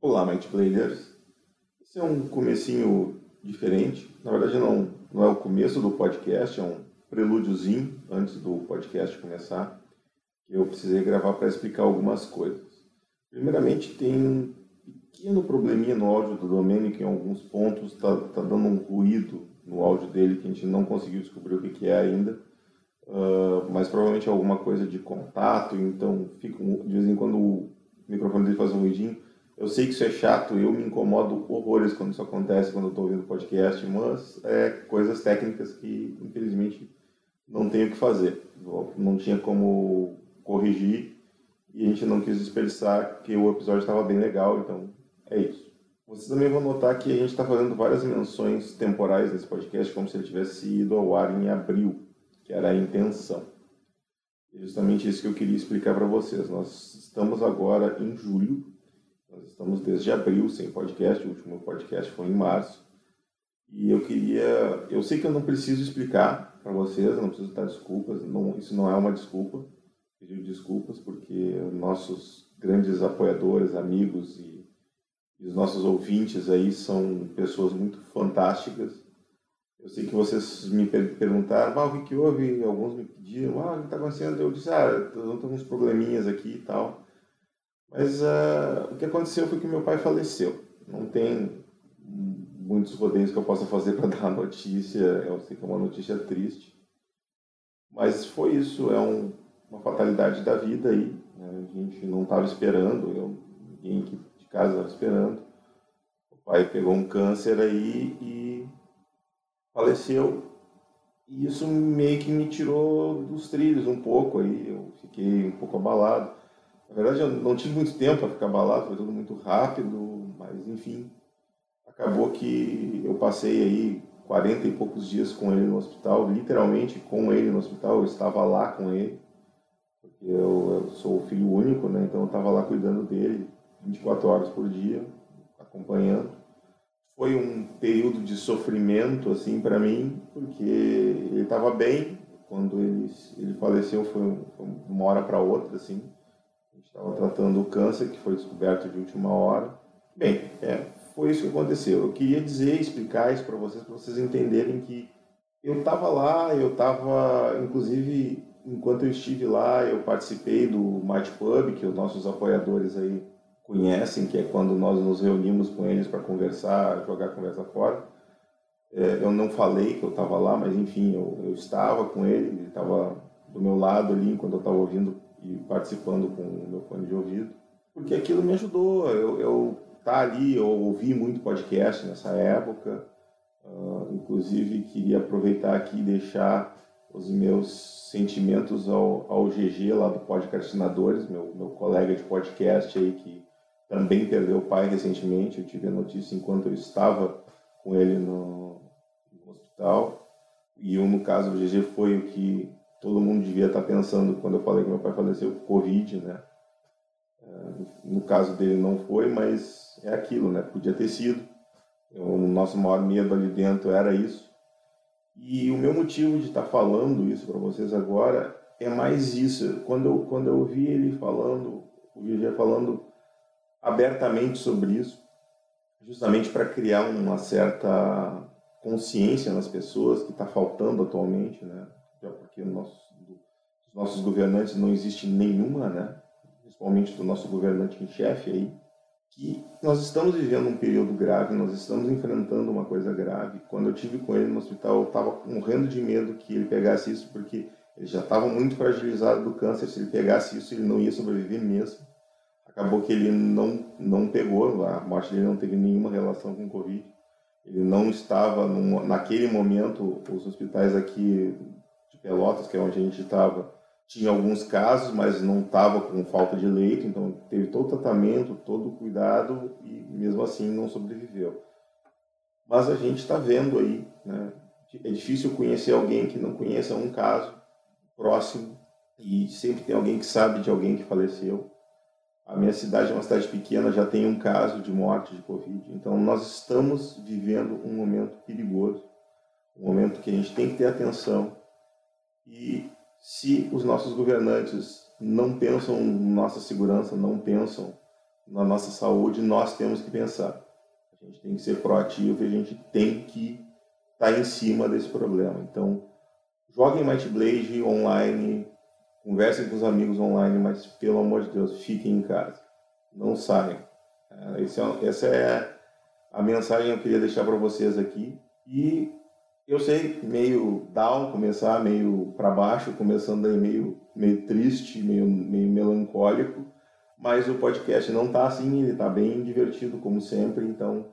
Olá, Might Players. Esse é um comecinho diferente. Na verdade, não, não é o começo do podcast, é um prelúdiozinho antes do podcast começar. Eu precisei gravar para explicar algumas coisas. Primeiramente, tem um pequeno probleminha no áudio do Domênico, em alguns pontos está tá dando um ruído no áudio dele que a gente não conseguiu descobrir o que, que é ainda. Uh, mas provavelmente é alguma coisa de contato, então fica, de vez em quando o microfone dele faz um ruidinho. Eu sei que isso é chato, eu me incomodo horrores quando isso acontece, quando eu estou ouvindo podcast, mas é coisas técnicas que, infelizmente, não tenho o que fazer. Não tinha como corrigir e a gente não quis desperdiçar, que o episódio estava bem legal, então é isso. Vocês também vão notar que a gente está fazendo várias menções temporais nesse podcast, como se ele tivesse ido ao ar em abril, que era a intenção. É justamente isso que eu queria explicar para vocês. Nós estamos agora em julho nós estamos desde abril sem podcast, o último podcast foi em março. E eu queria, eu sei que eu não preciso explicar para vocês, não preciso dar desculpas, não, isso não é uma desculpa, pedir desculpas porque nossos grandes apoiadores, amigos e, e os nossos ouvintes aí são pessoas muito fantásticas. Eu sei que vocês me perguntaram, ah, o que, que houve? Alguns me pediram, ah, o que está acontecendo? Eu disse, ah, estão uns probleminhas aqui e tal. Mas uh, o que aconteceu foi que meu pai faleceu. Não tem muitos rodeios que eu possa fazer para dar a notícia. Eu sei que é uma notícia triste. Mas foi isso, é um, uma fatalidade da vida aí. Né? A gente não estava esperando, eu, ninguém aqui de casa estava esperando. O pai pegou um câncer aí e faleceu. E isso meio que me tirou dos trilhos um pouco aí. Eu fiquei um pouco abalado. Na verdade, eu não tive muito tempo para ficar abalado, foi tudo muito rápido, mas enfim, acabou que eu passei aí 40 e poucos dias com ele no hospital, literalmente com ele no hospital, eu estava lá com ele, porque eu, eu sou filho único, né? Então eu estava lá cuidando dele 24 horas por dia, acompanhando. Foi um período de sofrimento assim para mim, porque ele estava bem quando ele ele faleceu foi, foi uma hora para outra assim estava tratando o câncer que foi descoberto de última hora. Bem, é, foi isso que aconteceu. Eu queria dizer, explicar isso para vocês, para vocês entenderem que eu estava lá, eu estava, inclusive, enquanto eu estive lá, eu participei do Might Pub, que os nossos apoiadores aí conhecem, que é quando nós nos reunimos com eles para conversar, jogar conversa fora. É, eu não falei que eu estava lá, mas enfim, eu, eu estava com ele, ele estava do meu lado ali enquanto eu estava ouvindo e participando com o meu fone de ouvido, porque aquilo me ajudou. Eu, tá ali, eu ouvi muito podcast nessa época, uh, inclusive queria aproveitar aqui e deixar os meus sentimentos ao, ao GG lá do Podcastinadores, meu, meu colega de podcast aí que também perdeu o pai recentemente. Eu tive a notícia enquanto eu estava com ele no, no hospital. E eu, no caso, o GG foi o que todo mundo devia estar pensando quando eu falei que meu pai faleceu Covid, né? É, no caso dele não foi, mas é aquilo, né? Podia ter sido. O nosso maior medo ali dentro era isso. E o meu motivo de estar falando isso para vocês agora é mais isso. Quando eu, quando eu ouvi ele falando, o Gigi falando abertamente sobre isso, justamente para criar uma certa consciência nas pessoas que está faltando atualmente, né? Porque nosso, dos nossos governantes não existe nenhuma, né? principalmente do nosso governante em chefe aí, que nós estamos vivendo um período grave, nós estamos enfrentando uma coisa grave. Quando eu tive com ele no hospital, eu estava morrendo de medo que ele pegasse isso, porque ele já estava muito fragilizado do câncer. Se ele pegasse isso, ele não ia sobreviver mesmo. Acabou que ele não não pegou, a morte dele não teve nenhuma relação com o Covid. Ele não estava, num, naquele momento, os hospitais aqui Pelotas, que é onde a gente estava, tinha alguns casos, mas não estava com falta de leito, então teve todo o tratamento, todo o cuidado e mesmo assim não sobreviveu. Mas a gente está vendo aí, né? É difícil conhecer alguém que não conheça um caso próximo e sempre tem alguém que sabe de alguém que faleceu. A minha cidade é uma cidade pequena, já tem um caso de morte de Covid. Então nós estamos vivendo um momento perigoso, um momento que a gente tem que ter atenção e se os nossos governantes não pensam em nossa segurança, não pensam na nossa saúde, nós temos que pensar. A gente tem que ser proativo e a gente tem que estar tá em cima desse problema. Então, joguem Might Blade online, conversem com os amigos online, mas pelo amor de Deus, fiquem em casa. Não saiam. É, é essa é a mensagem que eu queria deixar para vocês aqui. E eu sei, meio down, começar meio para baixo, começando aí meio, meio triste, meio, meio melancólico, mas o podcast não está assim, ele está bem divertido como sempre, então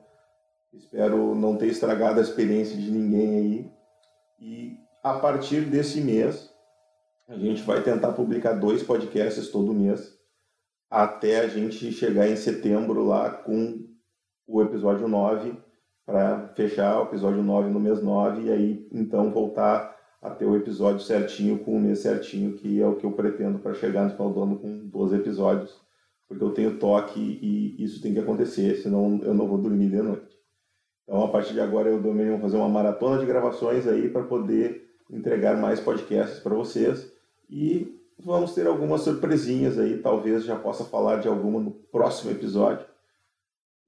espero não ter estragado a experiência de ninguém aí. E a partir desse mês, a gente vai tentar publicar dois podcasts todo mês, até a gente chegar em setembro lá com o episódio 9, para fechar o episódio 9 no mês 9, e aí então voltar a ter o episódio certinho com o mês certinho, que é o que eu pretendo para chegar no final do ano com 12 episódios porque eu tenho toque e isso tem que acontecer, senão eu não vou dormir de noite. Então, a partir de agora, eu também vou fazer uma maratona de gravações aí para poder entregar mais podcasts para vocês e vamos ter algumas surpresinhas aí, talvez já possa falar de alguma no próximo episódio.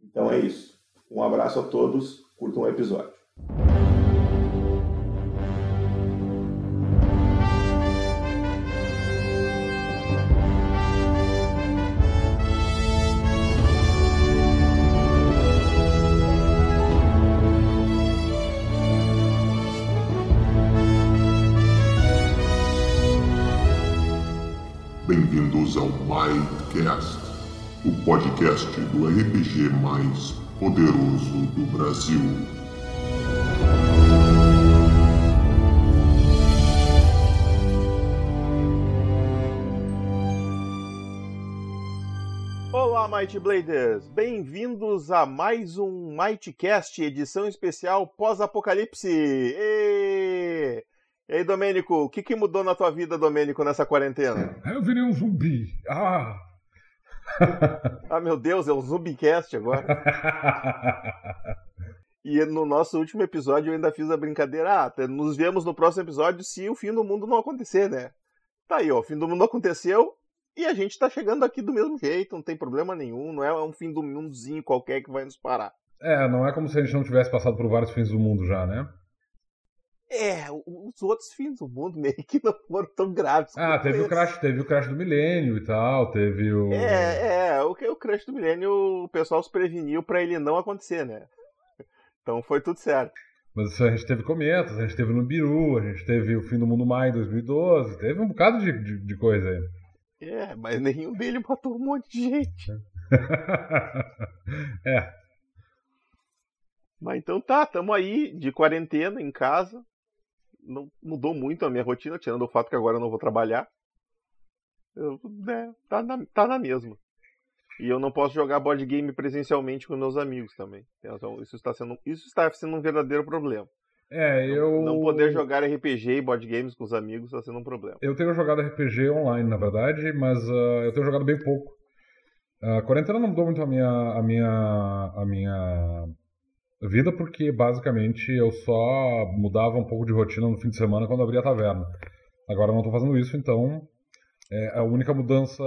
Então é isso. Um abraço a todos, curtam o episódio. Bem-vindos ao Mindcast, o podcast do RPG mais poderoso do Brasil. Olá, Might Bladers! Bem-vindos a mais um Mightcast, edição especial pós-apocalipse! E aí, Domênico, o que, que mudou na tua vida, Domênico, nessa quarentena? Eu virei um zumbi. Ah! ah, meu Deus, é um zumbicast agora. e no nosso último episódio eu ainda fiz a brincadeira. Ah, nos vemos no próximo episódio se o fim do mundo não acontecer, né? Tá aí, ó, o fim do mundo aconteceu e a gente tá chegando aqui do mesmo jeito, não tem problema nenhum, não é um fim do mundozinho qualquer que vai nos parar. É, não é como se a gente não tivesse passado por vários fins do mundo já, né? É, os outros fins do mundo meio que não foram tão graves. Ah, teve o crash, teve o crash do milênio e tal, teve o. É, é, o, o crash do milênio o pessoal se preveniu para ele não acontecer, né? Então foi tudo certo. Mas a gente teve cometas, a gente teve no Biru, a gente teve o fim do mundo Maia em 2012, teve um bocado de, de, de coisa aí. É, mas nenhum dele matou um monte de gente. é. Mas então tá, tamo aí de quarentena em casa, não mudou muito a minha rotina, tirando o fato que agora eu não vou trabalhar. Eu, né, tá, na, tá na mesma. E eu não posso jogar board game presencialmente com meus amigos também. Então, isso está sendo, isso está sendo um verdadeiro problema. É, eu. Não, poder jogar RPG e board games com os amigos está sendo um problema. Eu tenho jogado RPG online, na verdade, mas uh, eu tenho jogado bem pouco. A quarentena não mudou muito a minha, a minha, a minha vida porque basicamente eu só mudava um pouco de rotina no fim de semana quando abria a taverna. Agora eu não estou fazendo isso, então é a única mudança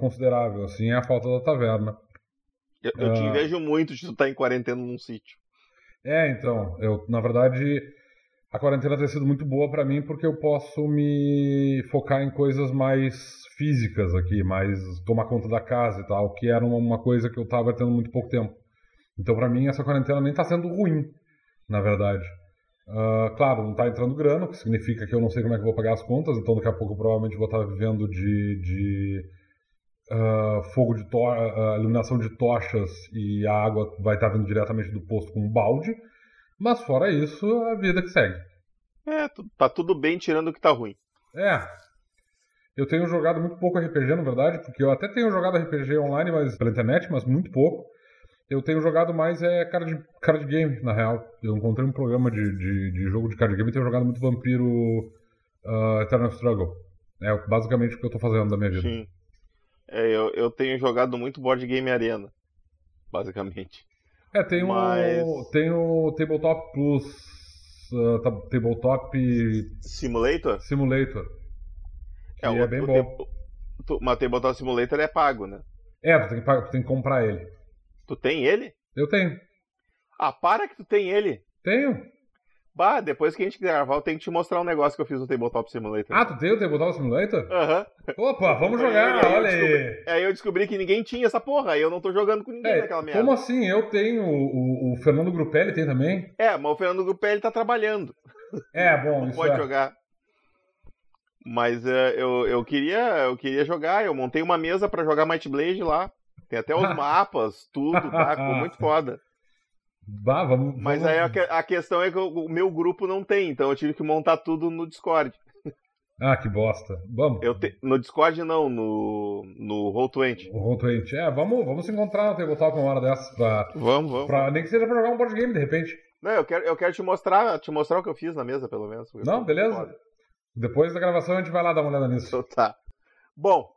considerável assim é a falta da taverna. Eu, eu te uh, invejo muito de tu estar tá em quarentena num sítio. É, então, eu na verdade a quarentena tem sido muito boa para mim porque eu posso me focar em coisas mais físicas aqui, mais tomar conta da casa e tal, que era uma coisa que eu estava tendo muito pouco tempo. Então, para mim, essa quarentena nem está sendo ruim, na verdade. Uh, claro, não está entrando grana, o que significa que eu não sei como é que vou pagar as contas, então daqui a pouco provavelmente vou estar tá vivendo de, de uh, fogo de to uh, iluminação de tochas e a água vai estar tá vindo diretamente do posto com um balde. Mas fora isso, a vida que segue. É, tá tudo bem tirando o que tá ruim. É. Eu tenho jogado muito pouco RPG, na verdade, porque eu até tenho jogado RPG online mas pela internet, mas muito pouco. Eu tenho jogado mais é card, card game, na real. Eu encontrei um programa de, de, de jogo de card game e tenho jogado muito Vampiro uh, Eternal Struggle. É basicamente o que eu tô fazendo da minha vida. Sim. É, eu, eu tenho jogado muito Board Game Arena, basicamente. É, tem, Mas... o, tem o Tabletop Plus, uh, Tabletop... Simulator? Simulator. É, o, é bem o bom. Te... Mas Tabletop Simulator é pago, né? É, tu tem, que, tu tem que comprar ele. Tu tem ele? Eu tenho. Ah, para que tu tem ele. Tenho. Bah, depois que a gente gravar, eu tenho que te mostrar um negócio que eu fiz no Tabletop Simulator. Ah, tu tem o Tabletop Simulator? Aham. Opa, vamos jogar, Aí eu olha aí. Aí eu descobri que ninguém tinha essa porra, aí eu não tô jogando com ninguém É, naquela merda. como assim? Eu tenho, o, o Fernando Grupelli tem também? É, mas o Fernando Gupelli tá trabalhando. É, bom, não isso pode é. jogar. Mas é, eu, eu, queria, eu queria jogar, eu montei uma mesa pra jogar Might Blade lá. Tem até os mapas, tudo, tá? Ficou muito foda. Bah, vamos, Mas vamos- aí a, a questão é que o, o meu grupo não tem, então eu tive que montar tudo no Discord. Ah, que bosta. Vamos. Te- no Discord não, no, no Roll20. O Roll20. É, vamos, vamos se encontrar no Tabletop uma hora dessas pra, Vamos, vamos. pra- Nem que seja pra jogar um board game, de repente. Não, eu quero, eu quero te mostrar, te mostrar o que eu fiz na mesa, pelo menos. Não, beleza? Depois da gravação a gente vai lá dar uma olhada nisso. Então tá. Bom,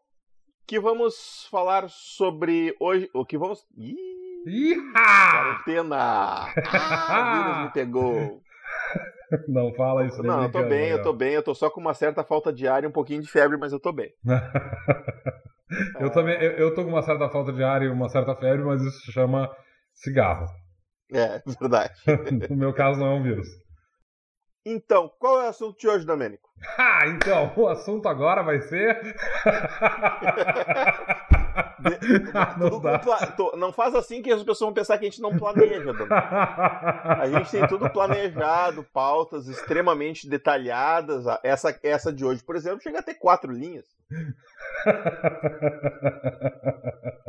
que vamos falar sobre hoje. O que vamos. Ih, Iha! quarentena! Ah, o vírus me pegou. Não fala isso Não, eu tô bem, eu tô bem, eu tô só com uma certa falta de ar e um pouquinho de febre, mas eu tô bem. eu também, eu, eu tô com uma certa falta de ar e uma certa febre, mas isso se chama cigarro. É, verdade. No meu caso não é um vírus. Então, qual é o assunto de hoje, Domênico? Ah, então, o assunto agora vai ser. não pla- tô- Não faz assim que as pessoas vão pensar que a gente não planeja, Domênico. A gente tem tudo planejado, pautas extremamente detalhadas. Essa, essa de hoje, por exemplo, chega a ter quatro linhas.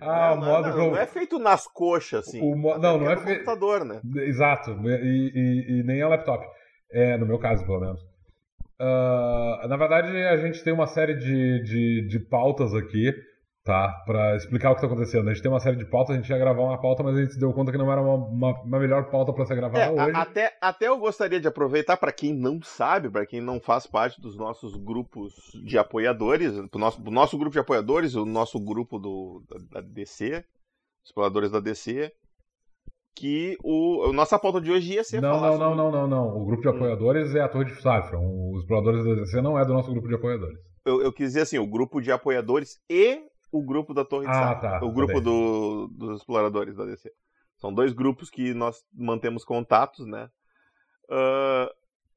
ah, não, modo não, como. não é feito nas coxas, assim. O mo- não, não é no fe- computador, né? Exato, e, e- e nem é laptop. É, no meu caso, pelo menos. Ah, na verdade, a gente tem uma série de, de, de pautas aqui, tá? Pra explicar o que tá acontecendo. A gente tem uma série de pautas, a gente ia gravar uma pauta, mas a gente se deu conta que não era uma, uma, uma melhor pauta pra ser gravada É, a- hoje. até, até eu gostaria de aproveitar para quem não sabe, para quem não faz parte dos nossos grupos de apoiadores, do nosso, do nosso grupo de apoiadores, o nosso grupo do, da, da DC, exploradores da DC, que o, a nossa pauta de hoje ia ser Não, falar não, não, sobre- não, não, não. O grupo de apoiadores é a Torre de Saffron. Os exploradores da DC não é do nosso grupo de apoiadores. Eu, eu quis dizer assim, o grupo de apoiadores e o grupo da Torre de Ah, Safra, tá, o tá grupo do, dos exploradores da DC. São dois grupos que nós mantemos contatos, né? Ah,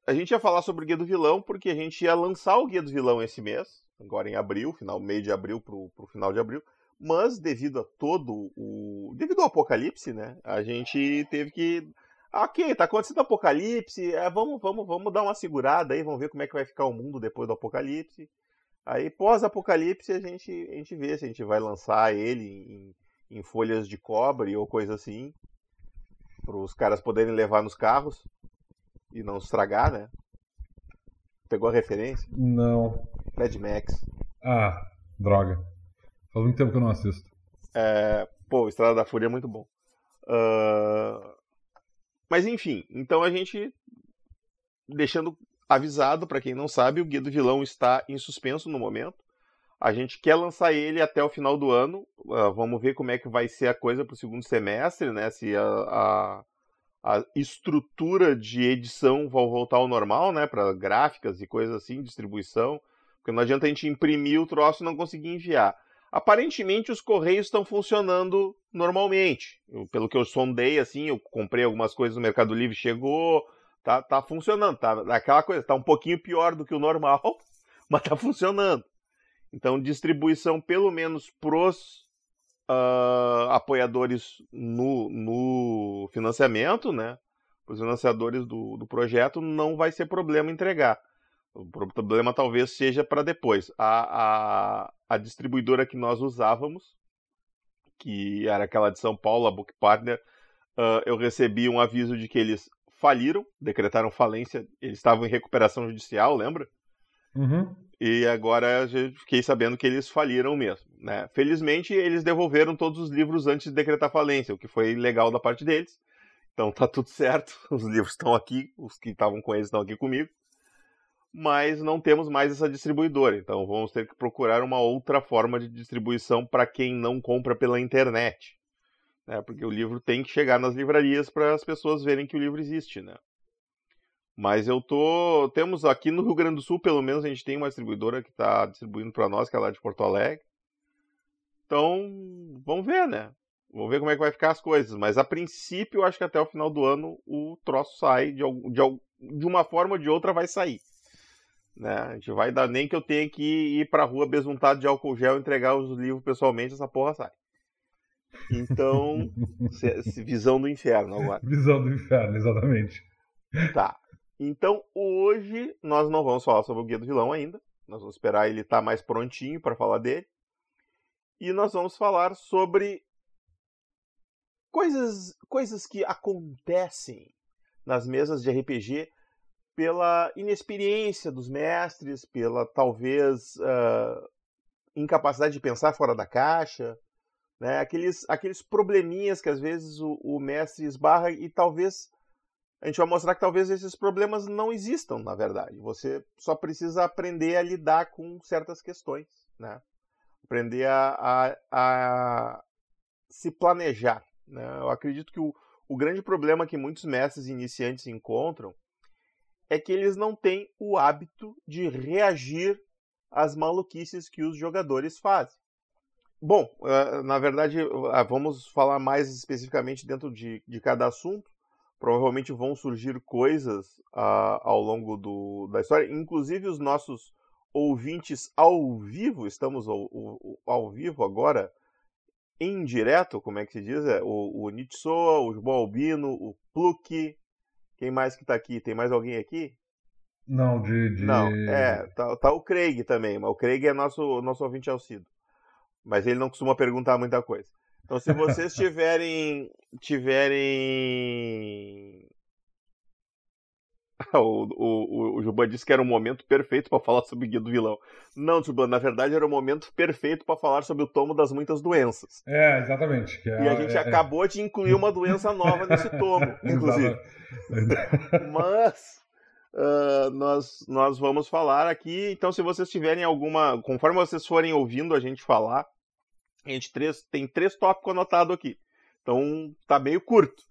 a gente ia falar sobre o Guia do Vilão porque a gente ia lançar o Guia do Vilão esse mês, agora em abril, final meio de abril pro, pro final de abril. Mas devido a todo o. devido ao apocalipse, né? A gente teve que. Ok, tá acontecendo apocalipse. é, vamos, vamos, vamos dar uma segurada aí, vamos ver como é que vai ficar o mundo depois do apocalipse. Aí, pós-apocalipse, a gente, a gente vê se a gente vai lançar ele em, em folhas de cobre ou coisa assim. Para os caras poderem levar nos carros e não estragar, né? Pegou a referência? Não. Mad Max. Ah, droga. Faz muito tempo que eu não assisto. É, pô, Estrada da Fúria é muito bom. Ah, mas enfim, então a gente deixando avisado para quem não sabe, o Guia do Vilão está em suspenso no momento. A gente quer lançar ele até o final do ano. Ah, vamos ver como é que vai ser a coisa para o segundo semestre, né? Se a, a, a estrutura de edição vai voltar ao normal, né? Para gráficas e coisas assim, distribuição. Porque não adianta a gente imprimir o troço e não conseguir enviar. Aparentemente os correios estão funcionando normalmente. Eu- pelo que eu sondei, assim, eu comprei algumas coisas no Mercado Livre, chegou, tá, tá funcionando, tá aquela coisa, tá um pouquinho pior do que o normal, mas tá funcionando. Então, distribuição, pelo menos pros ah, apoiadores no, no financiamento, né? Os financiadores do, do projeto, não vai ser problema entregar. O pro- problema talvez seja para depois. A, a, a distribuidora que nós usávamos, que era aquela de São Paulo, a Book Partner, ah, eu recebi um aviso de que eles faliram, decretaram falência, eles estavam em recuperação judicial, lembra? Uhum. E agora eu fiquei sabendo que eles faliram mesmo. Né? Felizmente, eles devolveram todos os livros antes de decretar falência, o que foi legal da parte deles. Então tá tudo certo, os livros estão aqui, os que estavam com eles estão aqui comigo. Mas não temos mais essa distribuidora, então vamos ter que procurar uma outra forma de distribuição para quem não compra pela internet. Né? Porque o livro tem que chegar nas livrarias para as pessoas verem que o livro existe, né? Mas eu tô. Temos aqui no Rio Grande do Sul, pelo menos, a gente tem uma distribuidora que está distribuindo para nós, que é lá de Porto Alegre. Então, vamos ver, né? Vamos ver como é que vai ficar as coisas. Mas a princípio, eu acho que até o final do ano o troço sai, de, de, de uma forma ou de outra vai sair. Né? A gente vai dar nem que eu tenha que ir pra rua besuntado de álcool gel entregar os livros pessoalmente, essa porra sai. Então, visão do inferno agora. Visão do inferno, exatamente. Tá. Então, hoje nós não vamos falar sobre o Guia do Vilão ainda. Nós vamos esperar ele estar tá mais prontinho para falar dele. E nós vamos falar sobre coisas, coisas que acontecem nas mesas de RPG pela inexperiência dos mestres, pela talvez uh, incapacidade de pensar fora da caixa, né? aqueles, aqueles probleminhas que às vezes o, o mestre esbarra e talvez a gente vai mostrar que talvez esses problemas não existam, na verdade. Você só precisa aprender a lidar com certas questões, né? Aprender a, a, a se planejar. Né? Eu acredito que o, o grande problema que muitos mestres iniciantes encontram é que eles não têm o hábito de reagir às maluquices que os jogadores fazem. Bom, eh, na verdade, eh, vamos falar mais especificamente dentro de, de cada assunto. Provavelmente vão surgir coisas uh, ao longo do, da história, inclusive os nossos ouvintes ao vivo, estamos ao, ao, ao vivo agora, em direto, como é que se diz? É, o, o Nitsoa, o João Albino, o Pluk, quem mais que tá aqui? Tem mais alguém aqui? Não, de. de... Não, é, tá, tá, o Craig também, mas o Craig é nosso, nosso ouvinte Alcido. Mas ele não costuma perguntar muita coisa. Então, se vocês tiverem. tiverem. o, o, o Juba disse que era o momento perfeito para falar sobre o Guia do Vilão. Não, Juba, na verdade era o momento perfeito para falar sobre o tomo das muitas doenças. É, exatamente. É, e a gente é, é. acabou é... de incluir uma doença nova nesse tomo, inclusive. Mas. Uh, nós, nós vamos falar aqui. Então, se vocês tiverem alguma. Conforme vocês forem ouvindo a gente falar, a gente três, tem três tópicos anotados aqui. Então, tá meio curto.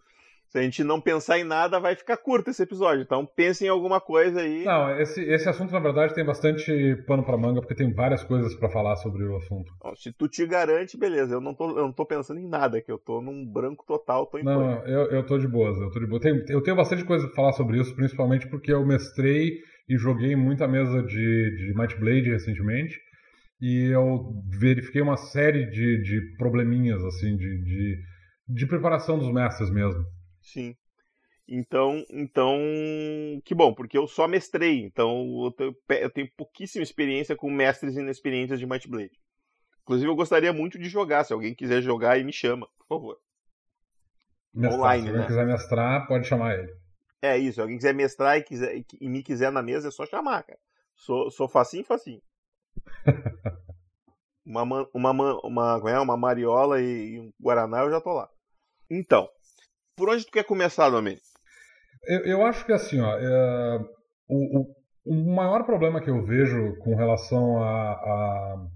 Se a gente não pensar em nada, vai ficar curto esse episódio. Então pense em alguma coisa aí. Não, esse, esse assunto, na verdade, tem bastante pano para manga, porque tem várias coisas para falar sobre o assunto. Se tu te garante, beleza. Eu não, tô, eu não tô pensando em nada, que eu tô num branco total, tô em Não, eu, eu tô de boas, eu tô de boa. Tenho, eu tenho bastante coisa pra falar sobre isso, principalmente porque eu mestrei e joguei muita mesa de, de Might Blade recentemente. E eu verifiquei uma série de, de probleminhas, assim, de, de, de preparação dos mestres mesmo. Sim. Então, então, que bom, porque eu só mestrei, então eu tenho, pouquíssima experiência com mestres inexperientes de Might Blade. Inclusive, eu gostaria muito de jogar. Se alguém quiser jogar, aí me chama, por favor. Mestrar, Online, se alguém né? quiser mestrar, pode chamar ele. É isso, se alguém quiser mestrar e, quiser, e me quiser na mesa, é só chamar, cara. Sou, sou facinho, facinho. uma, uma, uma, uma, é, uma mariola e, e um guaraná, eu já tô lá. Então, por onde tu quer começar, Domênico? Eu, eu acho que assim, ó, é, o, o, o, maior problema que eu vejo com relação a, a,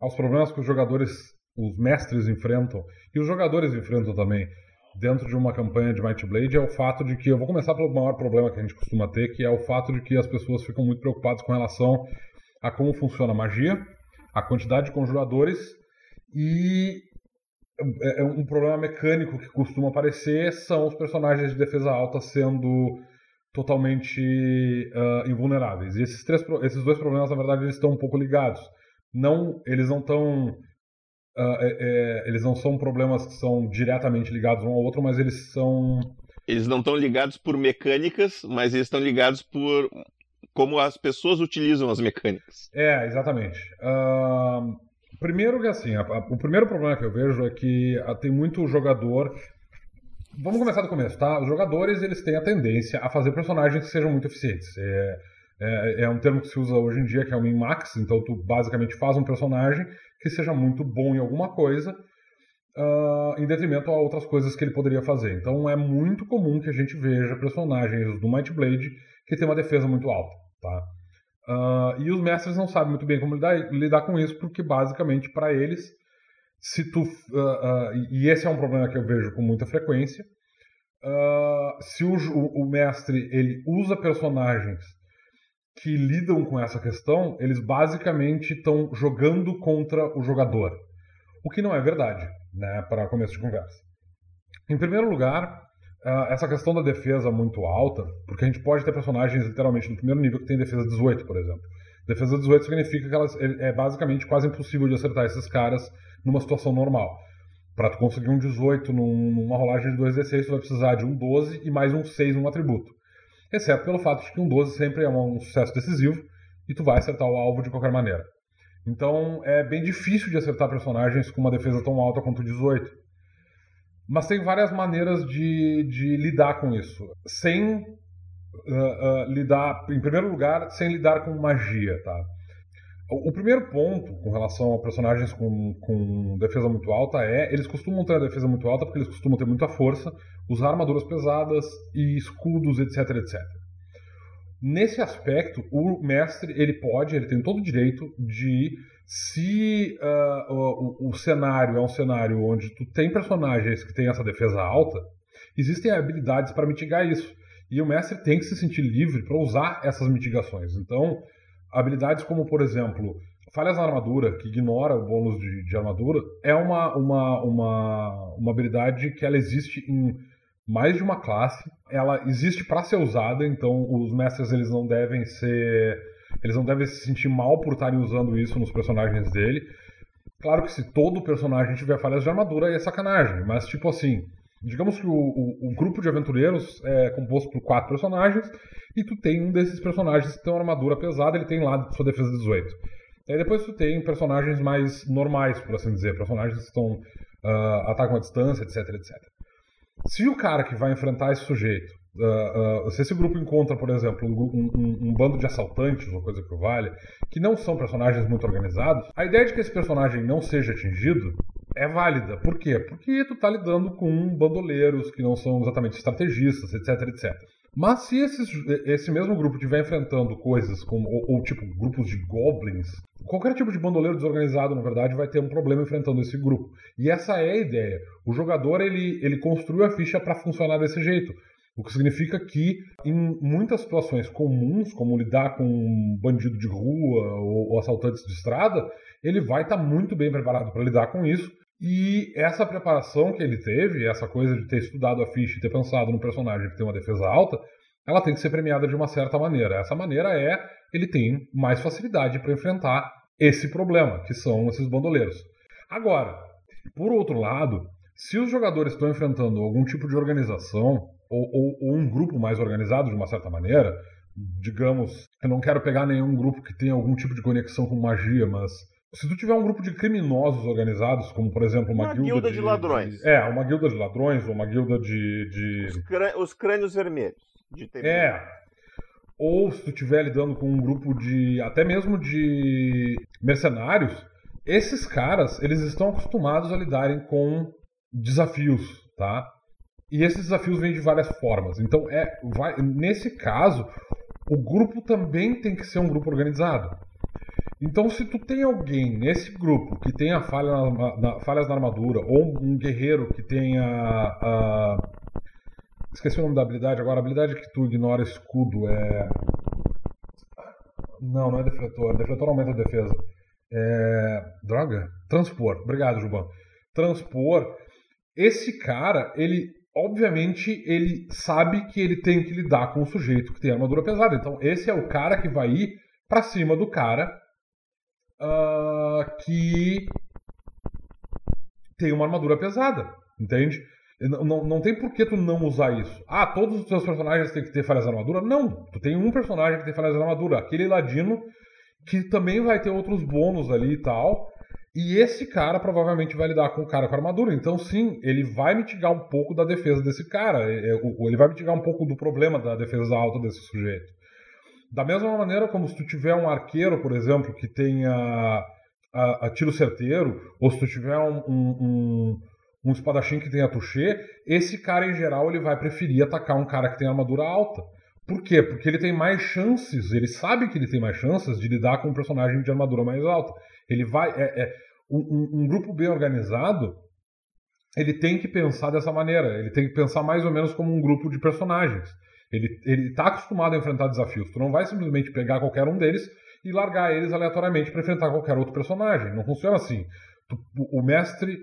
aos problemas que os jogadores, os mestres enfrentam, e os jogadores enfrentam também, dentro de uma campanha de Might Blade, é o fato de que, eu vou começar pelo maior problema que a gente costuma ter, que é o fato de que as pessoas ficam muito preocupadas com relação a como funciona a magia, a quantidade de conjuradores e é, é um problema mecânico que costuma aparecer são os personagens de defesa alta sendo totalmente uh, invulneráveis. E esses, três, esses dois problemas, na verdade, eles estão um pouco ligados. Não, eles não estão uh, é, é, eles não são problemas que são diretamente ligados um ao outro, mas eles são eles não estão ligados por mecânicas, mas eles estão ligados por como as pessoas utilizam as mecânicas. É, exatamente. Uh, Primeiro que assim, a, a, o primeiro problema que eu vejo é que a, ah, tem muito jogador. Vamos começar do começo, tá? Os jogadores eles têm a tendência a fazer personagens que sejam muito eficientes. É, é, é um termo que se usa hoje em dia que é o min-max, então tu basicamente faz um personagem que seja muito bom em alguma coisa, uh, em detrimento a outras coisas que ele poderia fazer. Então é muito comum que a gente veja personagens do Might Blade que tem uma defesa muito alta, tá? Uh, e os mestres não sabem muito bem como lidar, lidar com isso, porque basicamente para eles, se tu. Uh, uh, e esse é um problema que eu vejo com muita frequência. se o, o, mestre ele usa personagens que lidam com essa questão, eles basicamente estão jogando contra o jogador. o que não é verdade, né, para começo de conversa. Em primeiro lugar, essa questão da defesa muito alta, porque a gente pode ter personagens literalmente no primeiro nível que tem defesa 18, por exemplo. Defesa 18 significa que elas, é basicamente quase impossível de acertar esses caras numa situação normal. Para tu conseguir um 18 numa rolagem de 2d6, tu vai precisar de um 12 e mais um 6 num atributo. Exceto pelo fato de que um 12 sempre é um sucesso decisivo e tu vai acertar o alvo de qualquer maneira. Então é bem difícil de acertar personagens com uma defesa tão alta quanto o 18. Mas tem várias maneiras de, de lidar com isso. Sem uh, uh, lidar, em primeiro lugar, sem lidar com magia, tá? O primeiro ponto com relação a personagens com, com defesa muito alta é eles costumam ter a defesa muito alta porque eles costumam ter muita força, usar armaduras pesadas e escudos, etc, etc. Nesse aspecto, o mestre ele pode, ele tem todo o direito de, se uh, o, o, cenário é um cenário onde tu tem personagens que têm essa defesa alta, existem habilidades para mitigar isso. E o mestre tem que se sentir livre para usar essas mitigações. Então, habilidades como, por exemplo, falhas na armadura, que ignora o bônus de, de armadura, é uma, uma, uma, uma habilidade que ela existe em mais de uma classe. Ela existe para ser usada, então os mestres eles não devem ser. Eles não devem se sentir mal por estarem usando isso nos personagens dele. Claro que se todo personagem tiver falhas de armadura, aí é sacanagem, mas tipo assim, digamos que o, o, o, grupo de aventureiros é composto por quatro personagens e tu tem um desses personagens que tem uma armadura pesada, ele tem lá sua defesa 18. Aí depois tu tem personagens mais normais, por assim dizer, personagens que estão uh, atacam à distância, etc, etc. Se o cara que vai enfrentar esse sujeito, uh, uh, se esse grupo encontra, por exemplo, um, um, um, bando de assaltantes, uma coisa que vale, que não são personagens muito organizados, a ideia de que esse personagem não seja atingido é válida. Por quê? Porque tu tá lidando com bandoleiros que não são exatamente estrategistas, etc, etc. Mas se esses, esse mesmo grupo estiver enfrentando coisas como, ou, ou, tipo grupos de goblins, qualquer tipo de bandoleiro desorganizado, na verdade, vai ter um problema enfrentando esse grupo. E essa é a ideia. O jogador ele, ele construiu a ficha para funcionar desse jeito. O que significa que, em muitas situações comuns, como lidar com um bandido de rua ou, ou assaltantes de estrada, ele vai estar tá muito bem preparado para lidar com isso e essa preparação que ele teve, essa coisa de ter estudado a ficha e ter pensado no personagem que tem uma defesa alta, ela tem que ser premiada de uma certa maneira. Essa maneira é ele tem mais facilidade para enfrentar esse problema, que são esses bandoleiros. Agora, por outro lado, se os jogadores estão enfrentando algum tipo de organização ou, ou, ou um grupo mais organizado de uma certa maneira, digamos, eu não quero pegar nenhum grupo que tenha algum tipo de conexão com magia, mas se tu tiver um grupo de criminosos organizados, como por exemplo uma, uma guilda, guilda de, de, ladrões. De, é, uma guilda de ladrões, ou uma guilda de. de... Os, crân os crânios vermelhos. De é. Ou se tu estiver lidando com um grupo de. até mesmo de mercenários, esses caras, eles estão acostumados a lidarem com desafios, tá? E esses desafios vêm de várias formas. Então, é, vai, nesse caso, o grupo também tem que ser um grupo organizado. Então, se tu tem alguém nesse grupo que tenha falha na, na, falhas na armadura, ou um guerreiro que tenha. Uh, esqueci o nome da habilidade agora. A habilidade que tu ignora escudo é. Não, não é defletor. Defletor aumenta a defesa. É... Droga? Transpor. Obrigado, Juban. Transpor. Esse cara, ele. Obviamente, ele sabe que ele tem que lidar com o sujeito que tem armadura pesada. Então, esse é o cara que vai ir para cima do cara uh, que tem uma armadura pesada, entende? Não, não, não tem por que tu não usar isso. Ah, todos os teus personagens têm que ter falhas de armadura? Não. Tu tem um personagem que tem falhas de armadura. Aquele ladino que também vai ter outros bônus ali e tal. E esse cara provavelmente vai lidar com o cara com armadura. Então, sim, ele vai mitigar um pouco da defesa desse cara. É, é, ele vai mitigar um pouco do problema da defesa alta desse sujeito. Da mesma maneira como se tu tiver um arqueiro, por exemplo, que tenha a, a tiro certeiro, ou se tu tiver um, um, um, um espadachim que tenha touché, esse cara em geral ele vai preferir atacar um cara que tem armadura alta. Por quê? Porque ele tem mais chances, ele sabe que ele tem mais chances de lidar com um personagem de armadura mais alta. Ele vai. É, é um, um grupo bem organizado ele tem que pensar dessa maneira. Ele tem que pensar mais ou menos como um grupo de personagens. Ele, ele tá acostumado a enfrentar desafios. Tu não vai simplesmente pegar qualquer um deles e largar eles aleatoriamente para enfrentar qualquer outro personagem. Não funciona assim. o mestre.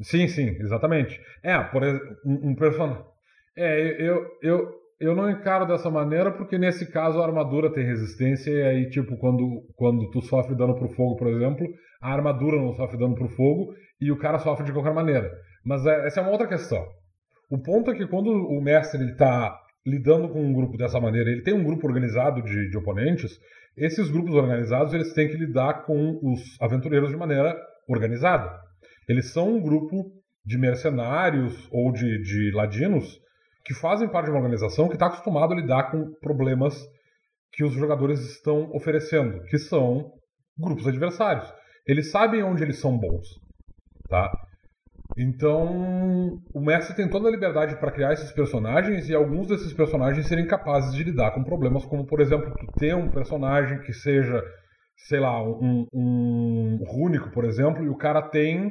Sim, sim, exatamente. É, por exemplo, um, um personagem. É, eu, eu, eu não encaro dessa maneira porque nesse caso a armadura tem resistência e aí, tipo, quando, quando tu sofre dano pro fogo, por exemplo, a armadura não sofre dano pro fogo e o cara sofre de qualquer maneira. Mas é, essa é uma outra questão. O ponto é que quando o mestre está lidando com um grupo dessa maneira, ele tem um grupo organizado de, de oponentes, esses grupos organizados eles têm que lidar com os aventureiros de maneira organizada. Eles são um grupo de mercenários ou de, de ladinos que fazem parte de uma organização que está acostumado a lidar com problemas que os jogadores estão oferecendo, que são grupos adversários. Eles sabem onde eles são bons, tá? Então, o mestre tem toda a liberdade para criar esses personagens e alguns desses personagens serem capazes de lidar com problemas, como, por exemplo, ter um personagem que seja, sei lá, um, um rúnico, por exemplo, e o cara tem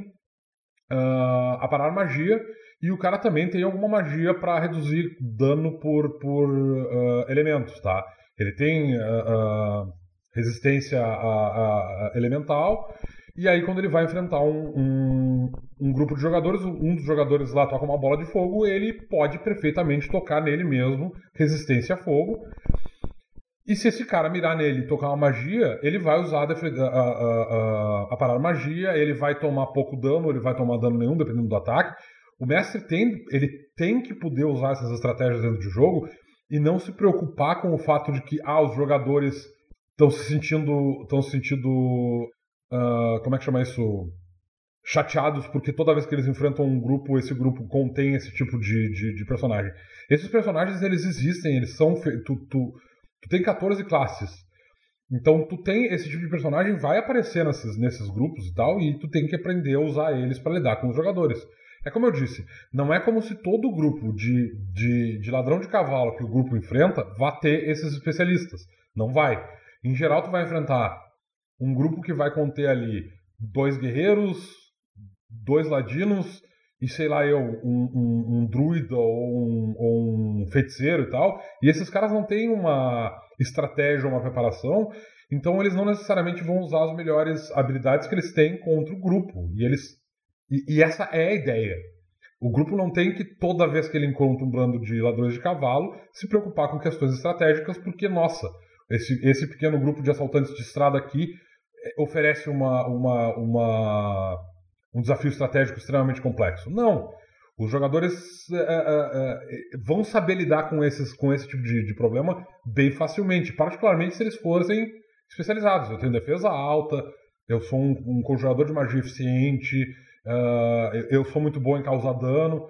uh, a parar magia e o cara também tem alguma magia para reduzir dano por, por uh, elementos, tá? Ele tem uh, resistência a, a, a elemental e aí, quando ele vai enfrentar um, um, um, grupo de jogadores, um dos jogadores lá toca uma bola de fogo, ele pode perfeitamente tocar nele mesmo, resistência a fogo. E se esse cara mirar nele e tocar uma magia, ele vai usar a, a, a, a, parar magia, ele vai tomar pouco dano, ele vai tomar dano nenhum, dependendo do ataque. O mestre tem, ele tem que poder usar essas estratégias dentro do jogo e não se preocupar com o fato de que ah, os jogadores estão se sentindo estão se sentindo uh, como é que chama isso? Chateados porque toda vez que eles enfrentam um grupo, esse grupo contém esse tipo de, de, de personagem. Esses personagens, eles existem, eles são. Tu, tu, tu tem 14 classes. Então tu tem esse tipo de personagem, vai aparecer nesses, nesses grupos e tal, e tu tem que aprender a usar eles para lidar com os jogadores. É como eu disse, não é como se todo grupo de, de, de ladrão de cavalo que o grupo enfrenta vá ter esses especialistas. Não vai. Em geral, tu vai enfrentar um grupo que vai conter ali dois guerreiros, dois ladinos e sei lá eu, um, um, um druida ou um, ou um, feiticeiro e tal. E esses caras não têm uma estratégia ou uma preparação, então eles não necessariamente vão usar as melhores habilidades que eles têm contra o grupo. E eles e, e essa é a ideia. O grupo não tem que, toda vez que ele encontra um bando de ladrões de cavalo, se preocupar com questões estratégicas, porque, nossa, esse, esse pequeno grupo de assaltantes de estrada aqui oferece uma, uma, uma, um desafio estratégico extremamente complexo. Não. Os jogadores é, é, é, vão saber lidar com, esses, com esse tipo de, de, problema bem facilmente, particularmente se eles fossem especializados. Eu tenho defesa alta, eu sou um, um conjurador de magia eficiente, uh, eu sou muito bom em causar dano.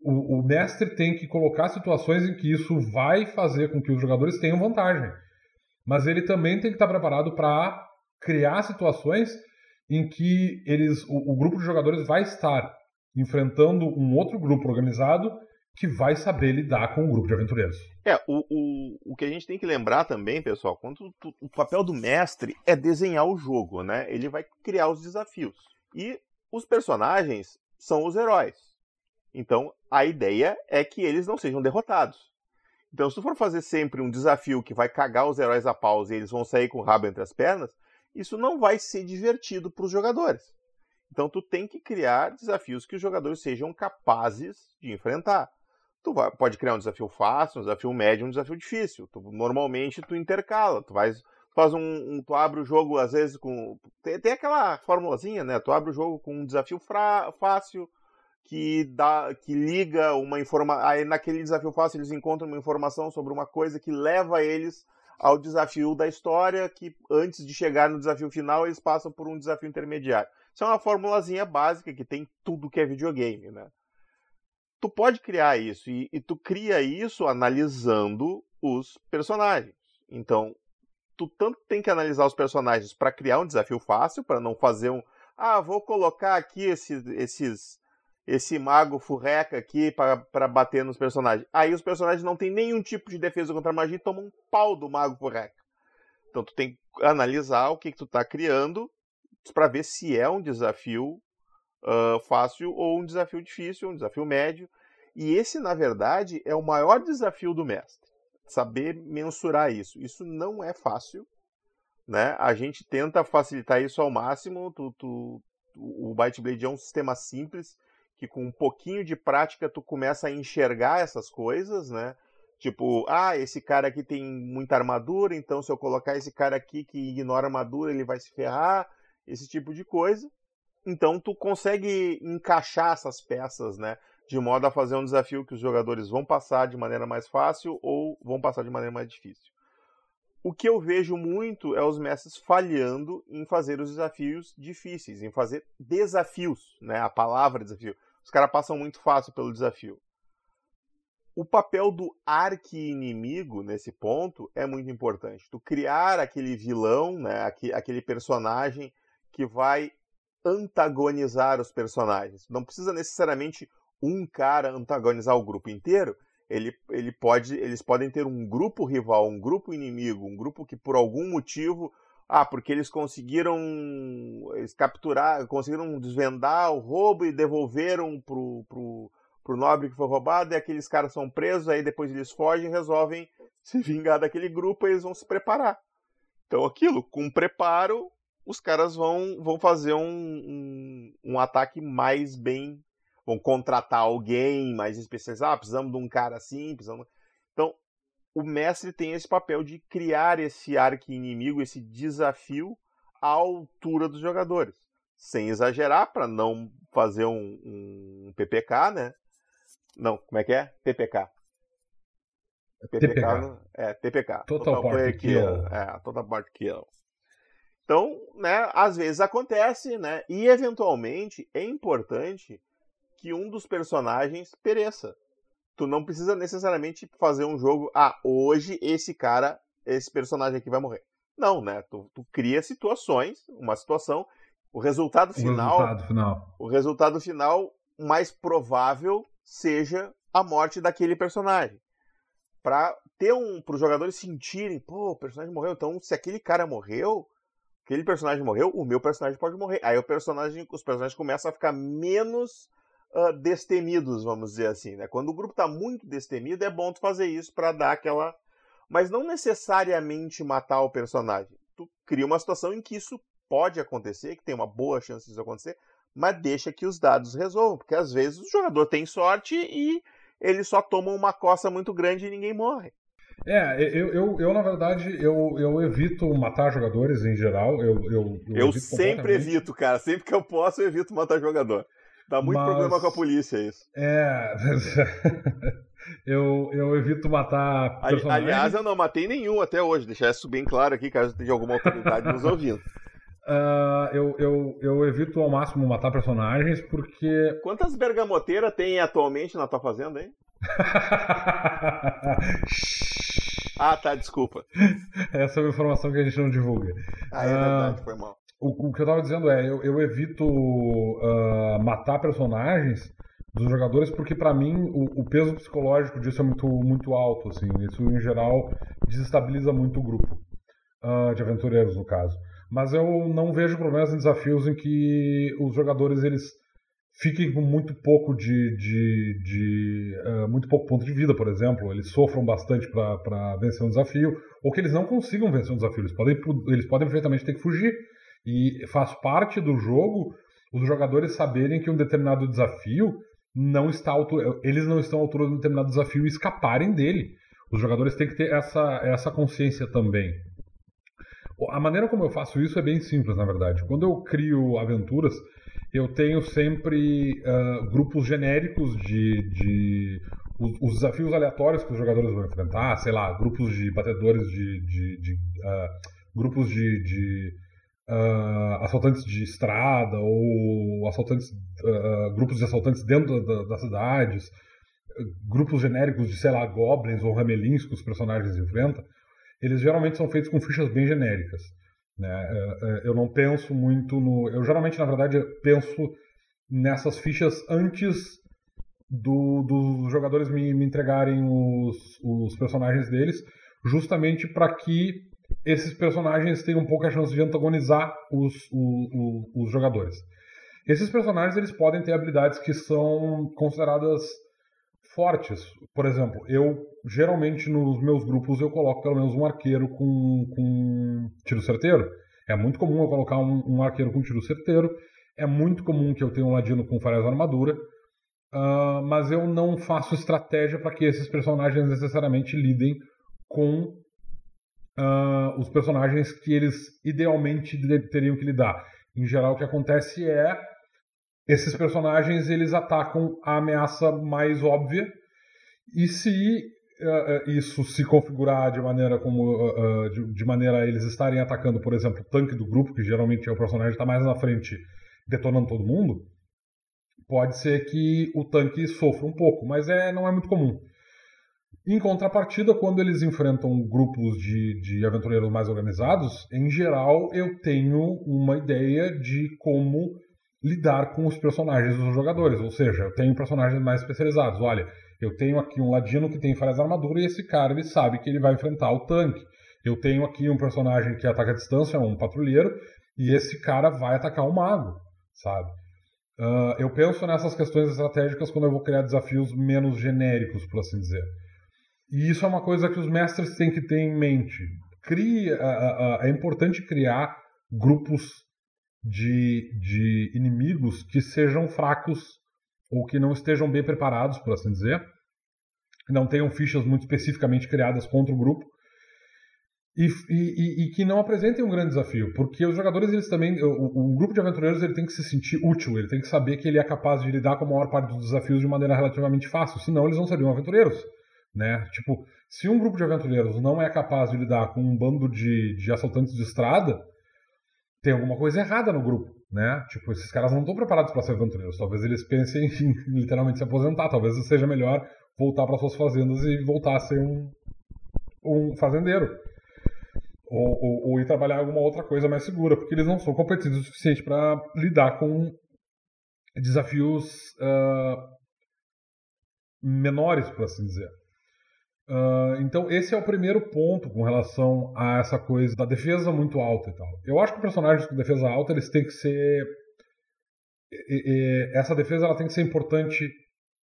O, o, mestre tem que colocar situações em que isso vai fazer com que os jogadores tenham vantagem. Mas ele também tem que estar preparado para criar situações em que eles, o, o, grupo de jogadores vai estar enfrentando um outro grupo organizado que vai saber lidar com o grupo de aventureiros. É, o, o, o que a gente tem que lembrar também, pessoal, quando tu, o papel do mestre é desenhar o jogo, né? Ele vai criar os desafios. E os personagens são os heróis. Então, a ideia é que eles não sejam derrotados. Então, se tu for fazer sempre um desafio que vai cagar os heróis a pausa e eles vão sair com o rabo entre as pernas, isso não vai ser divertido para os jogadores. Então tu tem que criar desafios que os jogadores sejam capazes de enfrentar. Tu vai, pode criar um desafio fácil, um desafio médio, um desafio difícil. Tu, normalmente tu intercala, tu tu faz um, um, tu abre o jogo às vezes com tem, tem aquela formulazinha, né? Tu abre o jogo com um desafio fra, fácil que dá que liga uma informação, aí naquele desafio fácil eles encontram uma informação sobre uma coisa que leva eles ao desafio da história, que antes de chegar no desafio final, eles passam por um desafio intermediário. Isso é uma formulazinha básica que tem tudo que é videogame, né? Tu pode criar isso, e, e tu cria isso analisando os personagens. Então, tu tanto tem que analisar os personagens para criar um desafio fácil, para não fazer um. Ah, vou colocar aqui esse, esses esse mago furreca aqui para bater nos personagens. Aí os personagens não têm nenhum tipo de defesa contra a magia e tomam um pau do mago furreca. Então tu tem que analisar o que, que tu está criando para ver se é um desafio uh, fácil ou um desafio difícil, um desafio médio. E esse, na verdade, é o maior desafio do mestre. Saber mensurar isso. Isso não é fácil. Né? A gente tenta facilitar isso ao máximo. Tu, tu, o Byte Blade é um sistema simples que com um pouquinho de prática tu começa a enxergar essas coisas, né? Tipo, ah, esse cara aqui tem muita armadura, então se eu colocar esse cara aqui que ignora armadura, ele vai se ferrar, esse tipo de coisa. Então tu consegue encaixar essas peças, né? De modo a fazer um desafio que os jogadores vão passar de maneira mais fácil ou vão passar de maneira mais difícil. O que eu vejo muito é os mestres falhando em fazer os desafios difíceis, em fazer desafios, né? A palavra desafio. Os caras passam muito fácil pelo desafio. O papel do arqui-inimigo nesse ponto é muito importante. Tu criar aquele vilão, né? aquele personagem que vai antagonizar os personagens. Não precisa necessariamente um cara antagonizar o grupo inteiro. Ele, ele pode, eles podem ter um grupo rival, um grupo inimigo, um grupo que por algum motivo ah, porque eles conseguiram eles capturar, conseguiram desvendar o roubo e devolveram pro, pro, pro nobre que foi roubado, e aqueles caras são presos, aí depois eles fogem e resolvem se vingar daquele grupo e eles vão se preparar. Então aquilo, com preparo, os caras vão, vão fazer um, um, um ataque mais bem. Vão contratar alguém mais especializado. Ah, precisamos de um cara assim, precisamos. Então, o mestre tem esse papel de criar esse arqui-inimigo, esse desafio à altura dos jogadores. Sem exagerar, para não fazer um, um, PPK, né? Não, como é que é? PPK. PPK. É, TPK. Total, Total Party Kill. kill. É, Total Party Kill. Então, né, às vezes acontece, né? E eventualmente é importante que um dos personagens pereça tu não precisa necessariamente fazer um jogo. Ah, hoje esse cara, esse personagem aqui vai morrer. Não, né? Tu, tu cria situações, uma situação. O resultado final. O resultado final. O resultado final mais provável seja a morte daquele personagem. Para ter um. Para os jogadores sentirem, pô, o personagem morreu. Então, se aquele cara morreu, aquele personagem morreu, o meu personagem pode morrer. Aí o personagem, os personagens começam a ficar menos uh, destemidos, vamos dizer assim. Né? Quando o grupo está muito destemido, é bom tu fazer isso para dar aquela. Mas não necessariamente matar o personagem. Tu cria uma situação em que isso pode acontecer, que tem uma boa chance disso acontecer, mas deixa que os dados resolvam, porque às vezes o jogador tem sorte e ele só toma uma coça muito grande e ninguém morre. É, eu, eu, eu na verdade, eu, eu evito matar jogadores em geral. Eu, eu, eu, eu sempre evito, cara. Sempre que eu posso, eu evito matar jogador. Dá muito Mas, problema com a polícia isso. É. eu, eu evito matar personagens. Aliás, eu não matei nenhum até hoje. Deixar isso bem claro aqui, caso tenha alguma autoridade nos ouvindo. Uh, eu, eu, eu evito ao máximo matar personagens porque. Quantas bergamoteiras tem atualmente na tua fazenda, hein? ah, tá, desculpa. Essa é uma informação que a gente não divulga. Ah, é verdade, uh, foi mal. O, o, que eu tava dizendo é, eu, eu evito uh, matar personagens dos jogadores porque para mim o, o, peso psicológico disso é muito, muito alto, assim. Isso em geral desestabiliza muito o grupo uh, de aventureiros no caso. Mas eu não vejo problemas em desafios em que os jogadores eles fiquem com muito pouco de, de, de uh, muito pouco ponto de vida, por exemplo, eles sofram bastante para vencer um desafio, ou que eles não consigam vencer um desafio, eles podem, eles podem perfeitamente ter que fugir e faz parte do jogo os jogadores saberem que um determinado desafio não está eles não estão à altura de um determinado desafio e escaparem dele. Os jogadores têm que ter essa, essa consciência também. A maneira como eu faço isso é bem simples, na verdade. Quando eu crio aventuras, eu tenho sempre uh, grupos genéricos de, de os, os, desafios aleatórios que os jogadores vão enfrentar, sei lá, grupos de batedores de, de, de uh, grupos de, de uh, assaltantes de estrada ou assaltantes, uh, grupos de assaltantes dentro da, das cidades, grupos genéricos de, sei lá, goblins ou ramelins que os personagens enfrentam, eles geralmente são feitos com fichas bem genéricas. Né? Eu não penso muito no. Eu geralmente, na verdade, penso nessas fichas antes do, dos jogadores me, me entregarem os, os personagens deles, justamente para que esses personagens têm um pouco a chance de antagonizar os, o, o, os jogadores. Esses personagens eles podem ter habilidades que são consideradas fortes. Por exemplo, eu geralmente nos meus grupos eu coloco pelo menos um arqueiro com, com tiro certeiro. É muito comum eu colocar um, um arqueiro com tiro certeiro. É muito comum que eu tenha um ladino com várias armadura, uh, mas eu não faço estratégia para que esses personagens necessariamente lidem com uh, os personagens que eles idealmente teriam que lidar. Em geral, o que acontece é esses personagens eles atacam a ameaça mais óbvia e se uh, isso se configurar de maneira como uh, de, de, maneira eles estarem atacando, por exemplo, o tanque do grupo, que geralmente é o personagem que está mais na frente, detonando todo mundo, pode ser que o tanque sofra um pouco, mas é não é muito comum. Em contrapartida, quando eles enfrentam grupos de, de aventureiros mais organizados, em geral eu tenho uma ideia de como lidar com os personagens dos jogadores. Ou seja, eu tenho personagens mais especializados. Olha, eu tenho aqui um ladino que tem falhas armadura e esse cara ele sabe que ele vai enfrentar o tanque. Eu tenho aqui um personagem que ataca a distância, um patrulheiro, e esse cara vai atacar o mago, sabe? Uh, eu penso nessas questões estratégicas quando eu vou criar desafios menos genéricos, por assim dizer. E isso é uma coisa que os mestres têm que ter em mente. Cria, é importante criar grupos de, de inimigos que sejam fracos ou que não estejam bem preparados, por assim dizer, não tenham fichas muito especificamente criadas contra o grupo. E, e, e, que não apresentem um grande desafio, porque os jogadores eles também, o, grupo de aventureiros ele tem que se sentir útil, ele tem que saber que ele é capaz de lidar com a maior parte dos desafios de maneira relativamente fácil, senão eles não seriam aventureiros, né? Tipo, se um grupo de aventureiros não é capaz de lidar com um bando de, de assaltantes de estrada, tem alguma coisa errada no grupo, né? Tipo, esses caras não estão preparados para ser aventureiros. Talvez eles pensem em literalmente se aposentar. Talvez seja melhor voltar para suas fazendas e voltar a ser um, um fazendeiro. Ou, ou, ou, ir trabalhar alguma outra coisa mais segura, porque eles não são competitivos o suficiente para lidar com desafios uh, menores, por assim dizer. Uh, então, esse é o primeiro ponto com relação a essa coisa da defesa muito alta e tal. Eu acho que personagens com defesa alta eles têm que ser. Essa defesa ela tem que ser importante,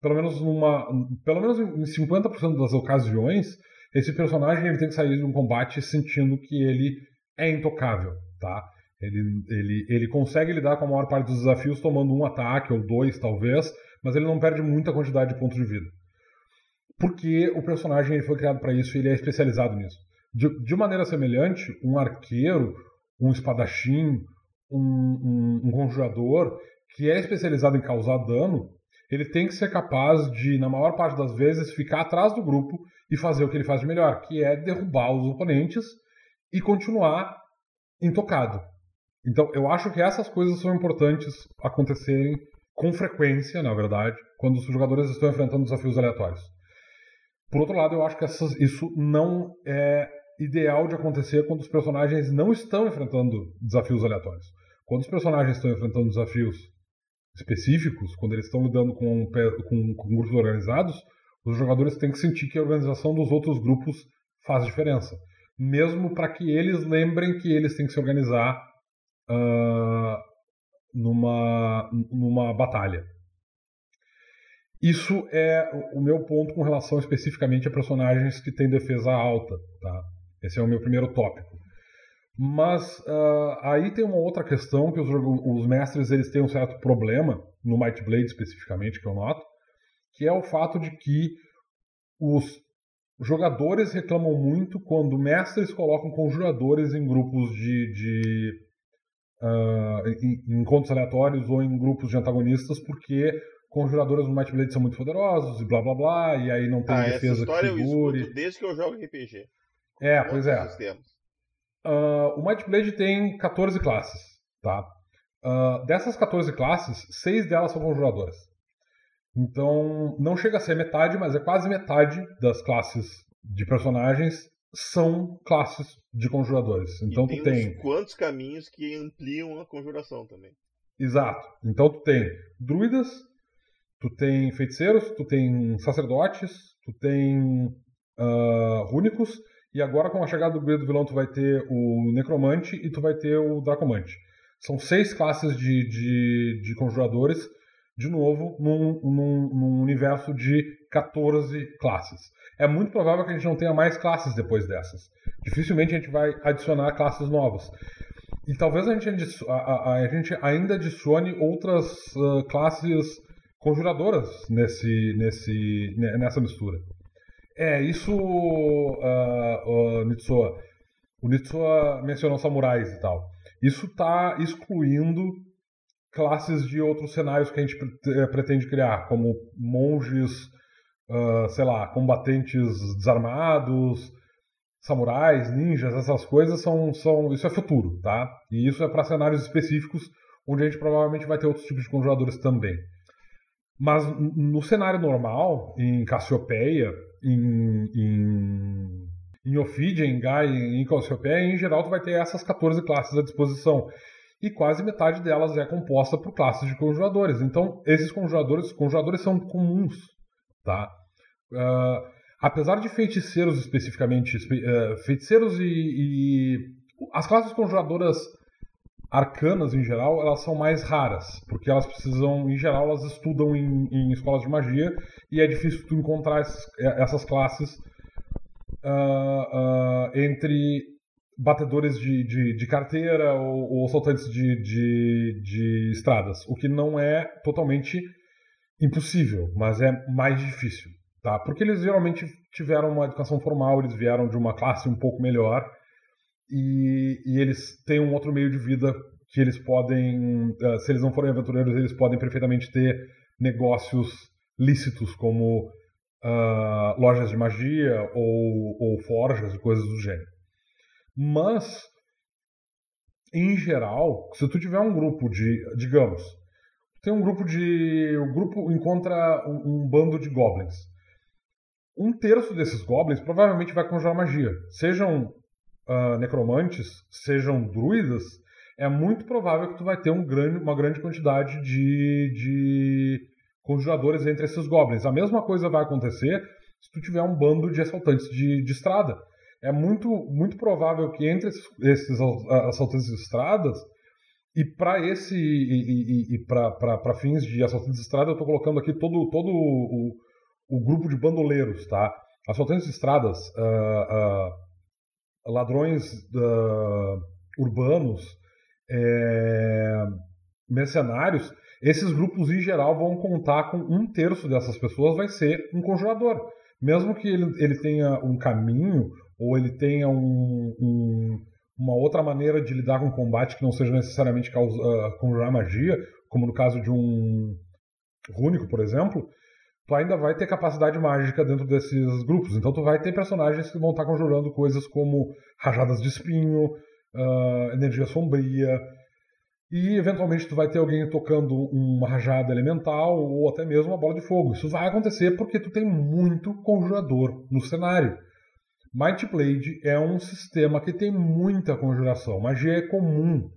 pelo menos numa, pelo menos em 50% das ocasiões. Esse personagem ele tem que sair de um combate sentindo que ele é intocável, tá? Ele, ele, ele consegue lidar com a maior parte dos desafios tomando um ataque ou dois, talvez, mas ele não perde muita quantidade de pontos de vida porque o personagem ele foi criado para isso e ele é especializado nisso. De, de, maneira semelhante, um arqueiro, um espadachim, um, um, um, conjurador que é especializado em causar dano, ele tem que ser capaz de, na maior parte das vezes, ficar atrás do grupo e fazer o que ele faz de melhor, que é derrubar os oponentes e continuar intocado. Então, eu acho que essas coisas são importantes acontecerem com frequência, na verdade, quando os jogadores estão enfrentando desafios aleatórios. Por outro lado, eu acho que essas, isso não é ideal de acontecer quando os personagens não estão enfrentando desafios aleatórios. Quando os personagens estão enfrentando desafios específicos, quando eles estão lidando com, com, com grupos organizados, os jogadores têm que sentir que a organização dos outros grupos faz diferença. Mesmo para que eles lembrem que eles têm que se organizar uh, numa, numa batalha. Isso é o meu ponto com relação especificamente a personagens que têm defesa alta. Tá? Esse é o meu primeiro tópico. Mas uh, aí tem uma outra questão que os, os, mestres eles têm um certo problema, no Might Blade especificamente, que eu noto, que é o fato de que os jogadores reclamam muito quando mestres colocam conjuradores em grupos de, de uh, em, em encontros aleatórios ou em grupos de antagonistas, porque conjuradores do Might Blade são muito poderosos e blá blá blá, e aí não tem ah, defesa que figure. Eu desde que eu jogo RPG. É, pois é. Uh, o Might Blade tem 14 classes, tá? Uh, dessas 14 classes, 6 delas são conjuradoras. Então, não chega a ser metade, mas é quase metade das classes de personagens são classes de conjuradores. Então tem tu tem quantos caminhos que ampliam a conjuração também. Exato. Então tu tem druidas, Tu tem feiticeiros, tu tem sacerdotes, tu tem uh, rúnicos, e agora com a chegada do do Vilão tu vai ter o Necromante e tu vai ter o Dracomante. São seis classes de, de, de conjuradores, de novo, num, num, num universo de 14 classes. É muito provável que a gente não tenha mais classes depois dessas. Dificilmente a gente vai adicionar classes novas. E talvez a gente, a, a, a gente ainda adicione outras uh, classes conjuradoras nesse, nesse, nessa mistura. É, isso, uh, uh, o Nitsuo mencionou samurais e tal. Isso está excluindo classes de outros cenários que a gente eh, pretende criar, como monges, uh, sei lá, combatentes desarmados, samurais, ninjas, essas coisas são, são isso é futuro, tá? E isso é para cenários específicos onde a gente provavelmente vai ter outros tipos de conjuradores também. Mas no cenário normal, em Cassiopeia, em, em, em Ophidia, em Gaia, em Cassiopeia, em geral tu vai ter essas 14 classes à disposição. E quase metade delas é composta por classes de conjuradores. Então, esses conjuradores, conjuradores são comuns, tá? Uh, apesar de feiticeiros especificamente, uh, feiticeiros e, e, as classes conjuradoras arcanas em geral, elas são mais raras, porque elas precisam, em geral, elas estudam em, em escolas de magia e é difícil tu encontrar esses, essas classes uh, entre batedores de, de, de carteira ou, ou assaltantes de, de, de estradas, o que não é totalmente impossível, mas é mais difícil tá? Porque eles geralmente tiveram uma educação formal, eles vieram de uma classe um pouco melhor e, e eles têm um outro meio de vida que eles podem, uh, se eles não forem aventureiros, eles podem perfeitamente ter negócios lícitos como uh, lojas de magia ou, ou forjas e coisas do gênero. Mas, em geral, se tu tiver um grupo de, digamos, tem um grupo de, o grupo encontra um, um bando de goblins um terço desses goblins provavelmente vai conjurar magia. Sejam uh, necromantes, sejam druidas, é muito provável que tu vai ter um grande, uma grande quantidade de, de conjuradores entre esses goblins. A mesma coisa vai acontecer se tu tiver um bando de assaltantes de, de estrada. É muito, muito provável que entre esses, esses assaltantes de estradas e para esse e, e, e para fins de assaltantes de estrada eu estou colocando aqui todo todo o, o grupo de bandoleiros, tá? Assaltantes de estradas, uh, uh, ladrões uh, urbanos, é, mercenários, esses grupos em geral vão contar com um terço dessas pessoas vai ser um conjurador. Mesmo que ele, ele tenha um caminho ou ele tenha um, um, uma outra maneira de lidar com o combate que não seja necessariamente causa, conjurar magia, como no caso de um rúnico, por exemplo, tu ainda vai ter capacidade mágica dentro desses grupos. Então tu vai ter personagens que vão estar conjurando coisas como rajadas de espinho, uh, energia sombria, e eventualmente tu vai ter alguém tocando uma rajada elemental ou até mesmo uma bola de fogo. Isso vai acontecer porque tu tem muito conjurador no cenário. Might Blade é um sistema que tem muita conjuração. Magia é comum,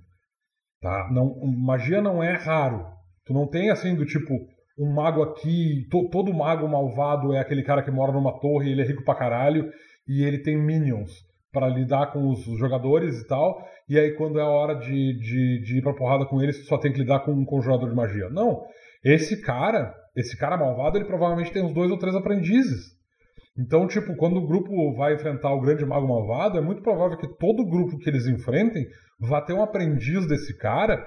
tá? Não, magia não é raro. Tu não tem assim do tipo, um mago aqui, to, todo mago malvado é aquele cara que mora numa torre, ele é rico pra caralho e ele tem minions para lidar com os jogadores e tal. E aí quando é a hora de, de, de ir pra porrada com eles, só tem que lidar com um conjurador de magia. Não. Esse cara, esse cara malvado, ele provavelmente tem uns dois ou três aprendizes. Então, tipo, quando o grupo vai enfrentar o grande mago malvado, é muito provável que todo grupo que eles enfrentem vá ter um aprendiz desse cara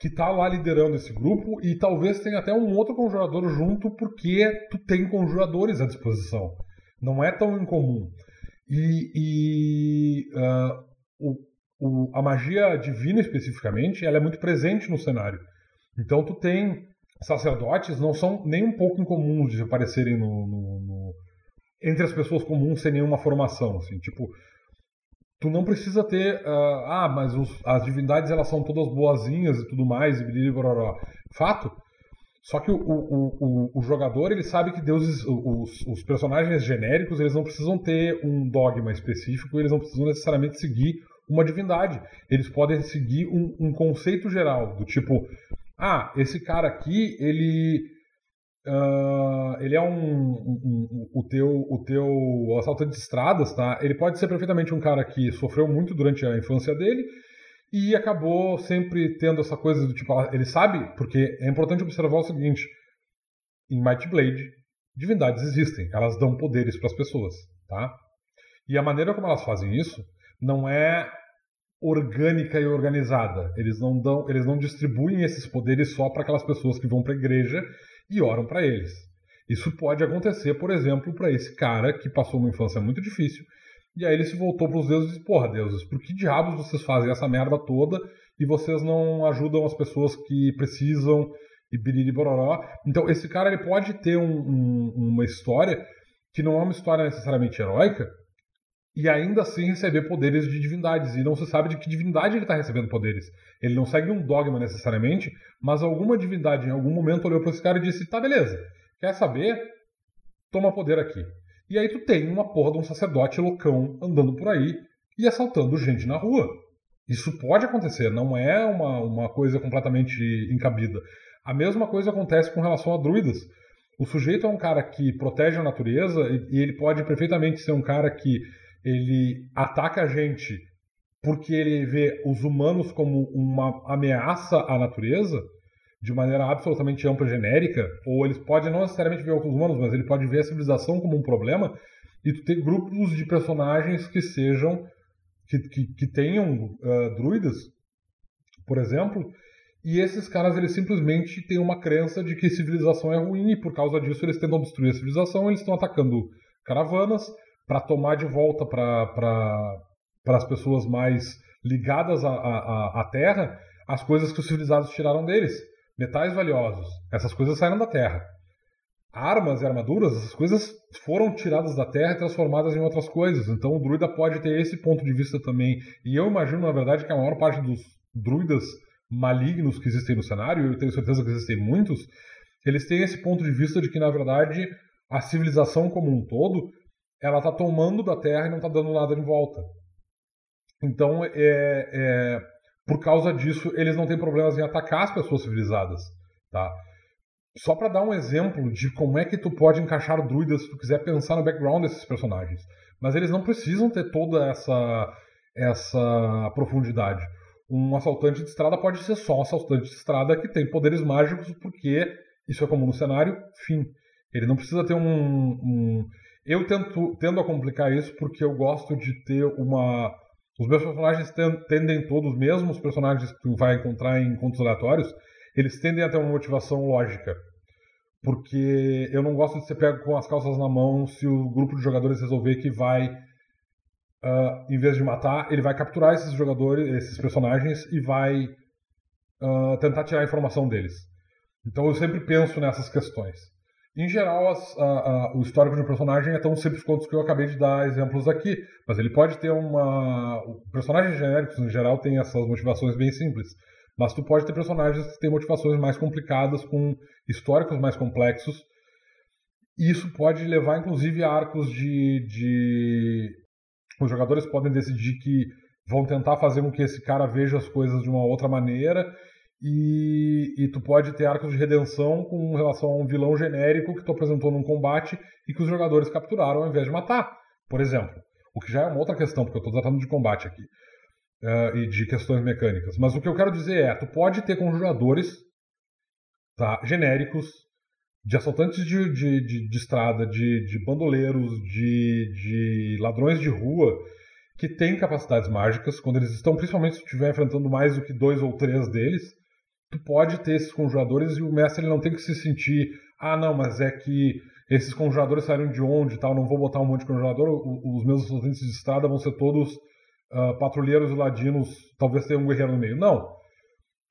que está lá liderando esse grupo e talvez tenha até um outro conjurador junto porque tu tem conjuradores à disposição. Não é tão incomum. E, e uh, o, o, a magia divina especificamente, ela é muito presente no cenário. Então tu tem sacerdotes não são nem um pouco incomuns de aparecerem no, no, no entre as pessoas comuns sem nenhuma formação, assim, tipo tu não precisa ter, uh, ah, mas os, as divindades elas são todas boazinhas e tudo mais, e blí, fato. Só que o, o, o, o, jogador ele sabe que deuses, os, os personagens genéricos eles não precisam ter um dogma específico, eles não precisam necessariamente seguir uma divindade. Eles podem seguir um, um conceito geral do tipo, ah, esse cara aqui ele Uh, ele é um, um, um, o teu o teu de estradas, tá? Ele pode ser perfeitamente um cara que sofreu muito durante a infância dele e acabou sempre tendo essa coisa do tipo, ele sabe, porque é importante observar o seguinte: em Might Blade, divindades existem, elas dão poderes para as pessoas, tá? E a maneira como elas fazem isso não é orgânica e organizada. Eles não dão, eles não distribuem esses poderes só para aquelas pessoas que vão para a igreja e oram para eles. Isso pode acontecer, por exemplo, para esse cara que passou uma infância muito difícil e aí ele se voltou para os deuses e disse: Porra, deuses, por que diabos vocês fazem essa merda toda e vocês não ajudam as pessoas que precisam e biriri? Então, esse cara ele pode ter um, um, uma história que não é uma história necessariamente heróica, e ainda assim receber poderes de divindades. E não se sabe de que divindade ele está recebendo poderes. Ele não segue um dogma necessariamente, mas alguma divindade em algum momento olhou para esse cara e disse: tá, beleza, quer saber? Toma poder aqui. E aí tu tem uma porra de um sacerdote loucão andando por aí e assaltando gente na rua. Isso pode acontecer, não é uma, uma coisa completamente encabida. A mesma coisa acontece com relação a druidas. O sujeito é um cara que protege a natureza e, e ele pode perfeitamente ser um cara que ele ataca a gente porque ele vê os humanos como uma ameaça à natureza de maneira absolutamente ampla e genérica, ou eles podem não necessariamente ver os humanos, mas ele pode ver a civilização como um problema, e tu ter grupos de personagens que sejam que, que, que tenham uh, druidas, por exemplo, e esses caras eles simplesmente têm uma crença de que civilização é ruim e por causa disso eles tentam destruir a civilização, eles estão atacando caravanas, para tomar de volta para as pessoas mais ligadas à, à, à Terra as coisas que os civilizados tiraram deles. Metais valiosos, essas coisas saíram da Terra. Armas e armaduras, essas coisas foram tiradas da Terra e transformadas em outras coisas. Então o druida pode ter esse ponto de vista também. E eu imagino, na verdade, que a maior parte dos druidas malignos que existem no cenário, eu tenho certeza que existem muitos, eles têm esse ponto de vista de que, na verdade, a civilização como um todo ela está tomando da Terra e não está dando nada de volta. Então, é, é, por causa disso, eles não têm problemas em atacar as pessoas civilizadas. Tá? Só para dar um exemplo de como é que tu pode encaixar druidas se tu quiser pensar no background desses personagens. Mas eles não precisam ter toda essa, essa profundidade. Um assaltante de estrada pode ser só um assaltante de estrada que tem poderes mágicos, porque isso é comum no cenário, fim. Ele não precisa ter um, um eu tento, tendo a complicar isso porque eu gosto de ter uma. Os meus personagens tendem todos, mesmo os personagens que tu vai encontrar em contos aleatórios, eles tendem a ter uma motivação lógica. Porque eu não gosto de ser pego com as calças na mão se o grupo de jogadores resolver que vai, uh, em vez de matar, ele vai capturar esses jogadores, esses personagens e vai uh, tentar tirar a informação deles. Então eu sempre penso nessas questões. Em geral, as, a, a, o histórico de um personagem é tão simples quanto os que eu acabei de dar exemplos aqui, mas ele pode ter uma. Personagens genéricos, em geral, têm essas motivações bem simples. Mas tu pode ter personagens que têm motivações mais complicadas, com históricos mais complexos. E isso pode levar, inclusive, a arcos de, de. Os jogadores podem decidir que vão tentar fazer com que esse cara veja as coisas de uma outra maneira e, e, tu pode ter arcos de redenção com relação a um vilão genérico que tu apresentou num combate e que os jogadores capturaram ao invés de matar, por exemplo. O que já é uma outra questão, porque eu estou tratando de combate aqui. Uh, e de questões mecânicas. Mas o que eu quero dizer é, tu pode ter conjuradores tá, genéricos, de assaltantes de, de, de, de estrada, de, de bandoleiros, de, de ladrões de rua, que têm capacidades mágicas, quando eles estão, principalmente se estiver enfrentando mais do que dois ou três deles, tu pode ter esses conjuradores e o mestre ele não tem que se sentir, ah, não, mas é que esses conjuradores saíram de onde tal, não vou botar um monte de conjurador, os meus assaltantes de estrada vão ser todos uh, patrulheiros e ladinos, talvez tenha um guerreiro no meio. Não.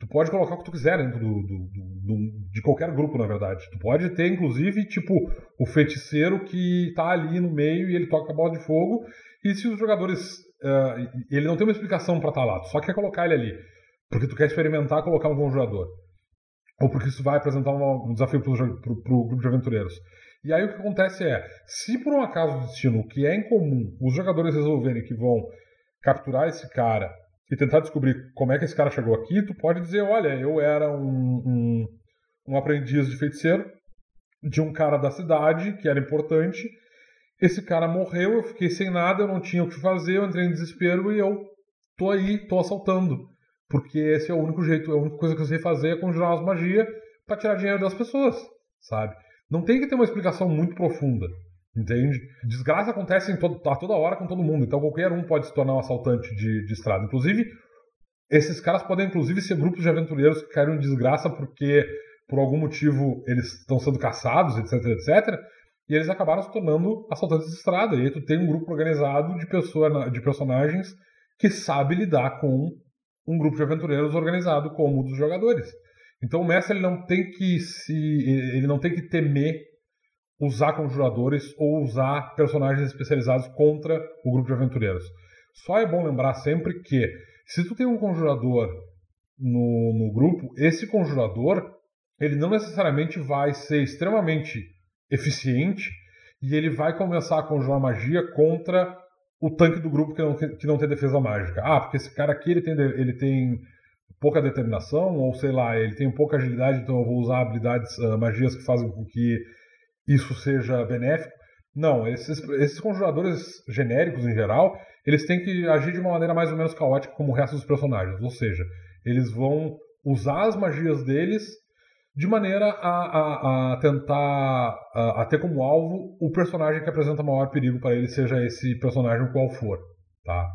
Tu pode colocar o que tu quiser dentro do, do, do, de qualquer grupo, na verdade. Tu pode ter, inclusive, tipo, o feiticeiro que tá ali no meio e ele toca a bola de fogo. E se os jogadores. Uh, ele não tem uma explicação para estar tá lá, tu só quer colocar ele ali porque tu quer experimentar colocar um conjurador. Ou porque isso vai apresentar um desafio para o grupo de aventureiros. E aí o que acontece é, se por um acaso do destino, que é incomum, os jogadores resolverem que vão capturar esse cara e tentar descobrir como é que esse cara chegou aqui, tu pode dizer, olha, eu era um, um, um aprendiz de feiticeiro de um cara da cidade que era importante. Esse cara morreu, eu fiquei sem nada, eu não tinha o que fazer, eu entrei em desespero e eu tô aí, tô assaltando. Porque esse é o único jeito, a única coisa que eu sei fazer é conjurar umas magias para tirar dinheiro das pessoas, sabe? Não tem que ter uma explicação muito profunda. Entende? Desgraça acontece todo, a toda hora com todo mundo, então qualquer um pode se tornar um assaltante de, de estrada. Inclusive, esses caras podem inclusive ser grupos de aventureiros que caíram em desgraça porque por algum motivo eles estão sendo caçados, etc, etc. E eles acabaram se tornando assaltantes de estrada. E aí tu tem um grupo organizado de, pessoa, de personagens que sabe lidar com um grupo de aventureiros organizado como o dos jogadores. Então o mestre ele não tem que se ele não tem que temer usar conjuradores ou usar personagens especializados contra o grupo de aventureiros. Só é bom lembrar sempre que se tu tem um conjurador no, no grupo, esse conjurador ele não necessariamente vai ser extremamente eficiente e ele vai começar a conjurar magia contra o tanque do grupo que não, que não tem defesa mágica. Ah, porque esse cara aqui ele tem, ele tem pouca determinação, ou sei lá, ele tem pouca agilidade, então eu vou usar habilidades, uh, magias que fazem com que isso seja benéfico. Não, esses, esses conjuradores genéricos em geral, eles têm que agir de uma maneira mais ou menos caótica como o resto dos personagens. Ou seja, eles vão usar as magias deles de maneira a, a, a tentar a, a, ter como alvo o personagem que apresenta maior perigo para ele, seja esse personagem qual for, tá?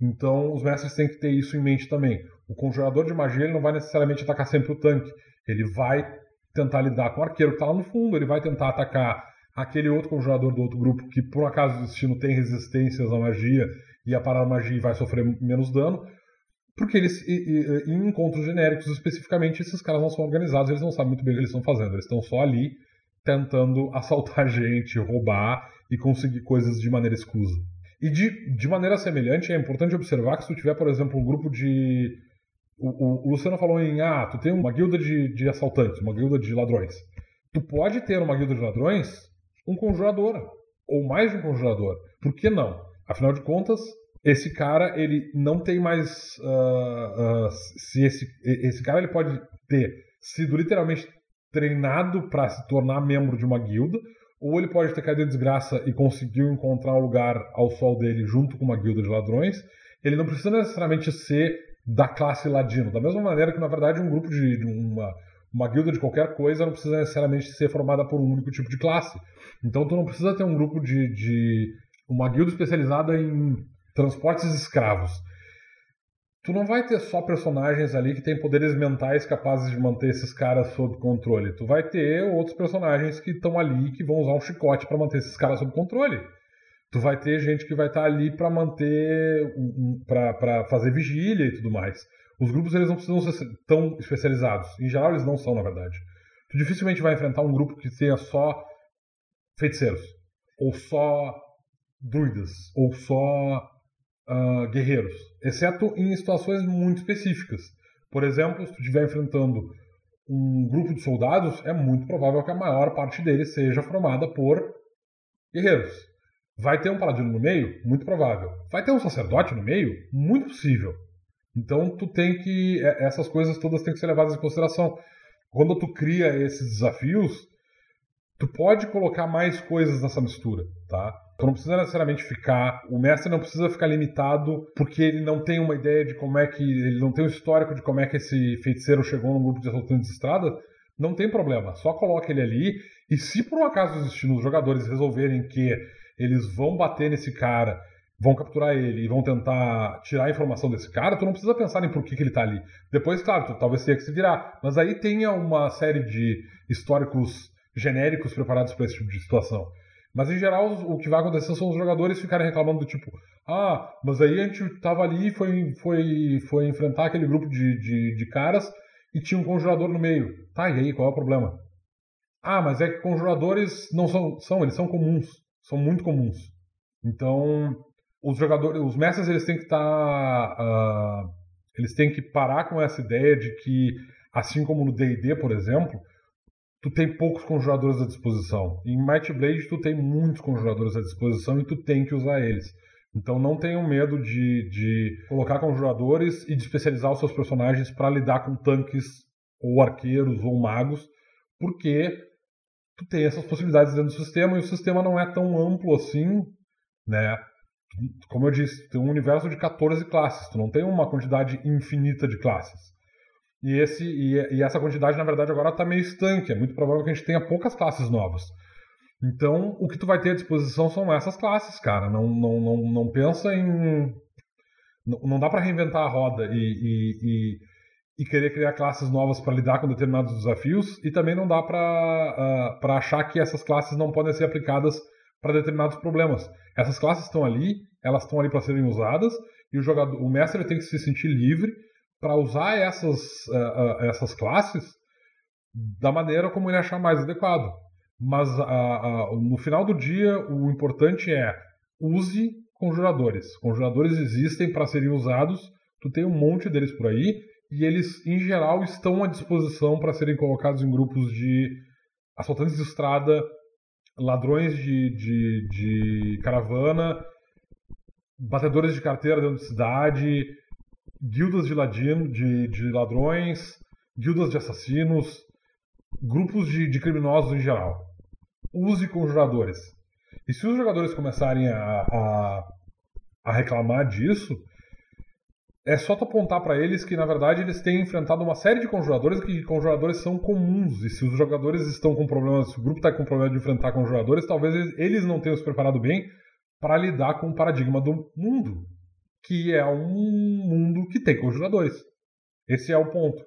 Então os mestres têm que ter isso em mente também. O conjurador de magia ele não vai necessariamente atacar sempre o tanque, ele vai tentar lidar com o arqueiro que está lá no fundo, ele vai tentar atacar aquele outro conjurador do outro grupo que por um acaso do destino tem resistências à magia e a parar a magia e vai sofrer menos dano, porque eles, em encontros genéricos especificamente, esses caras não são organizados, eles não sabem muito bem o que eles estão fazendo. Eles estão só ali tentando assaltar gente, roubar e conseguir coisas de maneira escusa. E de, de maneira semelhante, é importante observar que se tu tiver, por exemplo, um grupo de. O, o, o Luciano falou em. Ah, tu tem uma guilda de, de assaltantes, uma guilda de ladrões. Tu pode ter uma guilda de ladrões um conjurador, ou mais de um conjurador. Por que não? Afinal de contas, esse cara ele não tem mais uh, uh, se esse esse cara ele pode ter sido literalmente treinado para se tornar membro de uma guilda ou ele pode ter caído em desgraça e conseguiu encontrar um lugar ao sol dele junto com uma guilda de ladrões. Ele não precisa necessariamente ser da classe ladino. Da mesma maneira que na verdade um grupo de, de uma uma guilda de qualquer coisa não precisa necessariamente ser formada por um único tipo de classe. Então tu não precisa ter um grupo de, de uma guilda especializada em transportes escravos. Tu não vai ter só personagens ali que têm poderes mentais capazes de manter esses caras sob controle. Tu vai ter outros personagens que estão ali que vão usar um chicote para manter esses caras sob controle. Tu vai ter gente que vai estar tá ali para manter, para fazer vigília e tudo mais. Os grupos eles não precisam ser tão especializados. Em geral eles não são, na verdade. Tu dificilmente vai enfrentar um grupo que tenha só feiticeiros, ou só druidas, ou só uh, guerreiros, exceto em situações muito específicas. Por exemplo, se tu estiver enfrentando um grupo de soldados, é muito provável que a maior parte deles seja formada por guerreiros. Vai ter um paladino no meio? Muito provável. Vai ter um sacerdote no meio? Muito possível. Então tu tem que é, essas coisas todas têm que ser levadas em consideração. Quando tu cria esses desafios, tu pode colocar mais coisas nessa mistura, tá? Tu não precisa necessariamente ficar. O mestre não precisa ficar limitado porque ele não tem uma ideia de como é que. Ele não tem um histórico de como é que esse feiticeiro chegou num grupo de assaltantes de estrada. Não tem problema. Só coloca ele ali. E se por um acaso os jogadores resolverem que eles vão bater nesse cara, vão capturar ele e vão tentar tirar a informação desse cara, tu não precisa pensar em por que, que ele tá ali. Depois, claro, tu talvez tenha que se virar. Mas aí tenha uma série de históricos genéricos preparados para esse tipo de situação. Mas em geral, o que vai acontecer são os jogadores ficarem reclamando do tipo: ah, mas aí a gente tava ali e foi, foi, foi enfrentar aquele grupo de, de, de caras e tinha um conjurador no meio. Tá, e aí, qual é o problema? Ah, mas é que conjuradores não são, são eles são comuns, são muito comuns. Então, os jogadores, os mestres, eles têm que estar, tá, uh, eles têm que parar com essa ideia de que, assim como no D&D, por exemplo, tu tem poucos conjuradores à disposição. Em Might Blade tu tem muitos conjuradores à disposição e tu tem que usar eles. Então não tenham medo de, de colocar conjuradores e de especializar os seus personagens para lidar com tanques ou arqueiros ou magos, porque tu tem essas possibilidades dentro do sistema e o sistema não é tão amplo assim, né? Como eu disse, tem um universo de 14 classes, tu não tem uma quantidade infinita de classes. E, esse, e, e essa quantidade, na verdade, agora está meio estanque. É muito provável que a gente tenha poucas classes novas. Então, o que tu vai ter à disposição são essas classes, cara. Não, não, não, não pensa em. Não, não dá para reinventar a roda e, e, e, e, querer criar classes novas para lidar com determinados desafios, e também não dá para uh, achar que essas classes não podem ser aplicadas para determinados problemas. Essas classes estão ali, elas estão ali para serem usadas, e o jogador, o mestre tem que se sentir livre para usar essas, uh, uh, essas classes da maneira como ele achar mais adequado. Mas no final do dia, o importante é use conjuradores. Conjuradores existem para serem usados, tu tem um monte deles por aí, e eles, em geral, estão à disposição para serem colocados em grupos de assaltantes de estrada, ladrões de, de, de caravana, batedores de carteira dentro de cidade, guildas de, ladino, de, de ladrões, guildas de assassinos, grupos de, de, criminosos em geral. Use conjuradores. E se os jogadores começarem a, a, a reclamar disso, é só tu apontar para eles que, na verdade, eles têm enfrentado uma série de conjuradores que conjuradores são comuns. E se os jogadores estão com problemas, se o grupo está com problema de enfrentar conjuradores, talvez eles não tenham se preparado bem para lidar com o paradigma do mundo, que é um mundo que tem conjuradores. Esse é o ponto.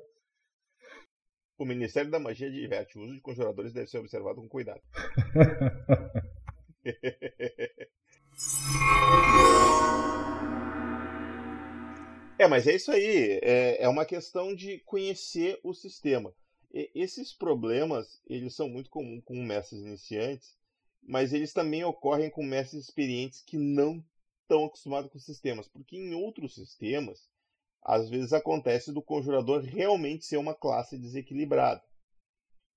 O Ministério da Magia adverte: o uso de conjuradores deve ser observado com cuidado. é, mas é isso aí. É, é uma questão de conhecer o sistema. E, esses problemas eles são muito comuns com mestres iniciantes, mas eles também ocorrem com mestres experientes que não estão acostumados com sistemas, porque em outros sistemas às vezes acontece do conjurador realmente ser uma classe desequilibrada.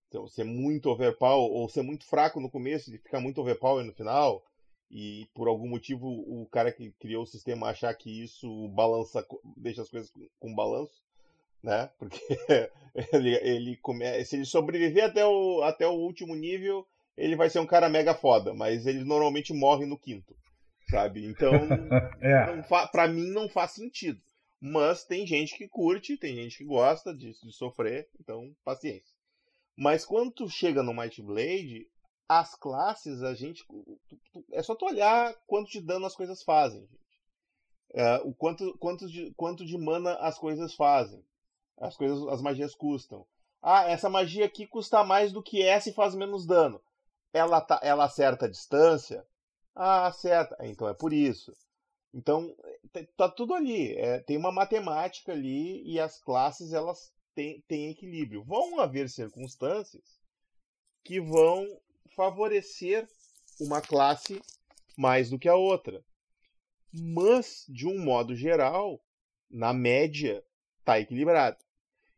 Então, ser muito overpower ou ser muito fraco no começo e ficar muito overpower no final, e por algum motivo o cara que criou o sistema achar que isso balança, deixa as coisas com balanço, né? Porque ele, ele come... se ele sobreviver até o, até o último nível, ele vai ser um cara mega foda, mas ele normalmente morre no quinto, sabe? Então, é. para mim não faz sentido. Mas tem gente que curte, tem gente que gosta disso, de sofrer, então paciência. Mas quando tu chega no Might Blade, as classes, a gente. É só tu olhar quanto de dano as coisas fazem, gente. É, o quanto, quanto, de, quanto de mana as coisas fazem. As coisas, as magias custam. Ah, essa magia aqui custa mais do que essa e faz menos dano. Ela, tá, ela acerta a distância? Ah, acerta. Então é por isso. Então, tá tudo ali. É, tem uma matemática ali e as classes elas têm, têm equilíbrio. Vão haver circunstâncias que vão favorecer uma classe mais do que a outra. Mas, de um modo geral, na média, tá equilibrado.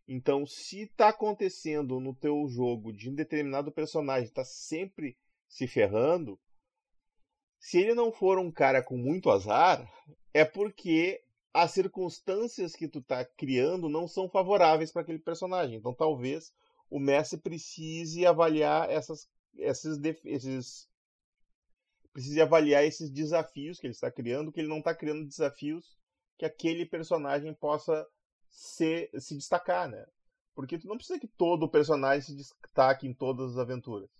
Então, se está acontecendo no teu jogo de um determinado personagem está sempre se ferrando, se ele não for um cara com muito azar, é porque as circunstâncias que tu tá criando não são favoráveis para aquele personagem. Então talvez o Messi precise avaliar essas, esses, esses precise avaliar esses desafios que ele está criando, que ele não está criando desafios que aquele personagem possa ser, se destacar, né? Porque tu não precisa que todo personagem se destaque em todas as aventuras.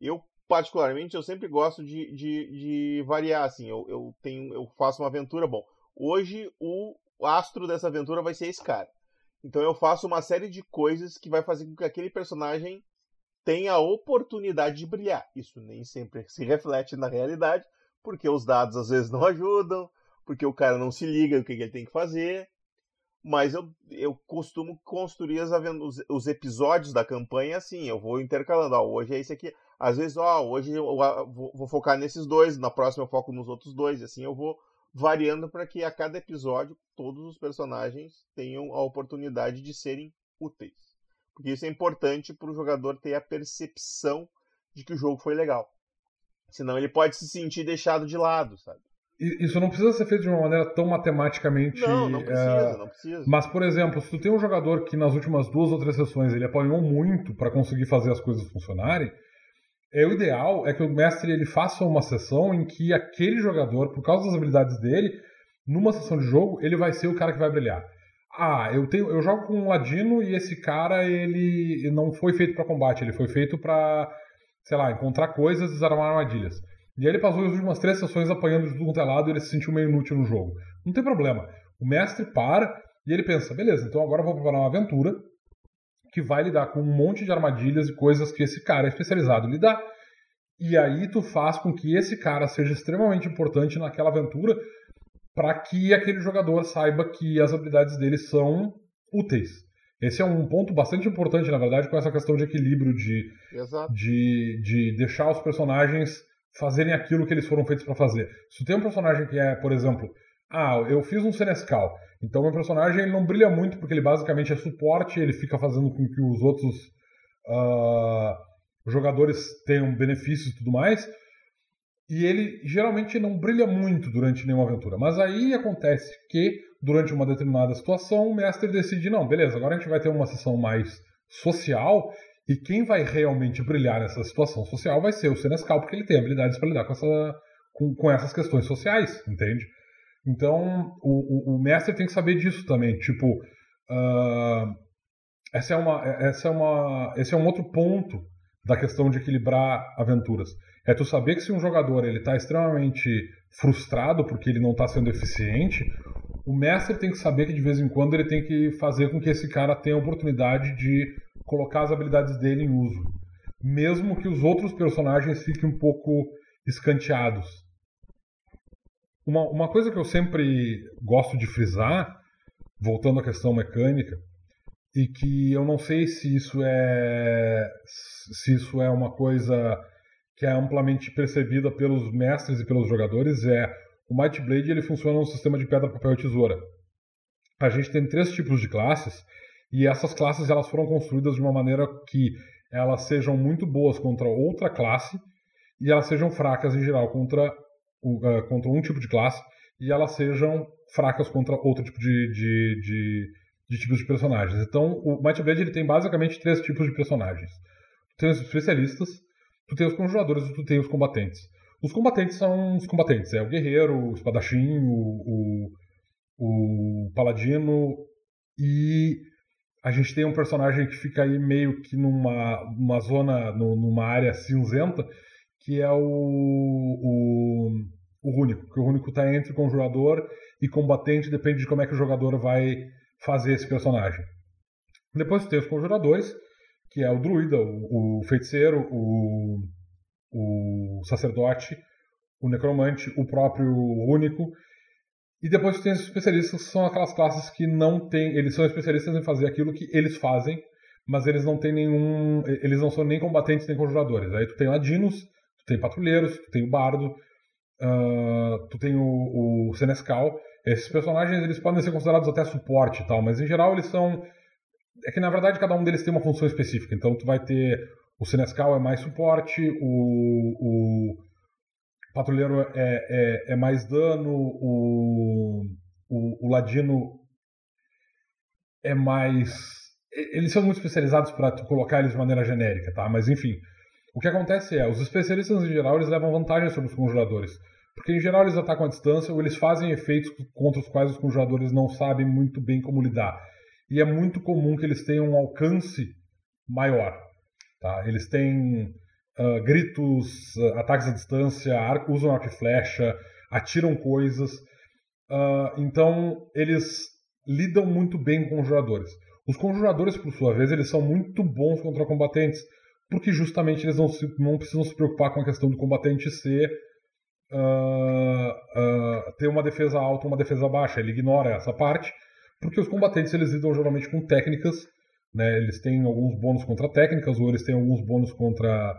Eu particularmente, eu sempre gosto de, de, de variar, assim, eu, eu, tenho, eu faço uma aventura, bom, hoje o astro dessa aventura vai ser esse cara. Então eu faço uma série de coisas que vai fazer com que aquele personagem tenha a oportunidade de brilhar. Isso nem sempre se reflete na realidade, porque os dados às vezes não ajudam, porque o cara não se liga o que ele tem que fazer. Mas eu, eu costumo construir as, os, os episódios da campanha assim, eu vou intercalando. Ó, hoje é esse aqui. Às vezes, ó, hoje eu vou, vou focar nesses dois, na próxima eu foco nos outros dois, e assim eu vou variando para que a cada episódio todos os personagens tenham a oportunidade de serem úteis. Porque isso é importante para o jogador ter a percepção de que o jogo foi legal. Senão ele pode se sentir deixado de lado, sabe? Isso não precisa ser feito de uma maneira tão matematicamente. Não, não precisa, é... não precisa. Mas, por exemplo, se tu tem um jogador que nas últimas duas ou três sessões ele apanhou muito para conseguir fazer as coisas funcionarem, é o ideal é que o mestre ele faça uma sessão em que aquele jogador, por causa das habilidades dele, numa sessão de jogo, ele vai ser o cara que vai brilhar. Ah, eu tenho, eu jogo com um ladino e esse cara ele não foi feito para combate, ele foi feito para sei lá, encontrar coisas desarmar armadilhas. E aí ele passou as últimas três sessões apanhando de tudo quanto é lado e ele se sentiu meio inútil no jogo. Não tem problema. O mestre para e ele pensa, beleza, então agora eu vou preparar uma aventura que vai lidar com um monte de armadilhas e coisas que esse cara é especializado em lidar. E aí tu faz com que esse cara seja extremamente importante naquela aventura para que aquele jogador saiba que as habilidades dele são úteis. Esse é um ponto bastante importante, na verdade, com essa questão de equilíbrio, de, de, de deixar os personagens fazerem aquilo que eles foram feitos para fazer. Se tu tem um personagem que é, por exemplo, ah, eu fiz um Senescal, então meu personagem ele não brilha muito porque ele basicamente é suporte, ele fica fazendo com que os outros uh, jogadores tenham benefícios e tudo mais, e ele geralmente não brilha muito durante nenhuma aventura. Mas aí acontece que, durante uma determinada situação, o mestre decide: não, beleza, agora a gente vai ter uma sessão mais social e quem vai realmente brilhar nessa situação social vai ser o Senescal, porque ele tem habilidades para lidar com, essa, com, com, essas questões sociais, entende? Então, o, o, o, mestre tem que saber disso também. Tipo, uh, essa é uma, essa é uma, esse é um outro ponto da questão de equilibrar aventuras. É tu saber que se um jogador ele está extremamente frustrado porque ele não está sendo eficiente, o mestre tem que saber que de vez em quando ele tem que fazer com que esse cara tenha a oportunidade de colocar as habilidades dele em uso, mesmo que os outros personagens fiquem um pouco escanteados. Uma, uma coisa que eu sempre gosto de frisar, voltando à questão mecânica, e que eu não sei se isso é se isso é uma coisa que é amplamente percebida pelos mestres e pelos jogadores é o Might Blade ele funciona no sistema de pedra, papel e tesoura. A gente tem três tipos de classes e essas classes elas foram construídas de uma maneira que elas sejam muito boas contra outra classe e elas sejam fracas em geral contra, contra um tipo de classe e elas sejam fracas contra outro tipo de, de, de, de tipos de personagens. Então, o Might Blade ele tem basicamente três tipos de personagens. Tem os especialistas, tu tem os conjuradores e tu tem os combatentes. Os combatentes são os combatentes, é o guerreiro, o espadachim, o, o, o paladino e a gente tem um personagem que fica aí meio que numa uma zona, numa área cinzenta, que é o, o, o Rúnico, que o Rúnico está entre conjurador e combatente, depende de como é que o jogador vai fazer esse personagem. Depois tem os conjuradores, que é o druida, o, o feiticeiro, o, o sacerdote, o necromante, o próprio único. E depois tem os especialistas, que são aquelas classes que não têm. Eles são especialistas em fazer aquilo que eles fazem, mas eles não têm nenhum. Eles não são nem combatentes nem conjuradores. Aí tu tem ladinos, tu tem patrulheiros, tu tem o bardo, uh, tu tem o, o senescal. Esses personagens eles podem ser considerados até suporte e tal, mas em geral eles são é que na verdade cada um deles tem uma função específica. Então tu vai ter o Senescal é mais suporte, o, o patrulheiro é, é, é mais dano, o, o, o, ladino é mais. Eles são muito especializados para colocar eles de maneira genérica, tá? Mas enfim, o que acontece é, os especialistas em geral eles levam vantagem sobre os conjuradores. Porque em geral eles atacam à distância ou eles fazem efeitos contra os quais os conjuradores não sabem muito bem como lidar e é muito comum que eles tenham um alcance maior. Tá? Eles têm uh, gritos, uh, ataques à distância, arco, usam arco e flecha, atiram coisas. Uh, então, eles lidam muito muito com conjuradores. Os conjuradores, por sua vez, eles são muito bons contra combatentes, porque justamente eles não, se, não precisam se preocupar com a questão do combatente ser ter uma defesa alta ou uma defesa baixa. Ele ignora essa parte porque os combatentes eles lidam geralmente com técnicas, né? Eles têm alguns bônus contra técnicas ou eles têm alguns bônus contra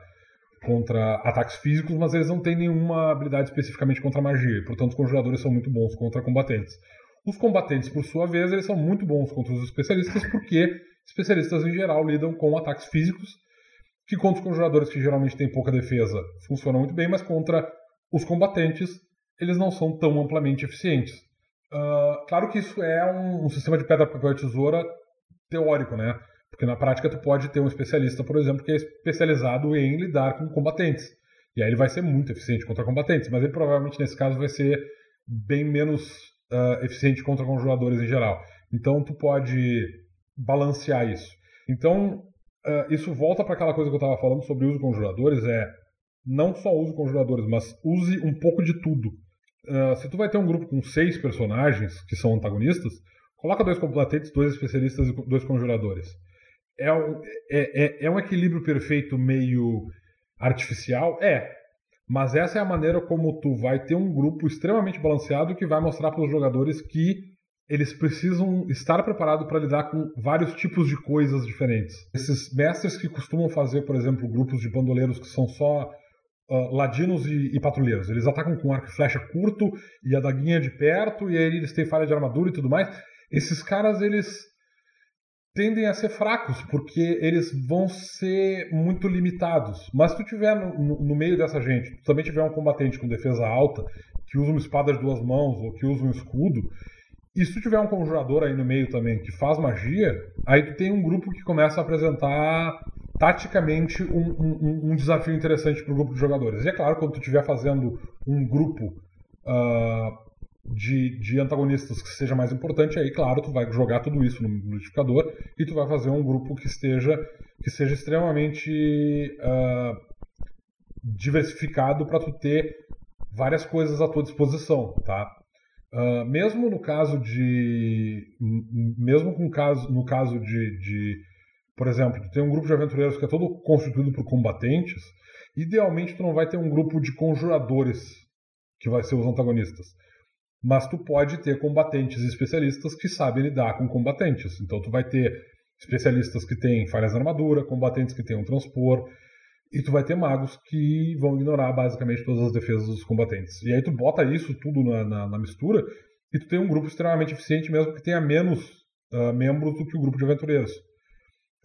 contra ataques físicos, mas eles não têm nenhuma habilidade especificamente contra magia. Portanto, os conjuradores são muito bons contra combatentes. Os combatentes, por sua vez, eles são muito bons contra os especialistas, porque especialistas em geral lidam com ataques físicos, que contra os conjuradores que geralmente têm pouca defesa funcionam muito bem, mas contra os combatentes eles não são tão amplamente eficientes. Uh, claro que isso é um, um, sistema de pedra, papel e tesoura teórico, né? Porque na prática tu pode ter um especialista, por exemplo, que é especializado em lidar com combatentes. E aí ele vai ser muito eficiente contra combatentes, mas ele provavelmente nesse caso vai ser bem menos uh, eficiente contra conjuradores em geral. Então tu pode balancear isso. Então uh, isso volta para aquela coisa que eu estava falando sobre uso conjuradores, é não só use conjuradores, mas use um pouco de tudo. Uh, se tu vai ter um grupo com seis personagens que são antagonistas, coloca dois combatentes, dois especialistas e dois conjuradores. É um, é, é, é um equilíbrio perfeito meio artificial? É. Mas essa é a maneira como tu vai ter um grupo extremamente balanceado que vai mostrar para os jogadores que eles precisam estar preparados para lidar com vários tipos de coisas diferentes. Esses mestres que costumam fazer, por exemplo, grupos de bandoleiros que são só uh, ladinos e, e, patrulheiros, eles atacam com arco e flecha curto e a daguinha de perto, e aí eles têm falha de armadura e tudo mais. Esses caras, eles tendem a ser fracos, porque eles vão ser muito limitados. Mas se tu tiver no, no, meio dessa gente, tu também tiver um combatente com defesa alta, que usa uma espada de duas mãos ou que usa um escudo, e se tu tiver um conjurador aí no meio também que faz magia, aí tu tem um grupo que começa a apresentar taticamente um, um, um desafio interessante para o grupo de jogadores. E é claro, quando tu estiver fazendo um grupo uh, de, de antagonistas que seja mais importante, aí, claro, tu vai jogar tudo isso no modificador e tu vai fazer um grupo que esteja que seja extremamente uh, diversificado para tu ter várias coisas à tua disposição, tá? Uh, mesmo no caso de mesmo com caso no caso de, de por exemplo, tu tem um grupo de aventureiros que é todo constituído por combatentes, idealmente tu não vai ter um grupo de conjuradores que vai ser os antagonistas mas tu pode ter combatentes especialistas que sabem lidar com combatentes. Então tu vai ter especialistas que têm falhas na armadura, combatentes que têm um transpor, e tu vai ter magos que vão ignorar basicamente todas as defesas dos combatentes. E aí tu bota isso tudo na, na, na mistura e tu tem um grupo extremamente eficiente mesmo que tenha menos uh, membros do que o grupo de aventureiros.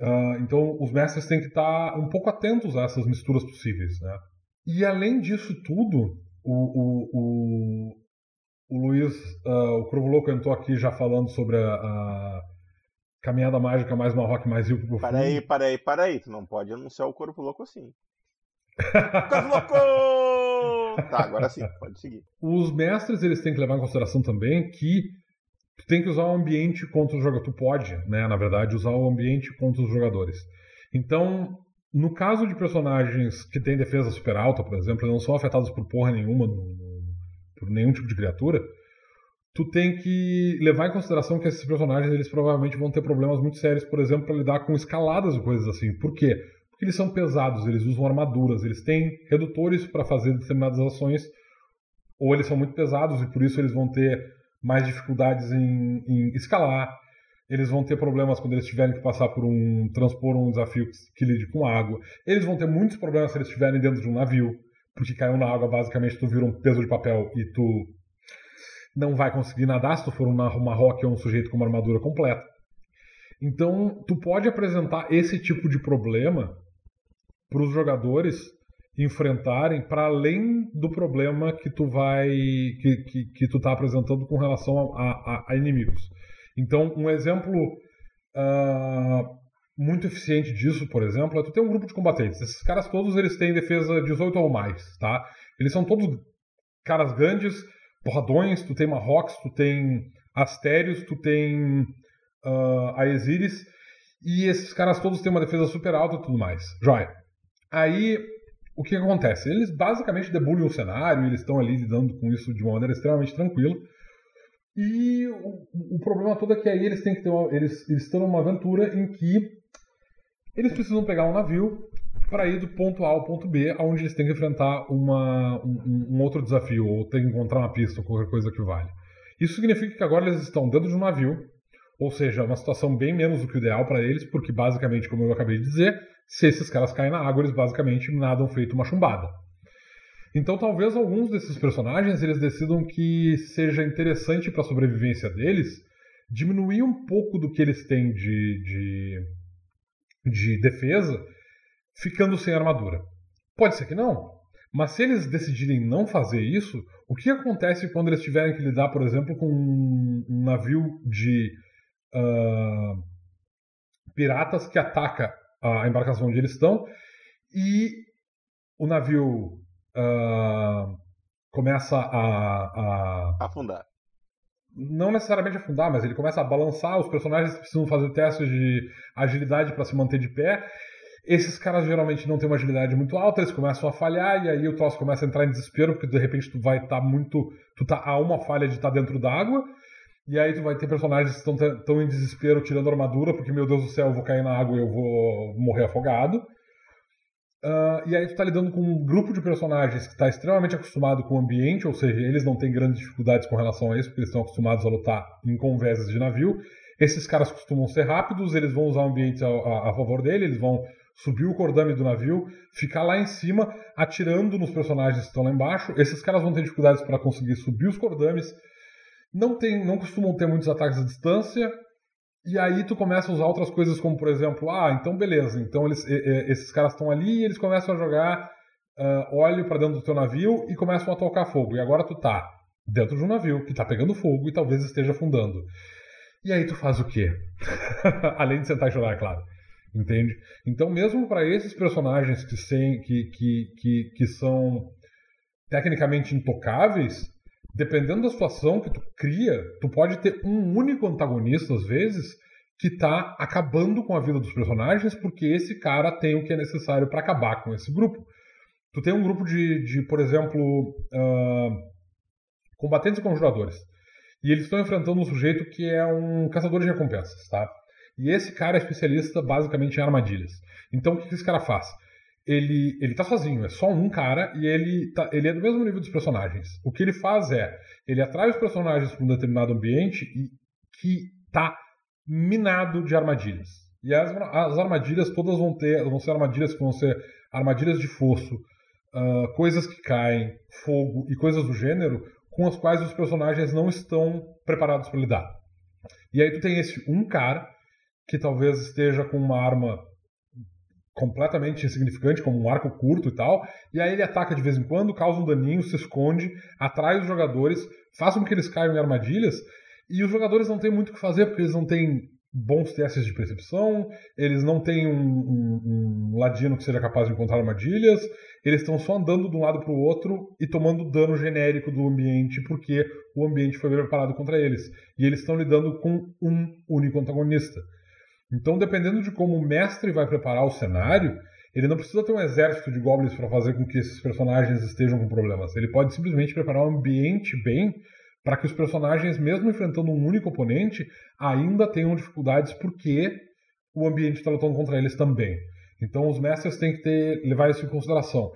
Uh, então os mestres têm que estar um pouco atentos a essas misturas possíveis. Né? E além disso tudo, o, o, o, o Luiz, uh, o Corvo Louco entrou aqui já falando sobre a, a Caminhada Mágica mais Marroque mais Rio Profundo. Peraí, peraí, peraí. Tu não pode anunciar o Corvo Louco assim. Corvo Louco! Tá, agora sim, pode seguir. Os mestres, eles têm que levar em consideração também que tu tem que usar o ambiente contra os jogadores. Tu pode, né, na verdade, usar o ambiente contra os jogadores. Então, no caso de personagens que têm defesa super alta, por exemplo, não são afetados por porra nenhuma por nenhum tipo de criatura, tu tem que levar em consideração que esses personagens eles provavelmente vão ter problemas muito sérios, por exemplo, para lidar com escaladas e coisas assim. Por quê? Porque eles são pesados, eles usam armaduras, eles têm redutores para fazer determinadas ações, ou eles são muito pesados e por isso eles vão ter mais dificuldades em, em escalar. Eles vão ter problemas quando eles tiverem que passar por um transpor um desafio que, que lide com água. Eles vão ter muitos problemas se eles estiverem dentro de um navio porque caiu na água, basicamente tu vira um peso de papel e tu não vai conseguir nadar se tu for uma rock ou um sujeito com uma armadura completa. Então, tu pode apresentar esse tipo de problema para os jogadores enfrentarem para além do problema que tu vai que, que, que tu está apresentando com relação a, a, a, inimigos. Então, um exemplo uh, muito eficiente disso, por exemplo, é tu ter um grupo de combatentes. Esses caras todos eles têm defesa 18 ou mais, tá? Eles são todos caras grandes, porradões, tu tem Marrocos, tu tem Astérios, tu tem uh, Aesiris, e esses caras todos têm uma defesa super alta e tudo mais. Joia. Aí, o que acontece? Eles basicamente debulham o cenário, eles estão ali lidando com isso de uma maneira extremamente tranquila. E o, o, problema todo é que aí eles têm que ter uma, eles, eles estão numa aventura em que eles precisam pegar um navio para ir do ponto A ao ponto B, onde eles têm que enfrentar uma, um, um, outro desafio, ou têm que encontrar uma pista, ou qualquer coisa que vale. Isso significa que agora eles estão dentro de um navio, ou seja, uma situação bem menos do que o ideal para eles, porque basicamente, como eu acabei de dizer, se esses caras caem na água, eles basicamente nadam feito uma chumbada. Então talvez alguns desses personagens eles decidam que seja interessante para a sobrevivência deles diminuir um pouco do que eles têm de, de de defesa ficando sem armadura. Pode ser que não, mas se eles decidirem não fazer isso, o que acontece quando eles tiverem que lidar, por exemplo, com um navio de uh, piratas que ataca a embarcação onde eles estão e o navio uh, começa a, a afundar não necessariamente afundar, mas ele começa a balançar, os personagens precisam fazer testes de agilidade para se manter de pé, Esses caras geralmente não têm uma agilidade muito alta, eles começam a falhar e aí o troço começa a entrar em desespero porque de repente tu vai estar tá muito, tu tá a uma falha de estar tá dentro d'água. E aí tu vai ter personagens que estão tão em desespero tirando armadura, porque, meu Deus do céu, eu vou cair na água e eu vou morrer afogado. Uh, e aí tu tá lidando com um grupo de personagens que está extremamente acostumado com o ambiente, ou seja, eles não têm grandes dificuldades com relação a isso, porque eles estão acostumados a lutar em conversas de navio. Esses caras costumam ser rápidos, eles vão usar o ambiente a, a, a favor dele, eles vão subir o cordame do navio, ficar lá em cima, atirando nos personagens que estão lá embaixo. Esses caras vão ter dificuldades para conseguir subir os cordames, não, tem, não costumam ter muitos ataques à distância. E aí tu começa a usar outras coisas como, por exemplo, ah, então beleza, então eles, esses caras estão ali e eles começam a jogar uh, óleo para dentro do teu navio e começam a tocar fogo. E agora tu tá dentro de um navio que tá pegando fogo e talvez esteja afundando. E aí tu faz o quê? Além de sentar e chorar, é claro. Entende? Então, mesmo para esses personagens que, sem, que, que, que, que são tecnicamente intocáveis, dependendo da situação que tu cria, tu pode ter um único antagonista, às vezes, que está acabando com a vida dos personagens, porque esse cara tem o que é necessário para acabar com esse grupo. Tu tem um grupo de, de por exemplo, uh, combatentes e conjuradores. E eles estão enfrentando um sujeito que é um caçador de recompensas, tá? E esse cara é especialista basicamente em armadilhas. Então o que esse cara faz? ele, ele tá sozinho, é só um cara e ele, tá, ele é do mesmo nível dos personagens. O que ele faz é, ele atrai os personagens para um determinado ambiente e que tá minado de armadilhas. E as, as armadilhas todas vão ter, vão ser armadilhas que vão ser armadilhas de fosso, uh, coisas que caem, fogo e coisas do gênero com as quais os personagens não estão preparados para lidar. E aí tu tem esse um cara que talvez esteja com uma arma completamente insignificante, como um arco curto e tal, e aí ele ataca de vez em quando, causa um daninho, se esconde, atrai os jogadores, faz com que eles caiam em armadilhas, e os jogadores não têm muito o que fazer, porque eles não têm bons testes de percepção, eles não têm um, um, um ladino que seja capaz de encontrar armadilhas, eles estão só andando de um lado para o outro e tomando dano genérico do ambiente, porque o ambiente foi preparado contra eles. E eles estão lidando com um único antagonista. Então, dependendo de como o mestre vai preparar o cenário, ele não precisa ter um exército de goblins para fazer com que esses personagens estejam com problemas. Ele pode simplesmente preparar um ambiente bem para que os personagens, mesmo enfrentando um único oponente, ainda tenham dificuldades porque o ambiente está lutando contra eles também. Então, os mestres têm que ter, levar isso em consideração.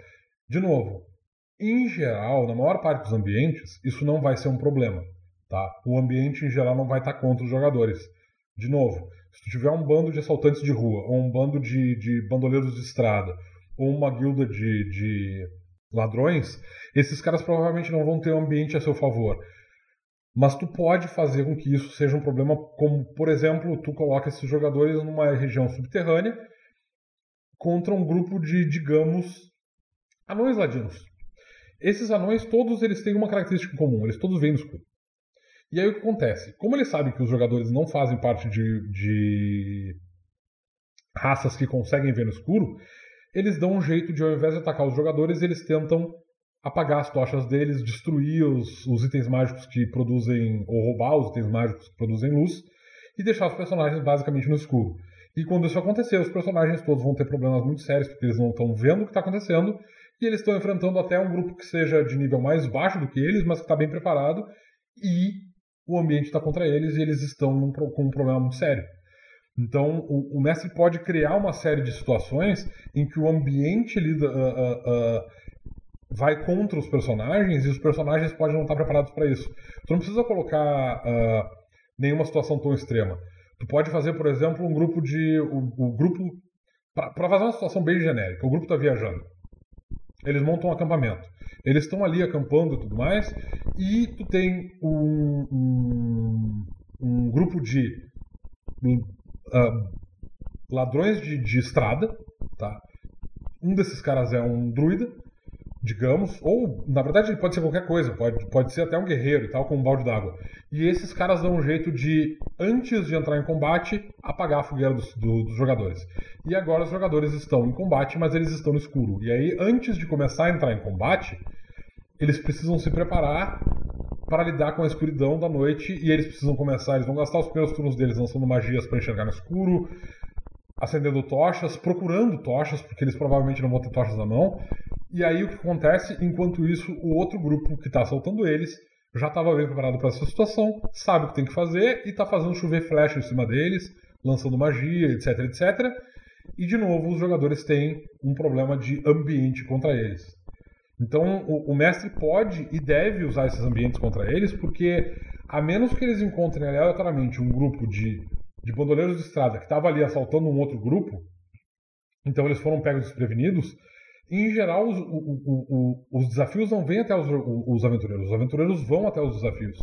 De novo, em geral, na maior parte dos ambientes, isso não vai ser um problema. Tá? O ambiente, em geral, não vai estar contra os jogadores. De novo, se tiver um bando de assaltantes de rua, ou um bando de, de bandoleiros de estrada, ou uma guilda de, de ladrões, esses caras provavelmente não vão ter um ambiente a seu favor. Mas tu pode fazer com que isso seja um problema, como, por exemplo, tu coloca esses jogadores numa região subterrânea contra um grupo de, digamos, anões ladinos. Esses anões, todos eles têm uma característica comum, eles todos vêm no escuro. E aí o que acontece? Como eles sabem que os jogadores não fazem parte de, de raças que conseguem ver no escuro, eles dão um jeito de, ao invés de atacar os jogadores, eles tentam apagar as tochas deles, destruir os, os itens mágicos que produzem, ou roubar os itens mágicos que produzem luz, e deixar os personagens basicamente no escuro. E quando isso acontecer, os personagens todos vão ter problemas muito sérios, porque eles não estão vendo o que está acontecendo, e eles estão enfrentando até um grupo que seja de nível mais baixo do que eles, mas que está bem preparado, e o ambiente está contra eles e eles estão num, com um problema muito sério. Então, o, o, mestre pode criar uma série de situações em que o ambiente lida, uh, uh, vai contra os personagens e os personagens podem não estar preparados para isso. Tu não precisa colocar nenhuma situação tão extrema. Tu pode fazer, por exemplo, um grupo de. O, o grupo. Para fazer uma situação bem genérica, o grupo está viajando. Eles montam um acampamento. Eles estão ali acampando e tudo mais, e tu tem um, um, um grupo de uh, ladrões de, de estrada, tá? Um desses caras é um druida, digamos, ou na verdade ele pode ser qualquer coisa, pode, pode ser até um guerreiro e tal, com um balde d'água. E esses caras dão um jeito de, antes de entrar em combate, apagar a fogueira dos, do, dos jogadores. E agora os jogadores estão em combate, mas eles estão no escuro. E aí, antes de começar a entrar em combate, eles precisam se preparar para lidar com a escuridão da noite e eles precisam começar, eles vão gastar os primeiros turnos deles lançando magias para enxergar no escuro, acendendo tochas, procurando tochas, porque eles provavelmente não vão ter tochas na mão. E aí o que acontece? Enquanto isso, o outro grupo que está assaltando eles já estava bem preparado para essa situação, sabe o que tem que fazer e está fazendo chover flecha em cima deles, lançando magia, etc, etc. E de novo, os jogadores têm um problema de ambiente contra eles. Então, o, o mestre pode e deve usar esses ambientes contra eles, porque a menos que eles encontrem aleatoriamente um grupo de, de bandoleiros de estrada que estava ali assaltando um outro grupo, então eles foram pegos desprevenidos, em geral, os, o, o, os desafios não vêm até os, os, aventureiros, os aventureiros vão até os desafios.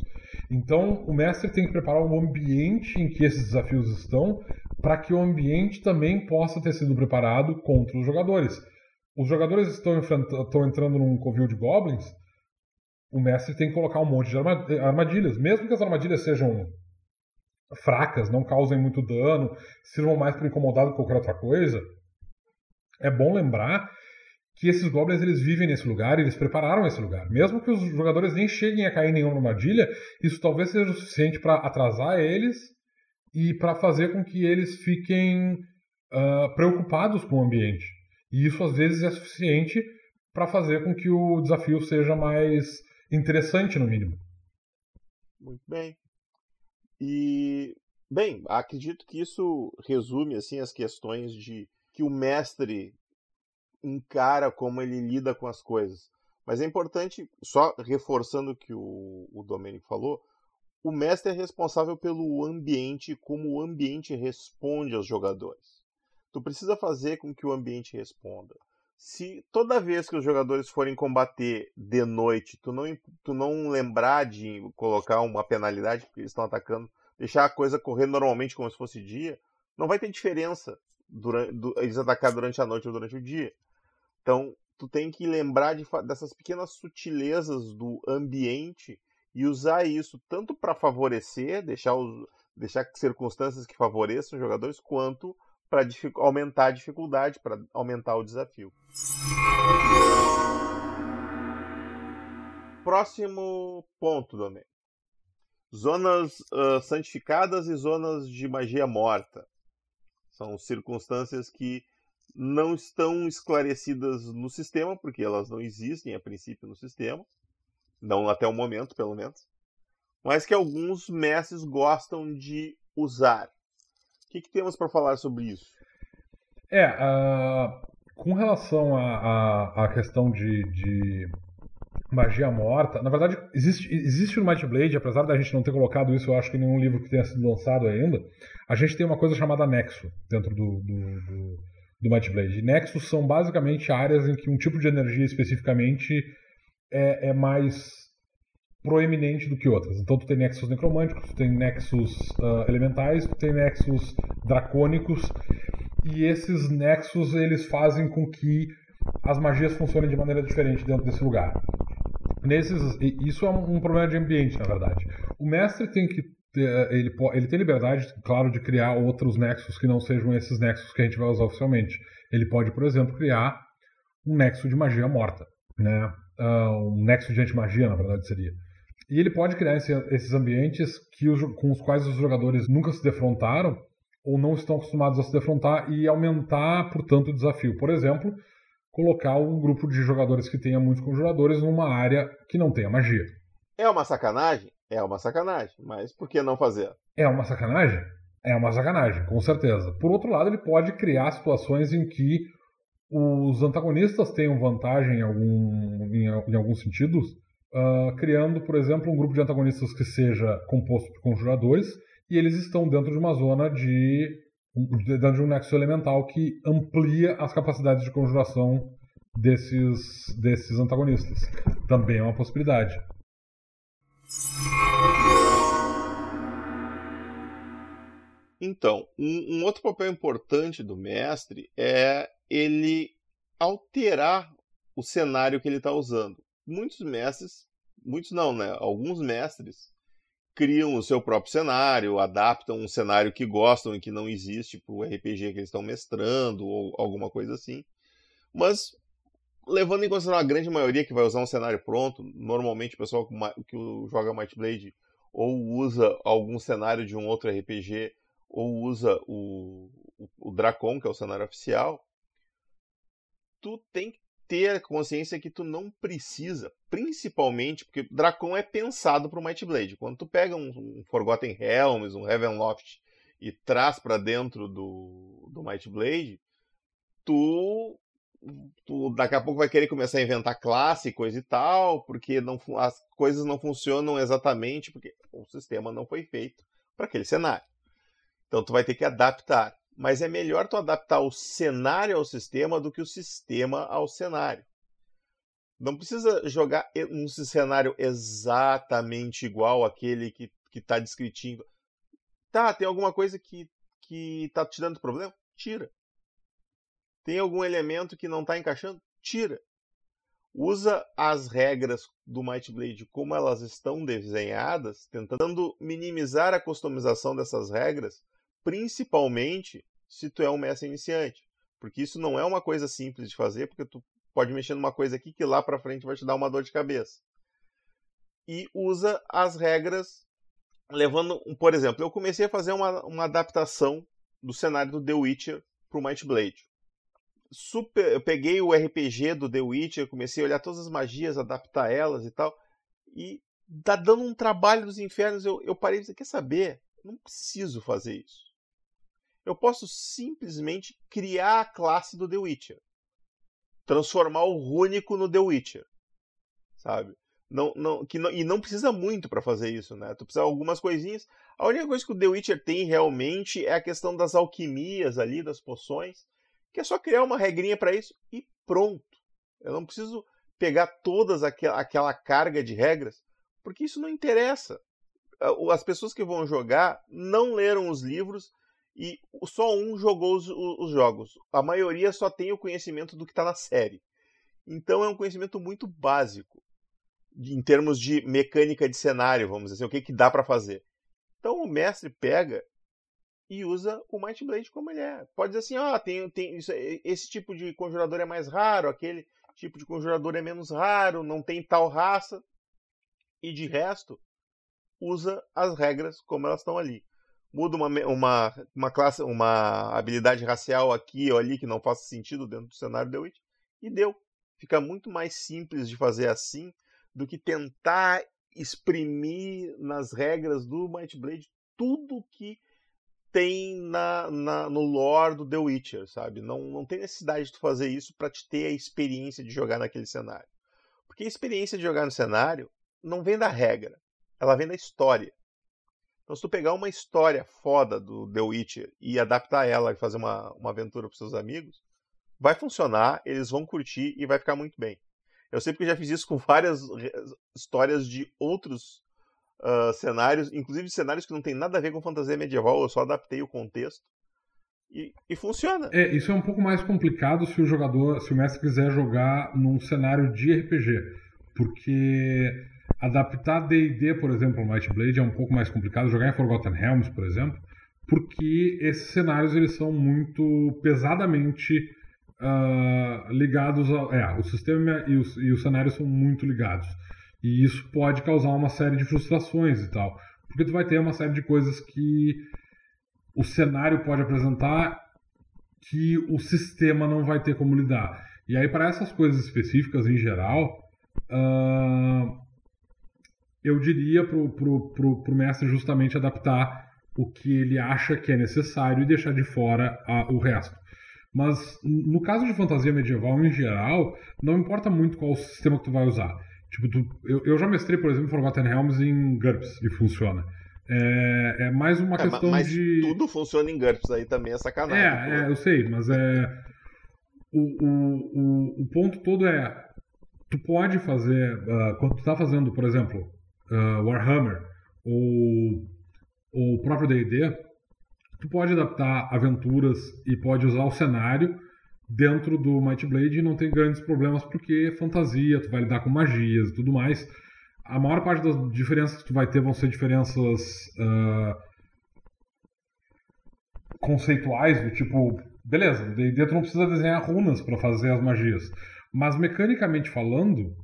Então, o mestre tem que preparar um ambiente em que esses desafios estão, para que o ambiente também possa ter sido preparado contra os jogadores. Os jogadores estão, estão entrando num covil de goblins, o mestre tem que colocar um monte de armadilhas, mesmo que as armadilhas sejam fracas, não causem muito dano, sirvam mais para incomodar do que qualquer outra coisa. É bom lembrar que esses goblins eles vivem nesse lugar, eles prepararam esse lugar. Mesmo que os jogadores nem cheguem a cair em nenhuma armadilha, isso talvez seja o suficiente para atrasar eles e para fazer com que eles fiquem uh, preocupados com o ambiente. E isso às vezes é suficiente para fazer com que o desafio seja mais interessante, no mínimo. Muito bem. E bem, acredito que isso resume assim as questões de que o mestre encara, como ele lida com as coisas. Mas é importante, só reforçando o que o, o Domênico falou, o mestre é responsável pelo ambiente, como o ambiente responde aos jogadores. Tu precisa fazer com que o ambiente responda. Se toda vez que os jogadores forem combater de noite, tu não, tu não lembrar de colocar uma penalidade porque eles estão atacando, deixar a coisa correr normalmente como se fosse dia, não vai ter diferença durante, eles atacar durante a noite ou durante o dia. Então, tu tem que lembrar de, dessas pequenas sutilezas do ambiente e usar isso tanto para favorecer, deixar, os, deixar circunstâncias que favoreçam os jogadores, quanto para aumentar a dificuldade, para aumentar o desafio. Próximo ponto, Domênico. Zonas uh, santificadas e zonas de magia morta. São circunstâncias que não estão esclarecidas no sistema, porque elas não existem a princípio no sistema, não até o momento, pelo menos, mas que alguns mestres gostam de usar. O que, que temos para falar sobre isso? É, uh, com relação à questão de, de, magia morta, na verdade, existe, existe no Might Blade, apesar da gente não ter colocado isso, eu acho que em nenhum livro que tenha sido lançado ainda, a gente tem uma coisa chamada Nexo dentro do, do, do do Might Blade. Nexus são basicamente áreas em que um tipo de energia especificamente é, é mais proeminente do que outras. Então tu tem nexus necromânticos, tu tem nexus uh, elementais, tu tem nexus dracônicos e esses nexus eles fazem com que as magias funcionem de maneira diferente dentro desse lugar. Nesses, isso é um problema de ambiente, na verdade. O mestre tem que ele, ele tem liberdade, claro, de criar outros nexos que não sejam esses nexos que a gente vai usar oficialmente. Ele pode, por exemplo, criar um nexo de magia morta, né? Uh, um nexo de antimagia, na verdade, seria. E ele pode criar esse, esses ambientes que os, com os quais os jogadores nunca se defrontaram ou não estão acostumados a se defrontar e aumentar, portanto, o desafio. Por exemplo, colocar um grupo de jogadores que tenha muitos conjuradores numa área que não tenha magia. É uma sacanagem? É uma sacanagem, mas por que não fazer? É uma sacanagem? É uma sacanagem, com certeza. Por outro lado, ele pode criar situações em que os antagonistas tenham vantagem em, algum, em, em alguns sentidos, uh, criando, por exemplo, um grupo de antagonistas que seja composto por conjuradores e eles estão dentro de uma zona de dentro de um nexo elemental que amplia as capacidades de conjuração desses, desses antagonistas. Também é uma possibilidade. Então, um, um, outro papel importante do mestre é ele alterar o cenário que ele está usando. Muitos mestres, muitos não, né? Alguns mestres criam o seu próprio cenário, adaptam um cenário que gostam e que não existe para o RPG que eles estão mestrando ou alguma coisa assim. Mas levando em consideração a grande maioria que vai usar um cenário pronto, normalmente o pessoal que joga Might Blade ou usa algum cenário de um outro RPG ou usa o, o Dracon, que é o cenário oficial, tu tem que ter consciência que tu não precisa, principalmente porque Dracon é pensado para o Might Blade. Quando tu pega um, um Forgotten Realms, um Heavenloft e traz para dentro do, do Might Blade, tu, tu daqui a pouco vai querer começar a inventar classe, coisa e tal, porque não, as coisas não funcionam exatamente porque o sistema não foi feito para aquele cenário. Então tu vai ter que adaptar mas é melhor tu adaptar o cenário ao sistema do que o sistema ao cenário. Não precisa jogar um cenário exatamente igual àquele que está descritinho. Tá, tem alguma coisa que, que tá te dando problema? Tira. Tem algum elemento que não está encaixando? Tira. Usa as regras do Might Blade como elas estão desenhadas, tentando minimizar a customização dessas regras principalmente se tu é um mestre iniciante, porque isso não é uma coisa simples de fazer, porque tu pode mexer numa coisa aqui que lá para frente vai te dar uma dor de cabeça. E usa as regras levando, por exemplo, eu comecei a fazer uma, uma adaptação do cenário do The Witcher para o Might Blade. Super, eu peguei o RPG do The Witcher, comecei a olhar todas as magias, adaptar elas e tal, e tá dando um trabalho dos infernos. Eu, eu parei e disse, quer saber? Não preciso fazer isso eu posso simplesmente criar a classe do The Witcher. Transformar o Rúnico no The Witcher. Sabe? Não, não, que não, e não precisa muito para fazer isso, né? Tu precisa de algumas coisinhas. A única coisa que o The Witcher tem realmente é a questão das alquimias ali, das poções, que é só criar uma regrinha para isso e pronto. Eu não preciso pegar todas aquela, aquela carga de regras, porque isso não interessa. As pessoas que vão jogar não leram os livros e só um jogou os, os jogos. A maioria só tem o conhecimento do que está na série. Então é um conhecimento muito básico em termos de mecânica de cenário, vamos dizer assim, o que, que dá para fazer. Então o mestre pega e usa o Might Blade como ele é. Pode dizer assim, ah, tem, tem isso, esse tipo de conjurador é mais raro, aquele tipo de conjurador é menos raro, não tem tal raça. E de resto, usa as regras como elas estão ali muda uma, uma, uma classe, uma habilidade racial aqui ou ali que não faça sentido dentro do cenário The Witch, e deu. Fica muito mais simples de fazer assim do que tentar exprimir nas regras do Might Blade tudo que tem na, na, no lore do The Witcher, sabe? Não, não tem necessidade de tu fazer isso para te ter a experiência de jogar naquele cenário. Porque a experiência de jogar no cenário não vem da regra, ela vem da história. Então, se tu pegar uma história foda do The Witcher e adaptar ela e fazer uma, uma aventura para seus amigos, vai funcionar, eles vão curtir e vai ficar muito bem. Eu sei porque já fiz isso com várias histórias de outros uh, cenários, inclusive cenários que não tem nada a ver com fantasia medieval, eu só adaptei o contexto. E, e, funciona. É, isso é um pouco mais complicado se o jogador, se o mestre quiser jogar num cenário de RPG. Porque Adaptar D&D, por exemplo, ao Might Blade é um pouco mais complicado. Jogar em Forgotten Realms, por exemplo, porque esses cenários eles são muito pesadamente uh, ligados ao... É, o sistema e os, e os cenários são muito ligados. E isso pode causar uma série de frustrações e tal. Porque tu vai ter uma série de coisas que o cenário pode apresentar que o sistema não vai ter como lidar. E aí, para essas coisas específicas em geral, uh, eu diria pro, pro mestre justamente adaptar o que ele acha que é necessário e deixar de fora a, o resto. Mas no caso de fantasia medieval em geral, não importa muito qual sistema que tu vai usar. Tipo, tu, eu, eu já mestrei, por exemplo, Forgotten Realms em GURPS e funciona. É, é mais uma é, questão mas de. Tudo funciona em GURPS aí também é sacanagem. É, é eu sei, mas é. O, o, o, o ponto todo é. Tu pode fazer. Uh, quando tu tá fazendo, por exemplo, uh, Warhammer ou o próprio D&D, tu pode adaptar aventuras e pode usar o cenário dentro do Might Blade e não tem grandes problemas porque é fantasia, tu vai lidar com magias e tudo mais. A maior parte das diferenças que tu vai ter vão ser diferenças uh, conceituais, do tipo, beleza, no D&D tu não precisa desenhar runas para fazer as magias, mas mecanicamente falando,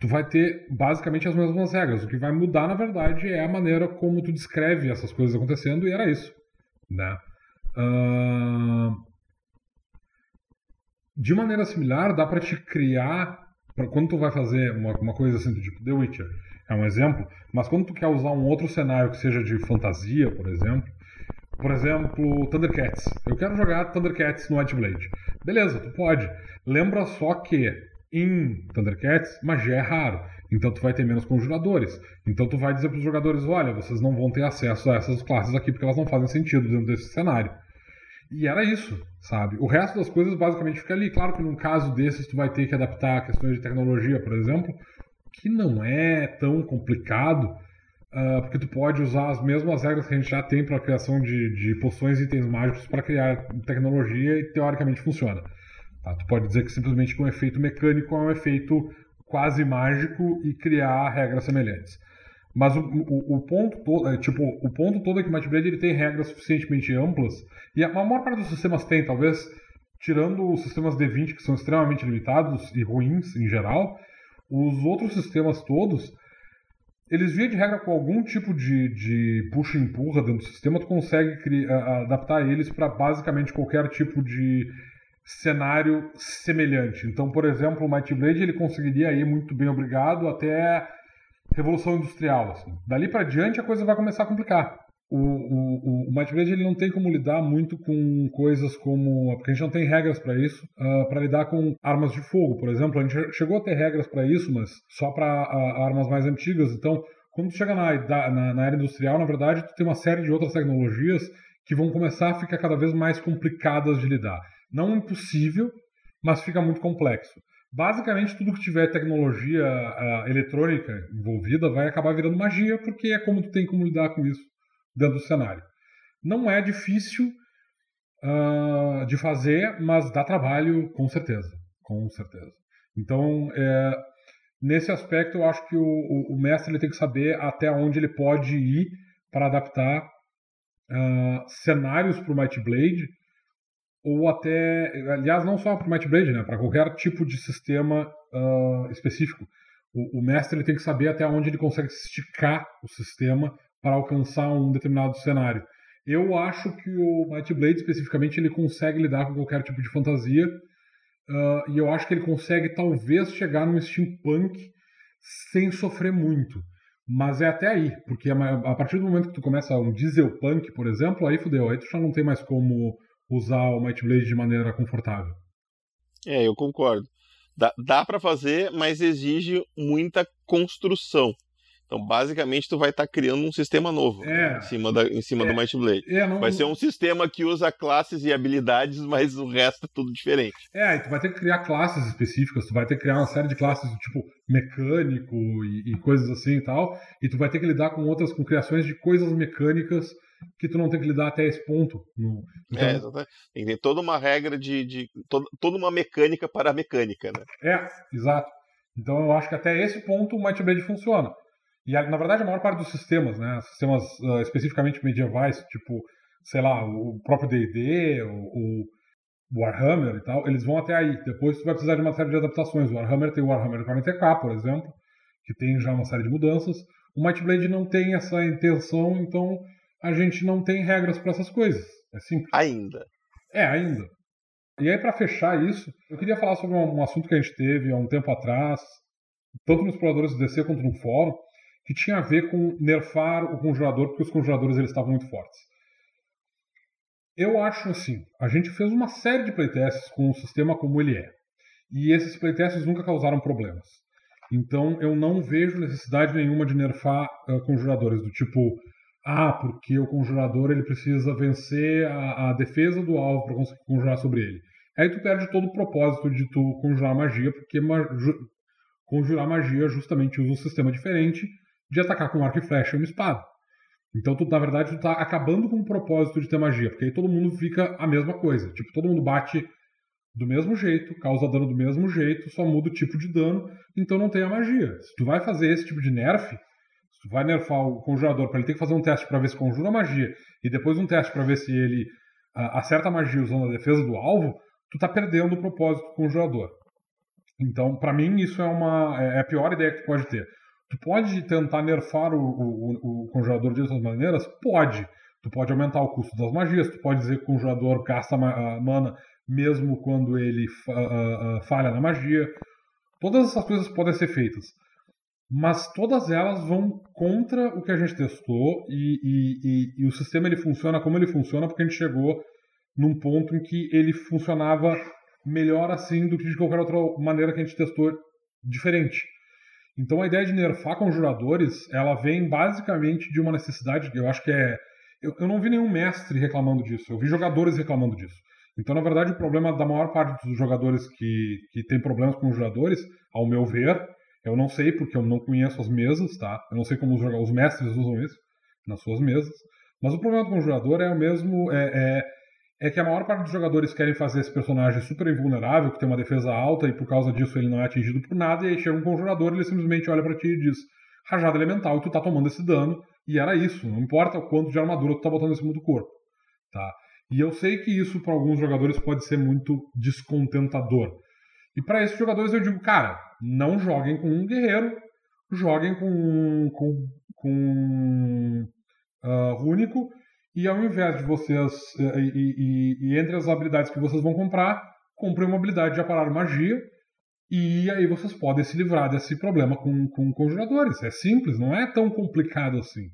tu vai ter basicamente as mesmas regras. O que vai mudar, na verdade, é a maneira como tu descreve essas coisas acontecendo, e era isso. Né? Uh, de maneira similar, dá para te criar, pra, quando tu vai fazer uma, uma coisa assim do tipo The Witcher, é um exemplo, mas quando tu quer usar um outro cenário que seja de fantasia, por exemplo, por exemplo, Thundercats. Eu quero jogar Thundercats no White Blade. Beleza, tu pode. Lembra só que em Thundercats, magia é raro. Então tu vai ter menos conjuradores. Então tu vai dizer para os jogadores, olha, vocês não vão ter acesso a essas classes aqui porque elas não fazem sentido dentro desse cenário. E era isso, sabe? O resto das coisas basicamente fica ali. Claro que num caso desses tu vai ter que adaptar questões de tecnologia, por exemplo, que não é tão complicado, uh, porque tu pode usar as mesmas regras que a gente já tem para a criação de, de poções e itens mágicos para criar tecnologia e teoricamente funciona. Tá? Tu pode dizer que simplesmente com um efeito mecânico é um efeito quase mágico e criar regras semelhantes. Mas o, o, o, ponto todo, é, tipo, o ponto todo é que o Might Blade ele tem regras suficientemente amplas e a maior parte dos sistemas tem, talvez tirando os sistemas D20 que são extremamente limitados e ruins em geral, os outros sistemas todos eles via de regra com algum tipo de, de puxa e empurra dentro do sistema, tu consegue criar, adaptar eles para basicamente qualquer tipo de cenário semelhante. Então, por exemplo, o Might Blade ele conseguiria ir muito bem obrigado até Revolução Industrial. Assim. Dali para diante a coisa vai começar a complicar. O, o, o Blade ele não tem como lidar muito com coisas como. Porque a gente não tem regras para isso, uh, ah, para lidar com armas de fogo, por exemplo. A gente chegou a ter regras para isso, mas só para uh, armas mais antigas. Então, quando tu chega na, na, na, era industrial, na verdade, tu tem uma série de outras tecnologias que vão começar a ficar cada vez mais complicadas de lidar. Não impossível, mas fica muito complexo. Basicamente, tudo que tiver tecnologia uh, eletrônica envolvida vai acabar virando magia, porque é como tu tem como lidar com isso dentro do cenário. Não é difícil uh, de fazer, mas dá trabalho, com certeza. Com certeza. Então, é, nesse aspecto, eu acho que o, o, o, mestre ele tem que saber até onde ele pode ir para adaptar uh, cenários para o Might Blade ou até, aliás, não só para o Might Blade, né, para qualquer tipo de sistema uh, específico. O, o, mestre ele tem que saber até onde ele consegue esticar o sistema para alcançar um determinado cenário. Eu acho que o Might Blade, especificamente, ele consegue lidar com qualquer tipo de fantasia, uh, e eu acho que ele consegue, talvez, chegar num steampunk sem sofrer muito. Mas é até aí, porque a partir do momento que tu começa um dieselpunk, por exemplo, aí fudeu, aí tu já não tem mais como usar o Might Blade de maneira confortável. É, eu concordo. Dá, dá para fazer, mas exige muita construção. Então, basicamente, tu vai estar tá criando um sistema novo é, em cima, da, em cima é, do Might Blade. É, não, vai ser um sistema que usa classes e habilidades, mas o resto é tudo diferente. É, e tu vai ter que criar classes específicas, tu vai ter que criar uma série de classes do tipo mecânico e, e coisas assim e tal, e tu vai ter que lidar com outras, com criações de coisas mecânicas que tu não tem que lidar até esse ponto. No... Então... É, exatamente. Tem, toda uma regra de. de toda, toda uma mecânica para a mecânica, né? É, exato. Então eu acho que até esse ponto o Might Blade funciona. E na verdade a maior parte dos sistemas, né? Sistemas uh, especificamente medievais, tipo, sei lá, o próprio D&D, o, o Warhammer e tal, eles vão até aí. Depois tu vai precisar de uma série de adaptações. O Warhammer tem o Warhammer 40k, por exemplo, que tem já uma série de mudanças. O Might Blade não tem essa intenção, então a gente não tem regras para essas coisas. É simples. Ainda. É, ainda. E aí, para fechar isso, eu queria falar sobre um, um, assunto que a gente teve há um tempo atrás, tanto nos exploradores do DC quanto no fórum, que tinha a ver com nerfar o conjurador, porque os conjuradores eles estavam muito fortes. Eu acho assim, a gente fez uma série de playtests com o sistema como ele é. E esses playtests nunca causaram problemas. Então eu não vejo necessidade nenhuma de nerfar uh, conjuradores do tipo ah, porque o conjurador ele precisa vencer a, a defesa do alvo para conseguir conjurar sobre ele. Aí tu perde todo o propósito de tu conjurar magia, porque ma ju conjurar magia justamente usa um sistema diferente de atacar com arco e flecha e uma espada. Então, tu, na verdade, tu tá acabando com o propósito de ter magia, porque aí todo mundo fica a mesma coisa. Tipo, todo mundo bate do mesmo jeito, causa dano do mesmo jeito, só muda o tipo de dano, então não tem a magia. Se tu vai fazer esse tipo de nerf, vai nerfar o conjurador para ele ter que fazer um teste para ver se conjura magia e depois um teste para ver se ele uh, acerta a magia usando a defesa do alvo, tu tá perdendo o propósito do conjurador. Então, para mim, isso é uma é, é a pior ideia que tu pode ter. Tu pode tentar nerfar o, o, o conjurador de outras maneiras? Pode. Tu pode aumentar o custo das magias, tu pode dizer que o conjurador gasta mana mesmo quando ele falha na magia. Todas essas coisas podem ser feitas. Mas todas elas vão contra o que a gente testou e, e, e, e o sistema ele funciona como ele funciona porque a gente chegou num ponto em que ele funcionava melhor assim do que de qualquer outra maneira que a gente testou diferente. Então a ideia de nerfar conjuradores, ela vem basicamente de uma necessidade, eu acho que é... Eu, eu não vi nenhum mestre reclamando disso, eu vi jogadores reclamando disso. Então, na verdade, o problema da maior parte dos jogadores que, que tem problemas com conjuradores, ao meu ver, eu não sei porque eu não conheço as mesas, tá? Eu não sei como os, mestres usam isso nas suas mesas. Mas o problema do conjurador é o mesmo... É, é, é que a maior parte dos jogadores querem fazer esse personagem super invulnerável, que tem uma defesa alta e por causa disso ele não é atingido por nada, e aí chega um conjurador e ele simplesmente olha para ti e diz: rajada elemental, e tu tá tomando esse dano, e era isso, não importa o quanto de armadura tu tá botando em cima do corpo. Tá? E eu sei que isso para alguns jogadores pode ser muito descontentador. E para esses jogadores eu digo, cara, não joguem com um guerreiro, joguem com, com, com uh, rúnico e ao invés de vocês. E, e, e, entre as habilidades que vocês vão comprar, comprem uma habilidade de aparar magia. E aí vocês podem se livrar desse problema com, com conjuradores. É simples, não é tão complicado assim.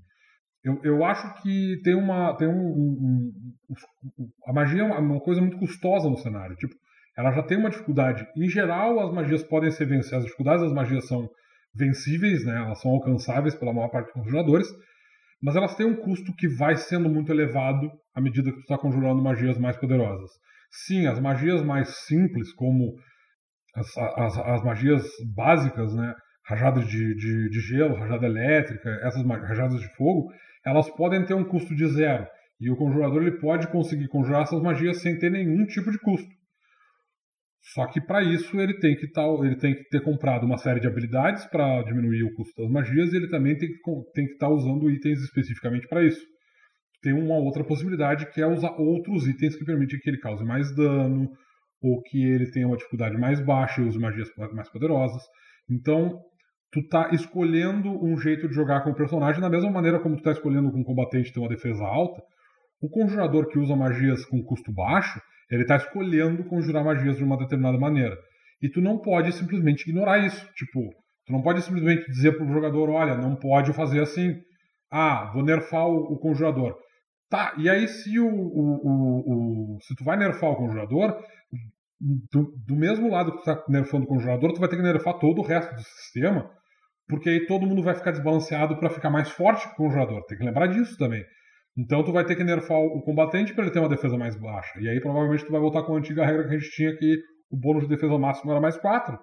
Eu, eu acho que tem uma. Tem um, um, um a magia é uma, uma, coisa muito custosa no cenário. Tipo, ela já tem uma dificuldade. Em geral, as magias podem ser vencidas. As dificuldades das magias são vencíveis, né? elas são alcançáveis pela maior parte dos conjuradores mas elas têm um custo que vai sendo muito elevado à medida que tu está conjurando magias mais poderosas. Sim, as magias mais simples, como as, as, as magias básicas, né? rajadas de, de, de, gelo, rajada elétrica, essas rajadas de fogo, elas podem ter um custo de zero. E o conjurador ele pode conseguir conjurar essas magias sem ter nenhum tipo de custo. Só que para isso ele tem que tá, ele tem que ter comprado uma série de habilidades para diminuir o custo das magias e ele também tem que tem que estar tá usando itens especificamente para isso. Tem uma outra possibilidade que é usar outros itens que permitem que ele cause mais dano ou que ele tenha uma dificuldade mais baixa e use magias mais poderosas. Então, tu tá escolhendo um jeito de jogar com o personagem da mesma maneira como tu tá escolhendo com um combatente ter uma defesa alta. O conjurador que usa magias com custo baixo, ele está escolhendo conjurar magias de uma determinada maneira. E tu não pode simplesmente ignorar isso. Tipo, tu não pode simplesmente dizer pro jogador, olha, não pode fazer assim. Ah, vou nerfar o, o conjurador. Tá, e aí se o, o, o, se tu vai nerfar o conjurador, do, do mesmo lado que tu está nerfando o conjurador, tu vai ter que nerfar todo o resto do sistema, porque aí todo mundo vai ficar desbalanceado para ficar mais forte que o conjurador. Tem que lembrar disso também. Então tu vai ter que nerfar o combatente para ele ter uma defesa mais baixa. E aí provavelmente tu vai voltar com a antiga regra que a gente tinha que o bônus de defesa máximo era mais 4.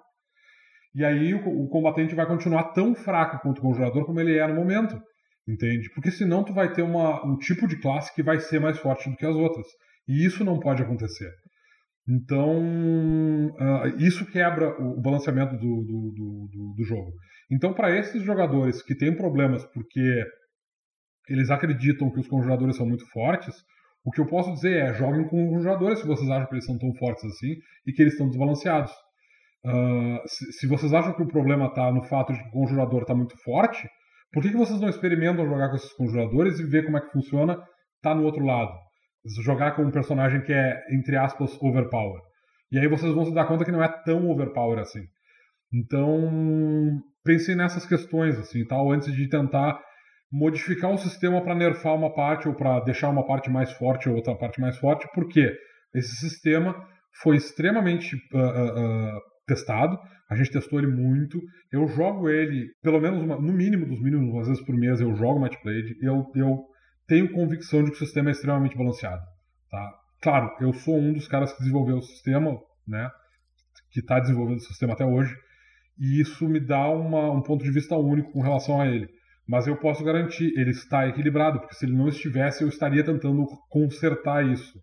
E aí o, o combatente vai continuar tão fraco quanto o conjurador como ele é no momento. Entende? Porque senão tu vai ter uma, um tipo de classe que vai ser mais forte do que as outras. E isso não pode acontecer. Então, uh, isso quebra o balanceamento do, do, do, do jogo. Então, para esses jogadores que têm problemas porque eles acreditam que os conjuradores são muito fortes, o que eu posso dizer é joguem com conjuradores se vocês acham que eles são tão fortes assim e que eles estão desbalanceados. Uh, se, se, vocês acham que o problema está no fato de que o conjurador está muito forte, por que, que vocês não experimentam jogar com esses conjuradores e ver como é que funciona? Tá no outro lado. Jogar com um personagem que é, entre aspas, overpower. E aí vocês vão se dar conta que não é tão overpower assim. Então, pensem nessas questões, assim, tal, antes de tentar modificar o sistema para nerfar uma parte ou para deixar uma parte mais forte ou outra parte mais forte, porque esse sistema foi extremamente uh, uh, testado, a gente testou ele muito, eu jogo ele, pelo menos uma, no mínimo dos mínimos, às vezes por mês eu jogo Matchblade, eu, eu tenho convicção de que o sistema é extremamente balanceado. Tá? Claro, eu sou um dos caras que desenvolveu o sistema, né, que está desenvolvendo o sistema até hoje, e isso me dá uma, um ponto de vista único com relação a ele. Mas eu posso garantir, ele está equilibrado, porque se ele não estivesse, eu estaria tentando consertar isso.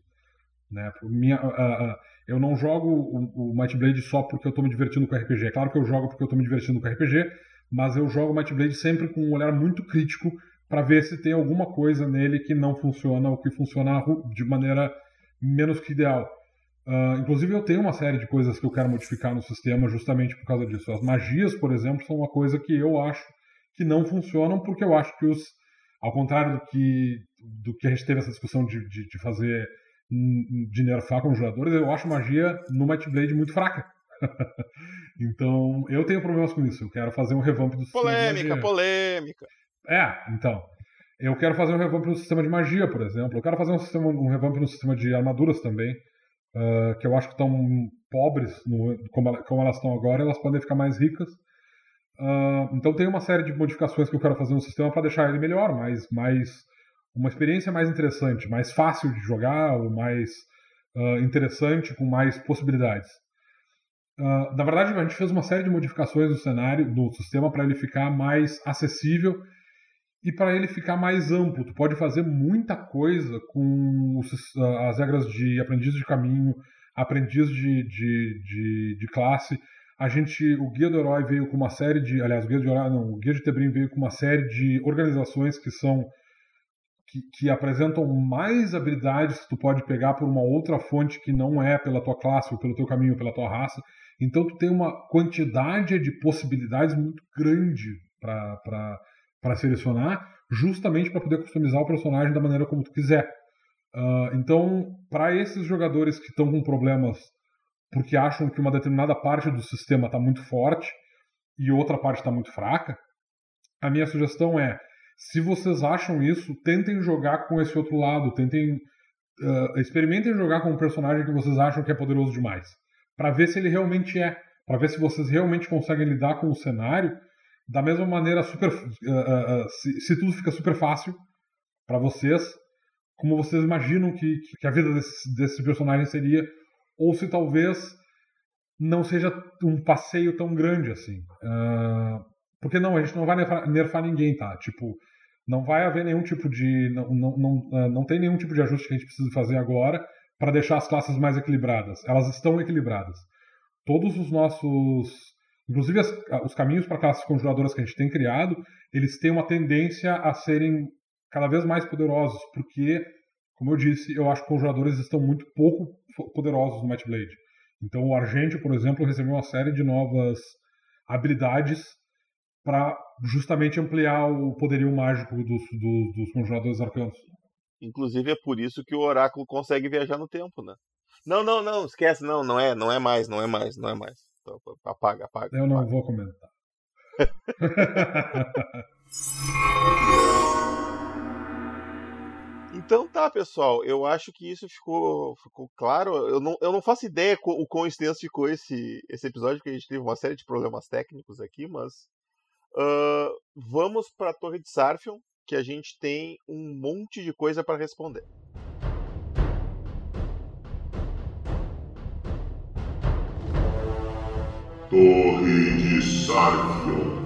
Né? Minha, uh, uh, eu não jogo o, o Might Blade só porque eu estou me divertindo com RPG. É claro que eu jogo porque eu estou me divertindo com RPG, mas eu jogo o Might Blade sempre com um olhar muito crítico para ver se tem alguma coisa nele que não funciona ou que funciona de maneira menos que ideal. Uh, inclusive, eu tenho uma série de coisas que eu quero modificar no sistema justamente por causa disso. As magias, por exemplo, são uma coisa que eu acho que não funcionam porque eu acho que os, ao contrário do que do que a gente teve essa discussão de, de, de fazer de nerfar conjuradores, eu acho magia no Might Blade muito fraca. então, eu tenho problemas com isso. Eu quero fazer um revamp do. Polêmica, polêmica. É, então. Eu quero fazer um revamp no sistema de magia, por exemplo. Eu quero fazer um, sistema, um revamp no sistema de armaduras também. Uh, que eu acho que estão pobres no, como, como, elas estão agora, elas podem ficar mais ricas. Uh, então tem uma série de modificações que eu quero fazer no sistema para deixar ele melhor, mais, mais uma experiência mais interessante, mais fácil de jogar, ou mais uh, interessante, com mais possibilidades. Uh, na verdade, a gente fez uma série de modificações no cenário, no sistema, para ele ficar mais acessível e para ele ficar mais amplo. Tu pode fazer muita coisa com os, as regras de aprendiz de caminho, aprendiz de, de, de, de, classe. A gente, o guia do herói veio com uma série de, aliás, o guia de herói, não, o guia de Tebrim veio com uma série de organizações que são que, que, apresentam mais habilidades que tu pode pegar por uma outra fonte que não é pela tua classe ou pelo teu caminho, pela tua raça. Então tu tem uma quantidade de possibilidades muito grande para selecionar, justamente para poder customizar o personagem da maneira como tu quiser. Uh, então, para esses jogadores que estão com problemas porque acham que uma determinada parte do sistema está muito forte e outra parte está muito fraca, a minha sugestão é se vocês acham isso, tentem jogar com esse outro lado, tentem uh, experimentem jogar com um personagem que vocês acham que é poderoso demais, para ver se ele realmente é, para ver se vocês realmente conseguem lidar com o cenário da mesma maneira super, uh, uh, se, se, tudo fica super fácil para vocês, como vocês imaginam que, que a vida desse, desse personagem seria, ou se talvez não seja um passeio tão grande assim. Uh, porque não, a gente não vai nerfar, nerfar, ninguém, tá? Tipo, não vai haver nenhum tipo de. Não, não, não, uh, não tem nenhum tipo de ajuste que a gente precisa fazer agora para deixar as classes mais equilibradas. Elas estão equilibradas. Todos os nossos. Inclusive as, os caminhos para classes conjuradoras que a gente tem criado, eles têm uma tendência a serem cada vez mais poderosos, porque, como eu disse, eu acho que conjuradores estão muito pouco poderosos no Match Blade. Então o Argente, por exemplo, recebeu uma série de novas habilidades para justamente ampliar o poderio mágico dos, dos, dos conjuradores arcanos. Inclusive é por isso que o oráculo consegue viajar no tempo, né? Não, não, não, esquece, não, não é, não é mais, não é mais, não é mais. Então, apaga, apaga. Eu não vou comentar. Então tá, pessoal, eu acho que isso ficou, ficou claro. Eu não, eu não faço ideia o quão extenso ficou esse, esse episódio, porque a gente teve uma série de problemas técnicos aqui, mas uh, vamos para a Torre de Sarfion, que a gente tem um monte de coisa para responder. Torre de Sarfion.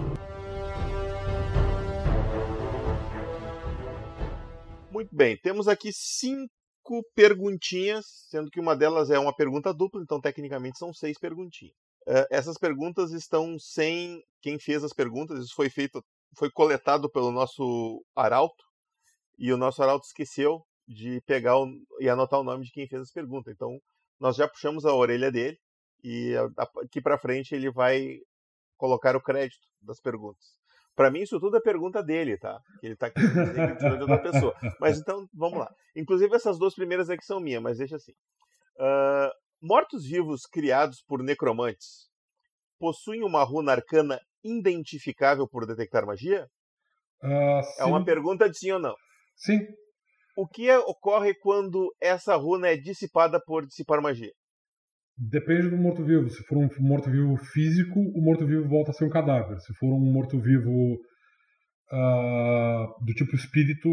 Muito bem, temos aqui cinco perguntinhas, sendo que uma delas é uma pergunta dupla, então tecnicamente são seis perguntinhas. Uh, essas perguntas estão sem quem fez as perguntas, isso foi feito, foi coletado pelo nosso Arauto, e o nosso Arauto esqueceu de pegar o, e anotar o nome de quem fez as perguntas. Então, nós já puxamos a orelha dele e aqui para frente ele vai colocar o crédito das perguntas. Para mim, isso tudo é pergunta dele, tá? Ele tá que tirou de outra pessoa. Mas então, vamos lá. Inclusive, essas duas primeiras aqui são minhas, mas deixa assim. Uh, Mortos-vivos criados por necromantes possuem uma runa arcana identificável por detectar magia? Uh, é uma pergunta de sim ou não. Sim. O que é, ocorre quando essa runa é dissipada por dissipar magia? Depende do morto-vivo. Se for um morto-vivo físico, o morto-vivo volta a ser um cadáver. Se for um morto-vivo uh, do tipo espírito,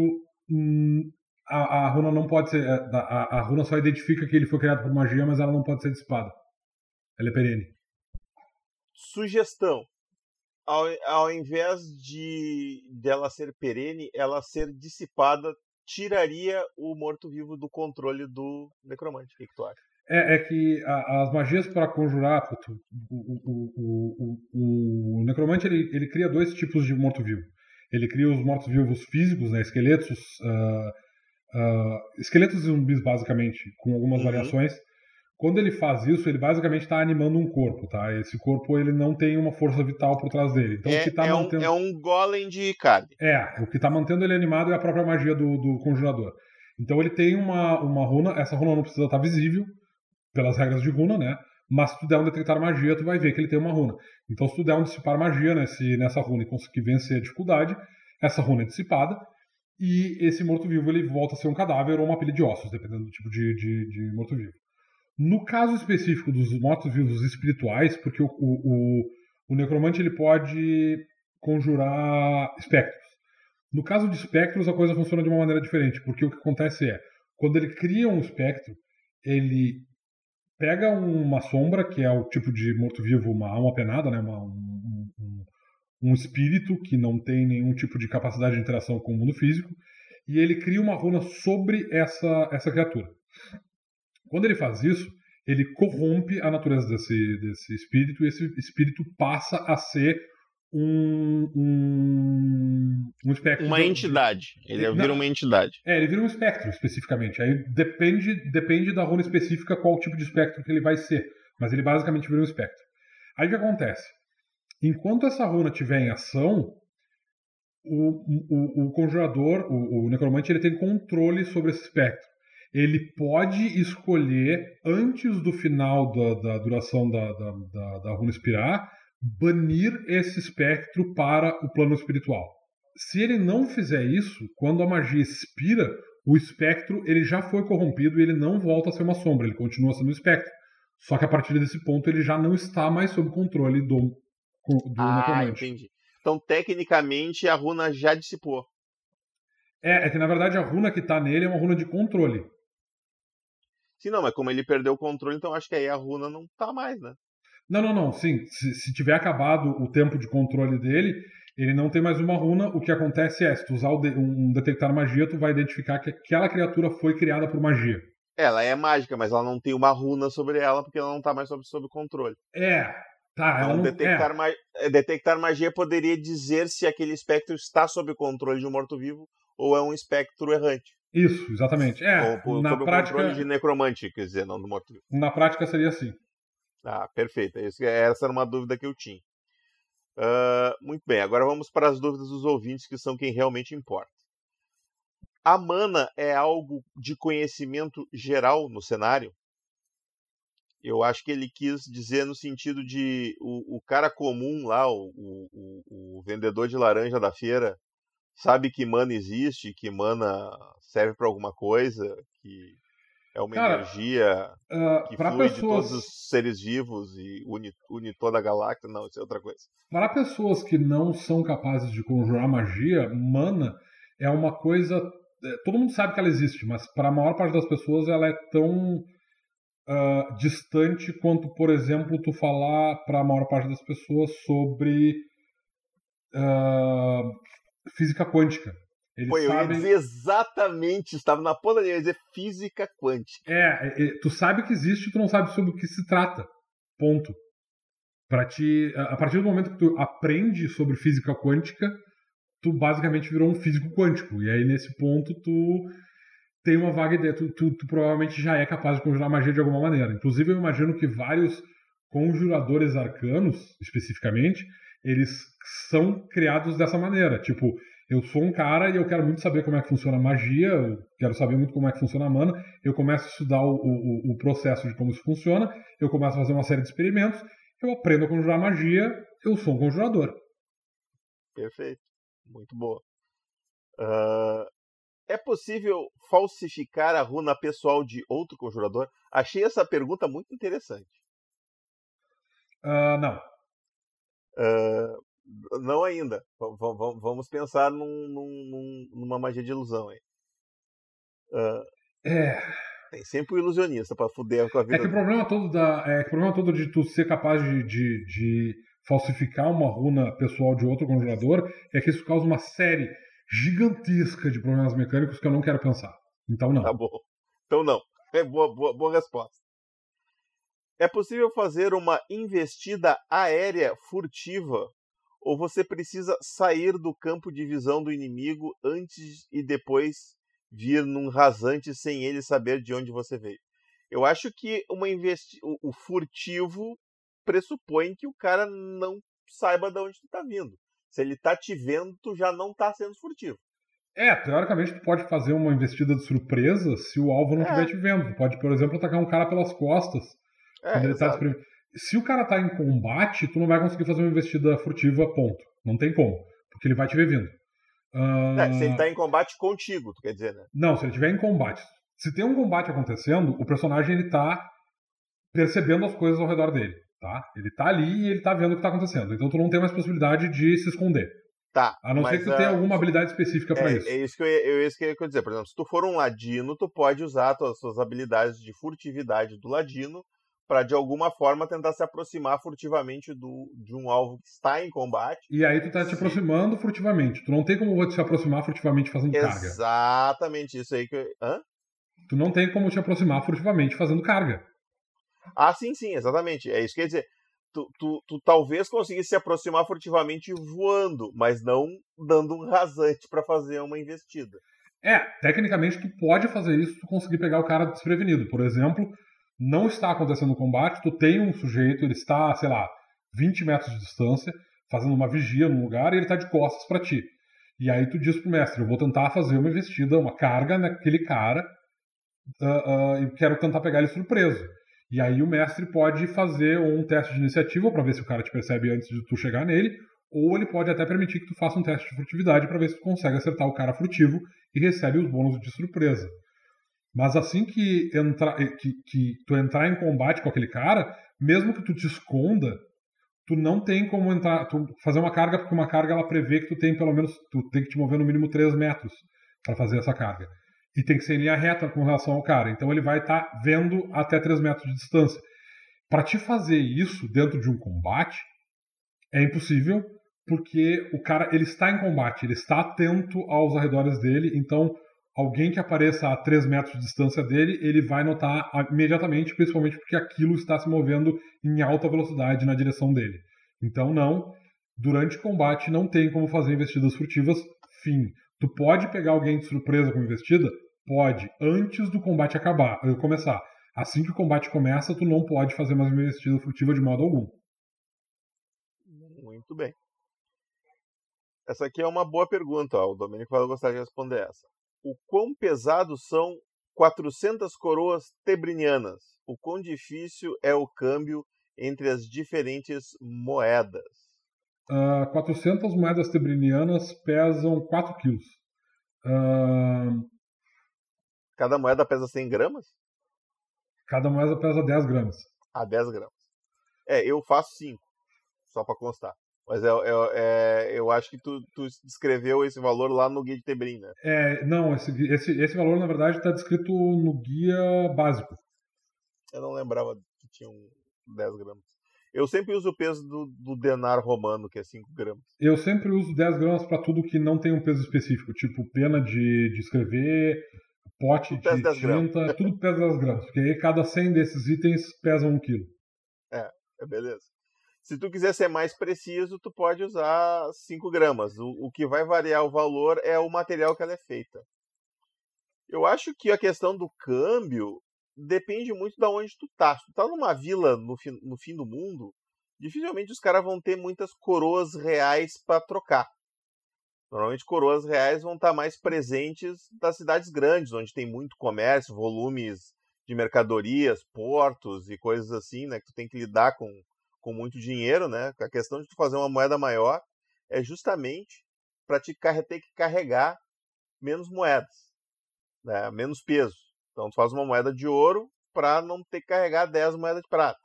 hum, a, a, runa não pode ser. A, a, runa só identifica que ele foi criado por magia, mas ela não pode ser dissipada. Ela é perene. Sugestão. Ao, ao invés de dela ser perene, ela ser dissipada tiraria o morto-vivo do controle do necromante. O que, que tu acha? É, é que a, as magias para conjurar, puto, o, o, o, o, necromante ele, ele cria dois tipos de morto-vivo. Ele cria os mortos-vivos físicos, né, esqueletos, uh, uh, esqueletos e zumbis basicamente, com algumas uhum. variações, Quando ele faz isso, ele basicamente está animando um corpo, tá? Esse corpo ele não tem uma força vital por trás dele. Então, é, o que tá é mantendo... um, é um golem de carne. É, o que está mantendo ele animado é a própria magia do, do conjurador. Então ele tem uma, uma runa, essa runa não precisa estar tá visível, pelas regras de runa, né? Mas se tu der um detectar magia, tu vai ver que ele tem uma runa. Então se tu der um dissipar magia nesse, nessa runa e conseguir vencer a dificuldade, essa runa é dissipada, e esse morto-vivo ele volta a ser um cadáver ou uma pilha de ossos, dependendo do tipo de, de, de morto-vivo. No caso específico dos mortos-vivos espirituais, porque o, o, o, necromante ele pode conjurar espectros. No caso de espectros, a coisa funciona de uma maneira diferente, porque o que acontece é, quando ele cria um espectro, ele pega uma sombra, que é o tipo de morto-vivo, uma alma penada, né, uma, um, um, um, espírito que não tem nenhum tipo de capacidade de interação com o mundo físico, e ele cria uma runa sobre essa, essa criatura. Quando ele faz isso, ele corrompe a natureza desse, desse espírito, e esse espírito passa a ser um, um, um espectro. Uma entidade. Ele Não, vira uma entidade. É, ele vira um espectro, especificamente. Aí depende, depende da runa específica qual tipo de espectro que ele vai ser. Mas ele basicamente vira um espectro. Aí o que acontece? Enquanto essa runa estiver em ação, o, o, o conjurador, o, o necromante, ele tem controle sobre esse espectro. Ele pode escolher, antes do final da, da duração da, da, da, da runa expirar, banir esse espectro para o plano espiritual. Se ele não fizer isso, quando a magia expira, o espectro ele já foi corrompido e ele não volta a ser uma sombra, ele continua sendo um espectro. Só que a partir desse ponto ele já não está mais sob controle do, do ah, entendi. Então, tecnicamente, a runa já dissipou. É, é que na verdade a runa que está nele é uma runa de controle. Sim, não, mas como ele perdeu o controle, então acho que aí a runa não tá mais, né? Não, não, não. Sim, se, se, tiver acabado o tempo de controle dele, ele não tem mais uma runa. O que acontece é, se tu usar um detectar magia, tu vai identificar que aquela criatura foi criada por magia. Ela é mágica, mas ela não tem uma runa sobre ela porque ela não tá mais sob, sob controle. É, tá. Então, não, detectar, é. Ma é, detectar magia poderia dizer se aquele espectro está sob controle de um morto-vivo ou é um espectro errante. Isso, exatamente. É, ou, na sob prática... controle de necromante, quer dizer, não do morto-vivo. Na prática seria assim. Ah, perfeito. Essa era uma dúvida que eu tinha. Uh, muito bem, agora vamos para as dúvidas dos ouvintes, que são quem realmente importa. A mana é algo de conhecimento geral no cenário? Eu acho que ele quis dizer no sentido de o, o cara comum lá, o, o, o, vendedor de laranja da feira, sabe que mana existe, que mana serve para alguma coisa, que é uma Cara, energia uh, que flui pessoas... de todos os seres vivos e une, une toda a galáxia. Não, isso é outra coisa. Para pessoas que não são capazes de conjurar magia, mana é uma coisa. É, todo mundo sabe que ela existe, mas para a maior parte das pessoas ela é tão uh, distante quanto, por exemplo, tu falar para a maior parte das pessoas sobre uh, física quântica. Eles Pô, eu sabem... ia dizer exatamente, estava na ponta dele, ia dizer física quântica. É, é, é, tu sabe que existe, tu não sabe sobre o que se trata. Ponto. Para ti, a partir do momento que tu aprende sobre física quântica, tu basicamente virou um físico quântico. E aí nesse ponto tu tem uma vaga ideia, tu, tu, tu provavelmente já é capaz de conjurar magia de alguma maneira. Inclusive eu imagino que vários conjuradores arcanos, especificamente, eles são criados dessa maneira. Tipo, eu sou um cara e eu quero muito saber como é que funciona a magia, eu quero saber muito como é que funciona a mana. Eu começo a estudar o, o, o processo de como isso funciona, eu começo a fazer uma série de experimentos, eu aprendo a conjurar magia, eu sou um conjurador. Perfeito, muito boa. Uh, é possível falsificar a runa pessoal de outro conjurador? Achei essa pergunta muito interessante. Uh, não. Uh, não ainda. vamos pensar num, num, numa magia de ilusão aí. Uh, é. Tem sempre o um ilusionista para fuder com a vida. É que o problema todo da, é que o problema todo de tu ser capaz de, de, de falsificar uma runa pessoal de outro conjurador é que isso causa uma série gigantesca de problemas mecânicos que eu não quero pensar. Então não. Tá bom. Então não. É boa, boa, boa resposta. É possível fazer uma investida aérea furtiva ou você precisa sair do campo de visão do inimigo antes e depois vir num rasante sem ele saber de onde você veio. Eu acho que uma investi... o, furtivo pressupõe que o cara não saiba de onde tu tá vindo. Se ele tá te vendo, tu já não tá sendo furtivo. É, teoricamente tu pode fazer uma investida de surpresa se o alvo não estiver É. te vendo. Tu pode, por exemplo, atacar um cara pelas costas. É, quando ele tá exato. Se o cara tá em combate, tu não vai conseguir fazer uma investida furtiva, ponto. Não tem como. Porque ele vai te ver vindo. Ah, É, se ele tá em combate contigo, tu quer dizer, né? Não, se ele estiver em combate. Se tem um combate acontecendo, o personagem ele tá percebendo as coisas ao redor dele, tá? Ele tá ali e ele tá vendo o que tá acontecendo. Então tu não tem mais possibilidade de se esconder. Tá. A não ser que tu ah, tenha alguma habilidade específica pra é, isso. É isso que eu, ia- eu, isso que eu ia dizer. Por exemplo, se tu for um ladino, tu pode usar as suas habilidades de furtividade do ladino para de alguma forma tentar se aproximar furtivamente do, de um alvo que está em combate. E aí tu tá te Sim. aproximando furtivamente. Tu não tem como se aproximar furtivamente fazendo carga. Exatamente isso aí que eu... Hã? Tu não tem como te aproximar furtivamente fazendo carga. Ah, sim, sim, exatamente. É isso que quer dizer. Tu, tu, tu talvez conseguisse se aproximar furtivamente voando, mas não dando um rasante para fazer uma investida. É, tecnicamente tu pode fazer isso se tu conseguir pegar o cara desprevenido. Por exemplo, não está acontecendo o combate, tu tem um sujeito, ele está, sei lá, 20 metros de distância, fazendo uma vigia num lugar e ele está de costas para ti. E aí tu diz pro mestre, eu vou tentar fazer uma investida, uma carga naquele cara ah, ah, e quero tentar pegar ele surpreso. E aí o mestre pode fazer um teste de iniciativa para ver se o cara te percebe antes de tu chegar nele, ou ele pode até permitir que tu faça um teste de furtividade para ver se tu consegue acertar o cara furtivo e recebe os bônus de surpresa. Mas assim que, entra, que, que tu entrar em combate com aquele cara, mesmo que tu te esconda, tu não tem como entrar, tu fazer uma carga, porque uma carga ela prevê que tu tem pelo menos, tu tem que te mover no mínimo 3 metros para fazer essa carga. E tem que ser em linha reta com relação ao cara. Então ele vai estar vendo até 3 metros de distância. Para te fazer isso dentro de um combate, é impossível, porque o cara ele está em combate, ele está atento aos arredores dele, então alguém que apareça a 3 metros de distância dele, ele vai notar imediatamente, principalmente porque aquilo está se movendo em alta velocidade na direção dele. Então não, durante o combate não tem como fazer investidas furtivas, fim. Tu pode pegar alguém de surpresa com investida? Pode, antes do combate acabar, começar. Assim que o combate começa, tu não pode fazer mais uma investida furtiva de modo algum. Muito bem. Essa aqui é uma boa pergunta. Ó. O Domênico vai gostar de responder essa. O quão pesados são 400 coroas tebrinianas? O quão difícil é o câmbio entre as diferentes moedas? Uh, 400 moedas tebrinianas pesam 4 quilos. Uh, Cada moeda pesa 100 gramas? cada moeda pesa 10 gramas. A 10 gramas. É, eu faço 5, só para constar. Mas é, é- é- eu acho que tu, tu descreveu esse valor lá no guia de Tebrim, né? É, não, esse, esse, esse valor na verdade está descrito no guia básico. Eu não lembrava que tinha um 10 gramas. Eu sempre uso o peso do, do denar romano, que é 5 gramas. Eu sempre uso 10 gramas para tudo que não tem um peso específico, tipo pena de, de escrever, pote pesa de 10 gramas. tinta, tudo pesa 10 gramas, porque aí cada 100 desses itens pesam 1 quilo. É, beleza. Se tu quiser ser mais preciso, tu pode usar 5 gramas. O, o que vai variar o valor é o material que ela é feita. Eu acho que a questão do câmbio depende muito da onde tu tá. Se tu tá numa vila no, fim- no fim do mundo, dificilmente os caras vão ter muitas coroas reais para trocar. Normalmente coroas reais vão estar mais presentes das cidades grandes, onde tem muito comércio, volumes de mercadorias, portos e coisas assim, né? Que tu tem que lidar com, com muito dinheiro, né? A questão de tu fazer uma moeda maior é justamente para te ter que carregar menos moedas, né? Menos peso. Então tu faz uma moeda de ouro para não ter que carregar 10 moedas de prata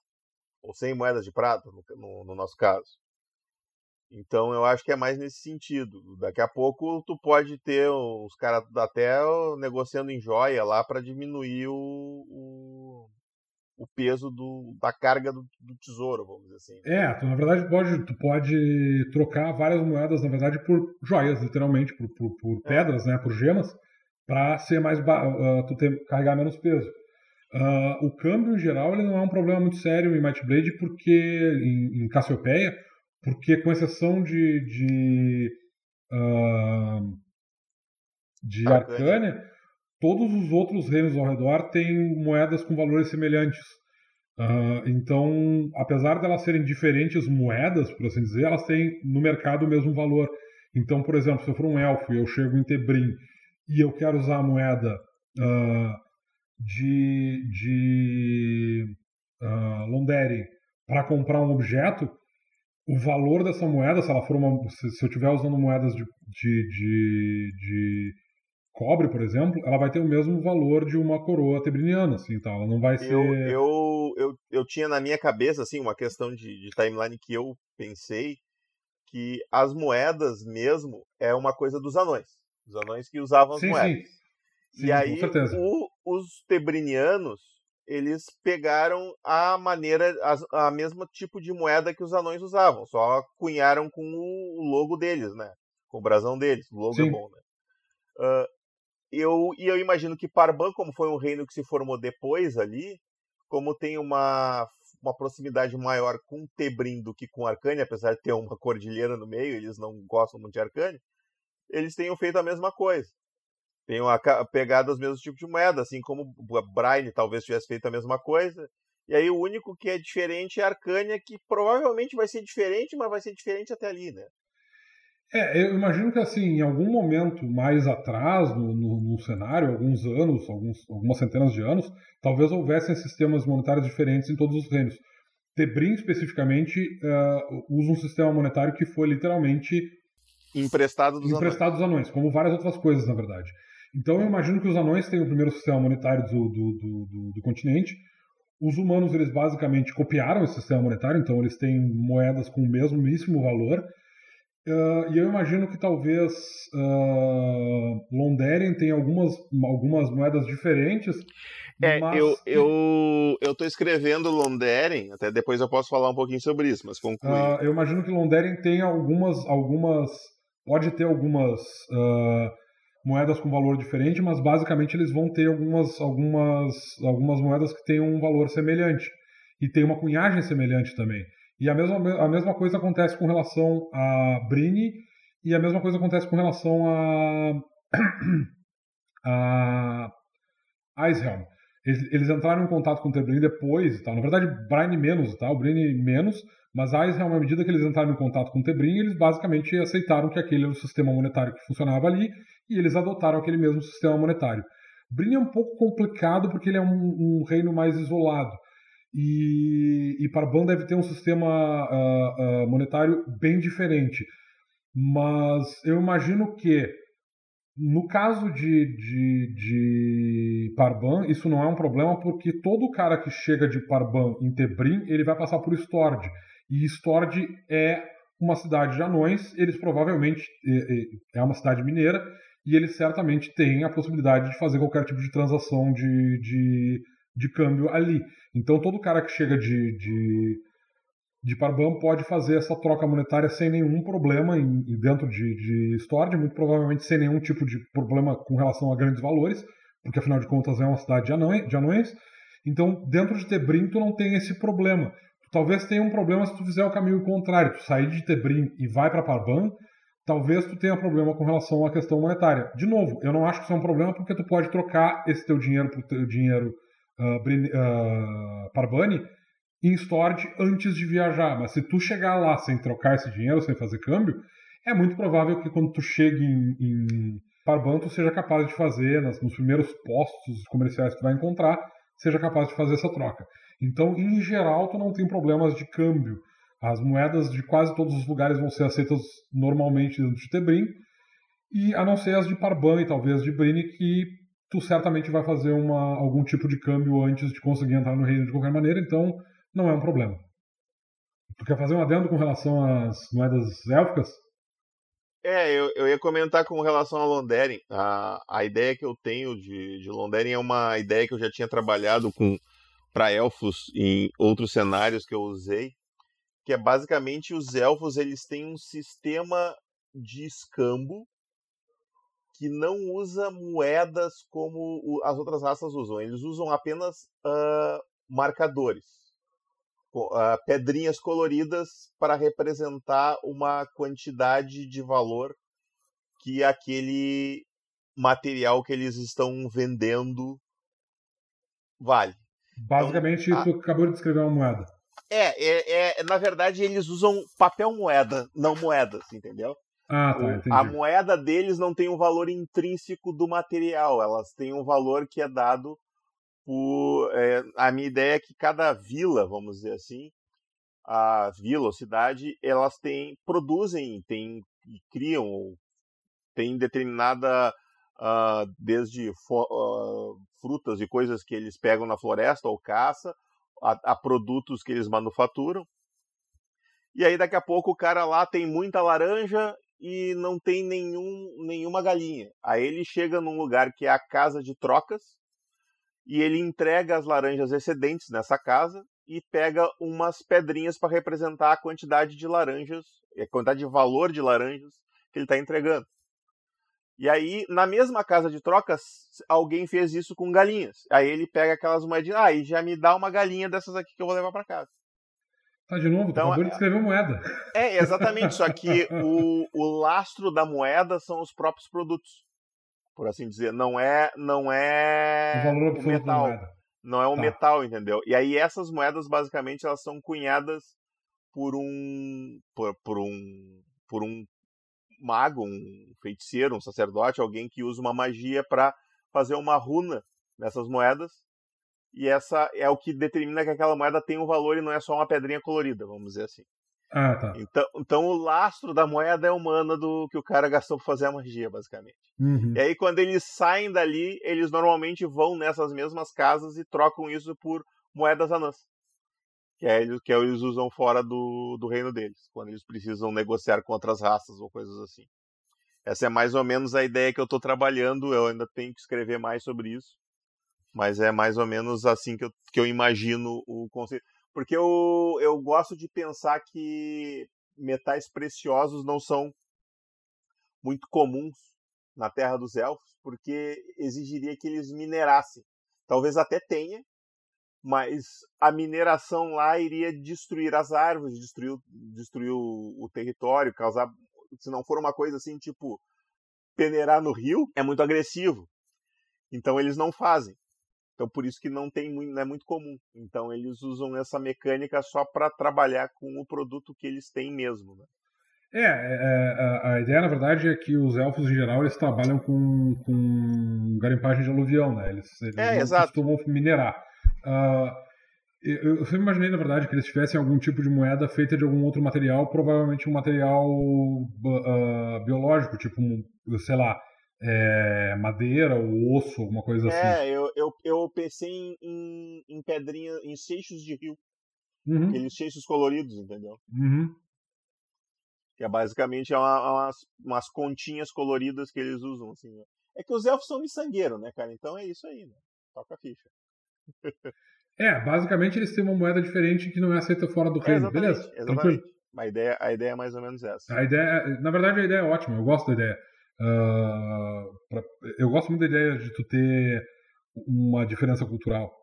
ou 100 moedas de prata no, no- no nosso caso. Então eu acho que é mais nesse sentido. Daqui a pouco tu pode ter os caras até negociando em joia lá para diminuir o, o, o peso do, da carga do, do tesouro, vamos dizer assim. É, tu na verdade pode, tu pode trocar várias moedas, na verdade, por joias, literalmente, por, por, por pedras, né, por gemas, para ser mais ah, tu ter, carregar menos peso. Ah, o câmbio em geral ele não é um problema muito sério em Might Blade porque em, em Cassiopeia, porque com exceção de de, ah, de Arcânia. Todos os outros reinos ao redor têm moedas com valores semelhantes. Uh, então, apesar de elas serem diferentes moedas, por assim dizer, elas têm no mercado o mesmo valor. Então, por exemplo, se eu for um elfo e eu chego em Tebrim e eu quero usar a moeda uh, de, de uh, Londere para comprar um objeto, o valor dessa moeda, se ela for uma, se, se eu estiver usando moedas de, de, de, de, cobre, por exemplo, ela vai ter o mesmo valor de uma coroa tebriniana, assim, então ela não vai ser. Eu, eu, eu, eu tinha na minha cabeça assim uma questão de, de timeline que eu pensei que as moedas mesmo é uma coisa dos anões, os anões que usavam as sim, moedas. Sim. Sim, e aí o, os tebrinianos eles pegaram a maneira, a, a mesma tipo de moeda que os anões usavam, só cunharam com o, logo deles, né? Com o brasão deles. O logo é Sim. é bom, né? Uh, eu, e eu imagino que Parban, como foi um reino que se formou depois ali, como tem uma, uma proximidade maior com Tebrim do que com Arcânia, apesar de ter uma cordilheira no meio, eles não gostam muito de Arcânia, eles tenham feito a mesma coisa tenham pegado os mesmos tipos de moeda, assim como Braille talvez tivesse feito a mesma coisa. E aí o único que é diferente é Arcânia, que provavelmente vai ser diferente, mas vai ser diferente até ali, né? É, eu imagino que assim, em algum momento mais atrás no, no, no cenário, alguns anos, alguns, algumas centenas de anos, talvez houvessem sistemas monetários diferentes em todos os reinos. Tebrim, especificamente, uh, usa um sistema monetário que foi literalmente emprestado dos emprestado anões. dos anões, como várias outras coisas, na verdade. Então eu imagino que os anões têm o primeiro sistema monetário do, do, do, do, continente. Os humanos, eles basicamente copiaram esse sistema monetário, então eles têm moedas com o mesmíssimo valor. Uh, e eu imagino que talvez uh, Londeren tenha algumas, algumas moedas diferentes. É, eu, que... eu, eu tô escrevendo Londeren, até depois eu posso falar um pouquinho sobre isso, mas conclui. Uh, eu imagino que Londeren tem algumas, algumas pode ter algumas moedas com valor diferente, mas basicamente eles vão ter algumas, algumas, algumas moedas que têm um valor semelhante e tem uma cunhagem semelhante também. E a mesma, a mesma coisa acontece com relação a Brini e a mesma coisa acontece com relação a, a Icehelm. Eles, eles entraram em contato com o Terbrin depois e tal. Na verdade, Brine menos tal, Brini menos, mas a à medida que eles entraram em contato com o Tebrim, eles basicamente aceitaram que aquele era o sistema monetário que funcionava ali e eles adotaram aquele mesmo sistema monetário. Brin é um pouco complicado porque ele é um, um reino mais isolado. E, e Parban deve ter um sistema uh, uh, monetário bem diferente. Mas eu imagino que, no caso de, de, de Parban, isso não é um problema porque todo cara que chega de Parban em Tebrim, ele vai passar por Stord. E Stord é uma cidade de anões, eles provavelmente é, uma cidade mineira, e eles certamente têm a possibilidade de fazer qualquer tipo de transação de, de, de câmbio ali. Então todo cara que chega de, de, de Parban pode fazer essa troca monetária sem nenhum problema em, dentro de, de muito provavelmente sem nenhum tipo de problema com relação a grandes valores, porque afinal de contas é uma cidade de anões. De anões. Então dentro de Tebrim tu não tem esse problema. Talvez tenha um problema se tu fizer o caminho contrário, tu sair de Tebrim e vai para Parban, talvez tu tenha problema com relação à questão monetária. De novo, eu não acho que isso é um problema porque tu pode trocar esse teu dinheiro por teu dinheiro uh, Parbani em storage antes de viajar. Mas se tu chegar lá sem trocar esse dinheiro, sem fazer câmbio, é muito provável que quando tu chegue em, em Parban, tu seja capaz de fazer, nas, nos primeiros postos comerciais que tu vai encontrar, seja capaz de fazer essa troca. Então, em geral, tu não tem problemas de câmbio as moedas de quase todos os lugares vão ser aceitas normalmente dentro de Tebrim, e a não ser as de Parban e talvez de Brini, que tu certamente vai fazer uma, algum tipo de câmbio antes de conseguir entrar no reino de qualquer maneira, então não é um problema. Tu quer fazer um adendo com relação às moedas élficas? É, eu, eu ia comentar com relação a Londeren. A, a ideia que eu tenho de, de Londeren é uma ideia que eu já tinha trabalhado com para elfos em outros cenários que eu usei que é basicamente os elfos eles têm um sistema de escambo que não usa moedas como as outras raças usam. Eles usam apenas uh, marcadores, uh, pedrinhas coloridas para representar uma quantidade de valor que aquele material que eles estão vendendo vale. Basicamente, então, a... tu acabou de descrever uma moeda. É, é, é, na verdade, eles usam papel moeda, não moedas, entendeu? Ah, tá, entendi. A moeda deles não tem um valor intrínseco do material, elas têm um valor que é dado por. É, a minha ideia é que cada vila, vamos dizer assim, a vila ou cidade, elas têm, produzem, têm, criam, tem determinada. Uh, desde uh, frutas e coisas que eles pegam na floresta ou caça, a, a produtos que eles manufaturam. E aí daqui a pouco o cara lá tem muita laranja e não tem nenhum, nenhuma galinha. Aí ele chega num lugar que é a casa de trocas e ele entrega as laranjas excedentes nessa casa e pega umas pedrinhas para representar a quantidade de laranjas, a quantidade de valor de laranjas que ele está entregando. E aí, na mesma casa de trocas, alguém fez isso com galinhas. Aí ele pega aquelas moedinhas, ah, e já me dá uma galinha dessas aqui que eu vou levar para casa. Tá de novo, então, acabou de escrever moeda. É, exatamente. Só que o, o lastro da moeda são os próprios produtos. Por assim dizer. Não é, não é o, valor o metal. Não é o tá. metal, entendeu? E aí essas moedas, basicamente, elas são cunhadas por um. por, por um. por um mago, um feiticeiro, um sacerdote, alguém que usa uma magia para fazer uma runa nessas moedas e essa é o que determina que aquela moeda tem um valor e não é só uma pedrinha colorida, vamos dizer assim. Ah, tá. Então, então o lastro da moeda é o mana do que o cara gastou para fazer a magia, basicamente. Uhum. E aí, quando eles saem dali, eles normalmente vão nessas mesmas casas e trocam isso por moedas anãs. Que é, que é, eles usam fora do, do reino deles, quando eles precisam negociar com outras raças ou coisas assim. Essa é mais ou menos a ideia que eu estou trabalhando. Eu ainda tenho que escrever mais sobre isso mas é mais ou menos assim que eu, que eu imagino o conceito. Porque eu, eu gosto de pensar que metais preciosos não são muito comuns na Terra dos Elfos, porque exigiria que eles minerassem. Talvez até tenha, mas a mineração lá iria destruir as árvores, destruir, destruir o, o território, causar. Se não for uma coisa assim, tipo, peneirar no rio, é muito agressivo. Então eles não fazem. Então por isso que não tem não é muito comum. Então eles usam essa mecânica só para trabalhar com o produto que eles têm mesmo. Né? É, é, a, a, ideia na verdade é que os elfos em geral eles trabalham com, com garimpagem de aluvião, né? Eles, eles é, não exato. costumam minerar. Uh, eu, eu sempre imaginei, na verdade, que eles tivessem algum tipo de moeda feita de algum outro material, provavelmente um material uh, biológico, tipo, sei lá, é, madeira ou osso, alguma coisa é, assim. É, eu, eu, eu pensei em, em, em pedrinha, em seixos de rio. Uhum. Aqueles seixos coloridos, entendeu? Uhum. Que é basicamente é uma, umas, umas continhas coloridas que eles usam, assim. Né? É que os elfos são miçangueiros, né, cara? Então é isso aí, né? Toca a ficha. é, basicamente eles têm uma moeda diferente que não é aceita fora do reino, é, beleza? Exatamente. Tranquilo. A ideia, a ideia é mais ou menos essa. A ideia, na verdade, a ideia é ótima, eu gosto da ideia. Uh, pra, eu gosto muito da ideia de tu ter uma diferença cultural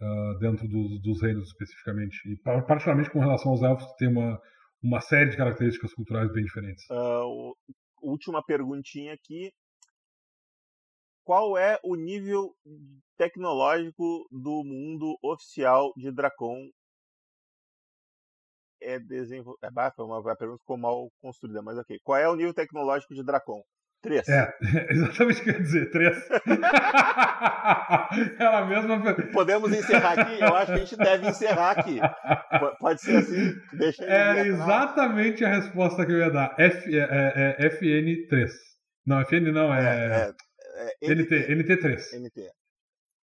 uh, dentro dos, dos, reinos especificamente. E particularmente com relação aos elfos, tem uma, uma série de características culturais bem diferentes. Uh, última perguntinha aqui. Qual é o nível tecnológico do mundo oficial de Dracon? É desenvol... é, uma pergunta ficou mal construída, mas ok. Qual é o nível tecnológico de Dracon? Três. É, exatamente o que eu ia dizer, três. Ela mesma. Podemos encerrar aqui? Eu acho que a gente deve encerrar aqui. Pode ser assim? Deixa Era exatamente a resposta que eu ia dar. F, é, é, é FN3. Não, FN não, é. é, é NT, NT3. NT.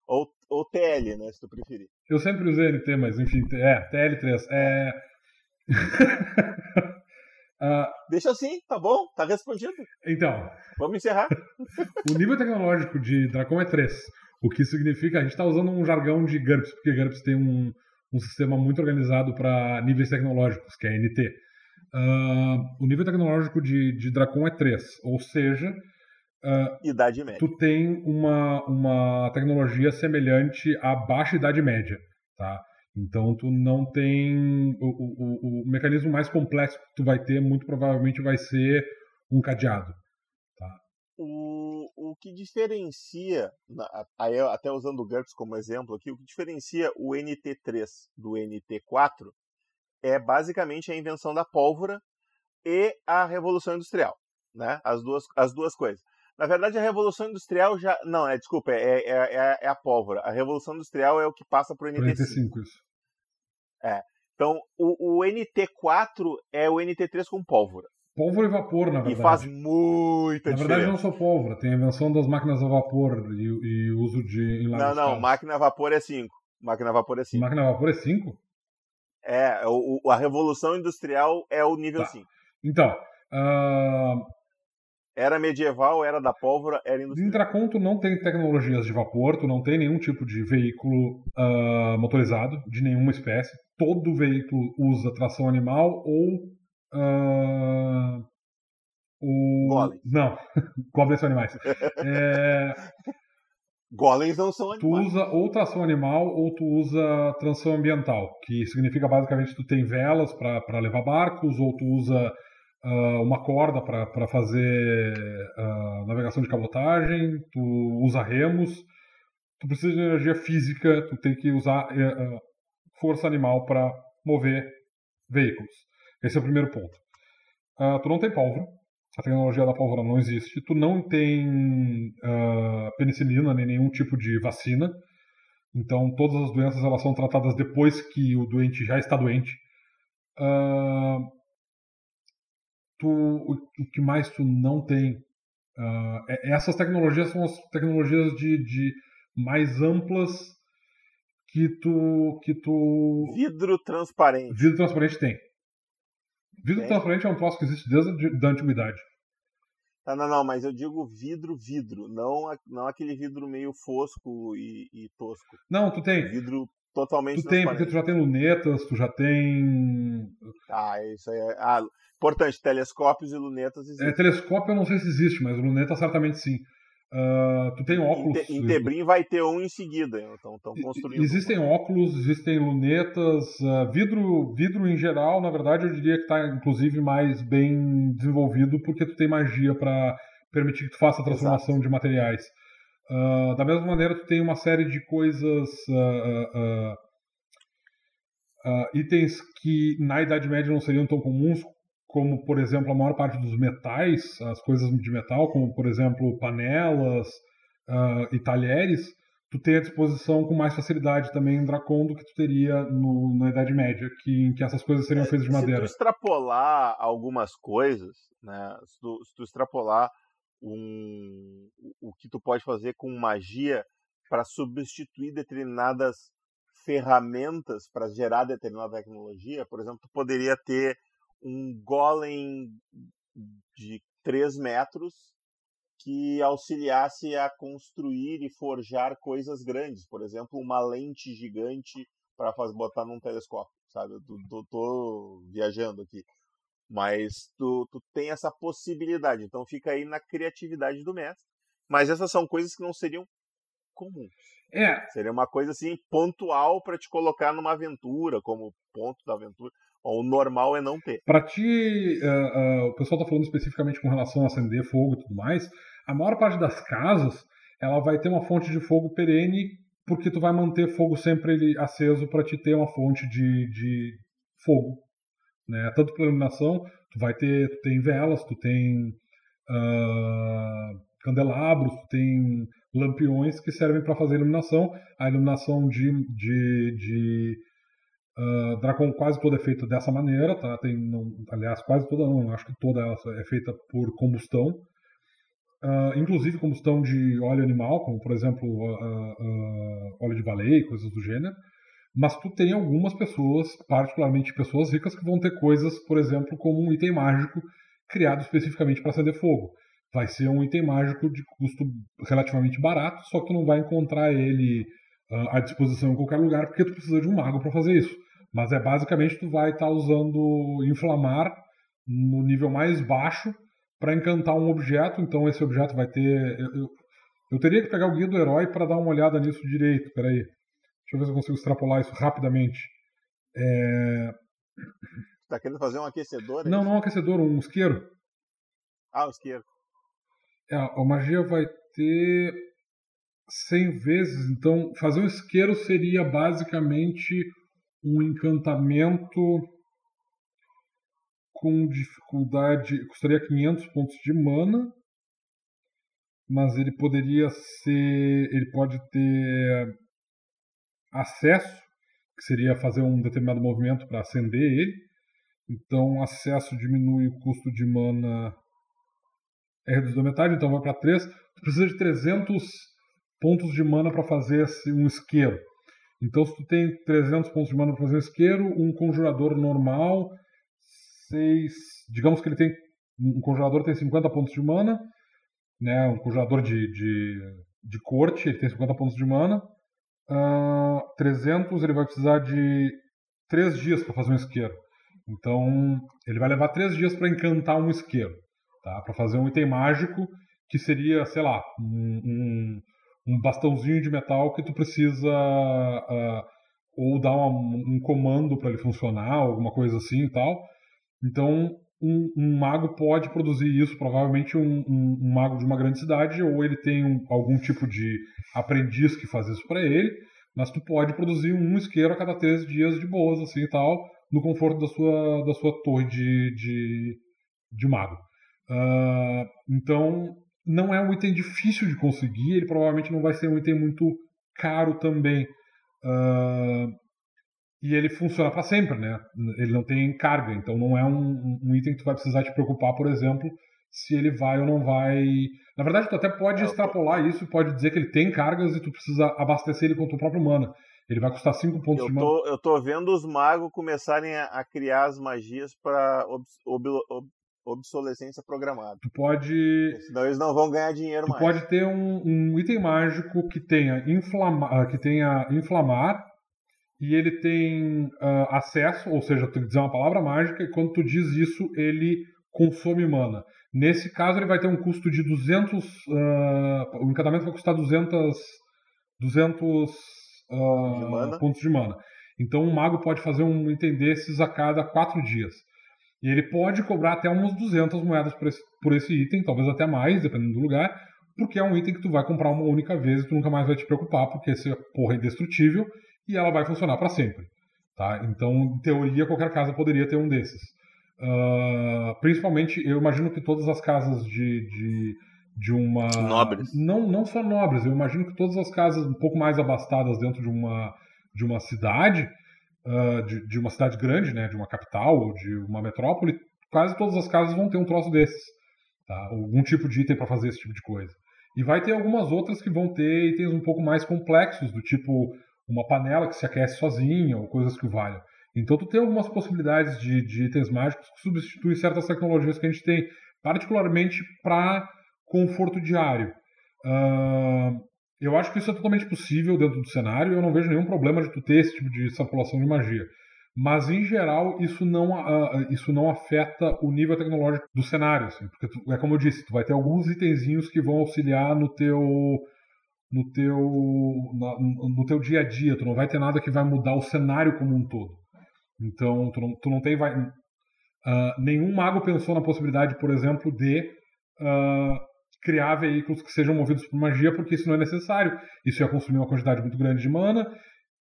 Ou, ou TL, né? Se tu preferir. Eu sempre usei NT, mas enfim, é, TL3. É. Uh, Deixa assim, tá bom, tá respondido. Então. Vamos encerrar. o nível tecnológico de Dracon é 3. O que significa, a gente está usando um jargão de GURPS, porque GURPS tem um, um sistema muito organizado para níveis tecnológicos, que é NT. Uh, ah, o nível tecnológico de, de Dracon é 3, ou seja, uh, Idade média. tu tem uma, uma tecnologia semelhante à baixa Idade Média. Tá? Então tu não tem o, o, o, mecanismo mais complexo que tu vai ter muito provavelmente vai ser um cadeado, tá? o, o que diferencia, aí até usando o GURPS como exemplo aqui, o que diferencia o NT3 do NT4 é basicamente a invenção da pólvora e a Revolução Industrial, né? As duas, as duas coisas. Na verdade, a Revolução Industrial já. Não, é, desculpa, é, é, é, é a pólvora. A Revolução Industrial é o que passa para o NT5. NT5 isso. É. Então, o, o NT4 é o NT3 com pólvora. Pólvora e vapor, na verdade. E faz muita na diferença. Na verdade, não só pólvora. Tem a invenção das máquinas a vapor e, e uso de. Não, não. Máquina a vapor é 5. Máquina a vapor é 5. Máquina a vapor é 5? É, o, a Revolução Industrial é o nível 5. Tá. Então. Uh... Era medieval, era da pólvora, era industrial. Em Draconto não tem tecnologias de vapor, tu não tem nenhum tipo de veículo uh, motorizado, de nenhuma espécie. Todo veículo usa tração animal ou Uh, o... Golems. Não, golems são animais. é... Golems não são animais. Tu usa ou tração animal ou tu usa transição ambiental, que significa basicamente que tu tem velas para levar barcos ou tu usa uh, uma corda para fazer uh, navegação de cabotagem, tu usa remos. Tu precisa de energia física, tu tem que usar uh, força animal para mover veículos. Esse é o primeiro ponto. Uh, tu não tem pólvora. A tecnologia da pólvora não existe. Tu não tem uh, penicilina nem nenhum tipo de vacina. Então, todas as doenças elas são tratadas depois que o doente já está doente. Uh, tu, o, que mais tu não tem? Uh, essas tecnologias são as tecnologias de, de mais amplas que tu, que tu. Vidro transparente. Vidro transparente tem. Vidro é. transparente é um troço que existe desde a antiguidade. Tá, não, não, mas eu digo vidro, vidro, não, não aquele vidro meio fosco e, e tosco. Não, tu tem. Vidro totalmente Tu tem, porque tu já tem lunetas, tu já tem. Ah, isso aí é. Ah, importante, telescópios e lunetas é, existem. É, telescópio eu não sei se existe, mas luneta certamente sim. Uh, tu tem óculos. Em, Tebrim vai ter um em seguida, então estão construindo. Existem óculos, existem lunetas, uh, vidro, vidro em geral, na verdade eu diria que está inclusive mais bem desenvolvido porque tu tem magia para permitir que tu faça a transformação Exato. de materiais. Uh, da mesma maneira, tu tem uma série de coisas, itens que na Idade Média não seriam tão comuns, como por exemplo a maior parte dos metais, as coisas de metal, como por exemplo panelas uh, e talheres, tu tem à disposição com mais facilidade também em Dracon do que tu teria no, na Idade Média, que, em que essas coisas seriam é, feitas de madeira. Se tu extrapolar algumas coisas, né, se tu, se tu extrapolar um, o que tu pode fazer com magia para substituir determinadas ferramentas para gerar determinada tecnologia, por exemplo, tu poderia ter um golem de 3 metros que auxiliasse a construir e forjar coisas grandes, por exemplo, uma lente gigante para botar num telescópio, sabe? Eu tô, tô, tô viajando aqui. Mas tu, tu tem essa possibilidade, então fica aí na criatividade do mestre. Mas essas são coisas que não seriam comuns. É. Seria uma coisa assim pontual para te colocar numa aventura, como ponto da aventura. O normal é não ter. Para ti, uh, uh, o pessoal está falando especificamente com relação a acender fogo e tudo mais. A maior parte das casas, ela vai ter uma fonte de fogo perene, porque tu vai manter fogo sempre aceso para te ter uma fonte de, de fogo. Né? Tanto para iluminação, tu vai ter, tu tem velas, tu tem uh, candelabros, tu tem lampiões que servem para fazer iluminação. A iluminação de, de, de Uh, Dracon quase toda é feita dessa maneira, tá? Tem, não, aliás, quase toda não, acho que toda ela é feita por combustão. Uh, inclusive combustão de óleo animal, como por exemplo uh, óleo de baleia e coisas do gênero. Mas tu tem algumas pessoas, particularmente pessoas ricas, que vão ter coisas, por exemplo, como um item mágico criado especificamente para acender fogo. Vai ser um item mágico de custo relativamente barato, só que tu não vai encontrar ele à disposição em qualquer lugar, porque tu precisa de um mago para fazer isso. Mas é basicamente tu vai estar tá usando inflamar no nível mais baixo para encantar um objeto. Então esse objeto vai ter. Eu, eu, eu teria que pegar o guia do herói para dar uma olhada nisso direito. Peraí. Deixa eu ver se eu consigo extrapolar isso rapidamente. É... Tá querendo fazer um aquecedor? Não, não um aquecedor, um isqueiro. Ah, um isqueiro. É, a magia vai ter 100 vezes, então fazer um isqueiro seria basicamente um encantamento com dificuldade, custaria 500 pontos de mana, mas ele poderia ser, ele pode ter acesso, que seria fazer um determinado movimento para acender ele. Então, acesso diminui o custo de mana é reduzido a metade, então vai para 3. Tu precisa de 300 pontos de mana para fazer um isqueiro. Então, se tu tem 300 pontos de mana para fazer um isqueiro, um conjurador normal, 6, digamos que ele tem um conjurador tem 50 pontos de mana, né, um conjurador de, de, de corte, ele tem 50 pontos de mana. Uh, 300 ele vai precisar de 3 dias para fazer um isqueiro. Então, ele vai levar 3 dias para encantar um isqueiro, tá? para fazer um item mágico que seria, sei lá, um, um, um bastãozinho de metal que tu precisa uh, ou dar uma, um comando para ele funcionar, alguma coisa assim e tal. Então, um, um, mago pode produzir isso, provavelmente um, um, um, mago de uma grande cidade, ou ele tem algum tipo de aprendiz que faz isso para ele, mas tu pode produzir um isqueiro a cada três dias de boas, assim e tal, no conforto da sua, da sua torre de, de, de mago. Uh, então, não é um item difícil de conseguir, ele provavelmente não vai ser um item muito caro também. Uh, e ele funciona para sempre, né? Ele não tem carga, então não é um, um, item que tu vai precisar te preocupar, por exemplo, se ele vai ou não vai. Na verdade, tu até pode é, extrapolar isso, pode dizer que ele tem cargas e tu precisa abastecer ele com tua própria mana. Ele vai custar 5 pontos eu de mana. Eu tô vendo os magos começarem a, a criar as magias para ob, ob, ob, obsolescência programada. Tu pode. Senão eles não vão ganhar dinheiro tu mais. pode ter um, um item mágico que tenha, inflama, que tenha inflamar e ele tem uh, acesso, ou seja, tu dizer uma palavra mágica e quando tu diz isso, ele consome mana. Nesse caso, ele vai ter um custo de 200. Uh, ah, o encantamento vai custar 200, 200 uh, de pontos de mana. Então, um mago pode fazer um item desses a cada 4 dias. E ele pode cobrar até umas 200 moedas por esse, por esse item, talvez até mais, dependendo do lugar, porque é um item que tu vai comprar uma única vez e tu nunca mais vai te preocupar, porque esse porra é indestrutível e ela vai funcionar para sempre. Tá? Então, em teoria, qualquer casa poderia ter um desses. Uh, principalmente, eu imagino que todas as casas de, de, de uma. Nobres. Não, não só nobres, eu imagino que todas as casas um pouco mais abastadas dentro de uma, de uma cidade, uh, de, de uma cidade grande, né, de uma capital ou de uma metrópole, quase todas as casas vão ter um troço desses. Tá? Algum tipo de item para fazer esse tipo de coisa. E vai ter algumas outras que vão ter itens um pouco mais complexos, do tipo uma panela que se aquece sozinha ou coisas que o valham. Então tu tem algumas possibilidades de, de itens mágicos que substituem certas tecnologias que a gente tem, particularmente para conforto diário. Uh, eu acho que isso é totalmente possível dentro do cenário. Eu não vejo nenhum problema de tu ter esse tipo de extrapolação de magia. Mas em geral isso não, uh, isso não afeta o nível tecnológico do cenário, assim, porque tu, é como eu disse, tu vai ter alguns itenzinhos que vão auxiliar no teu no teu, no, no teu dia a dia. Tu não vai ter nada que vai mudar o cenário como um todo. Então, tu não, tu não tem. Vai, uh, nenhum mago pensou na possibilidade, por exemplo, de uh, criar veículos que sejam movidos por magia, porque isso não é necessário. Isso ia consumir uma quantidade muito grande de mana,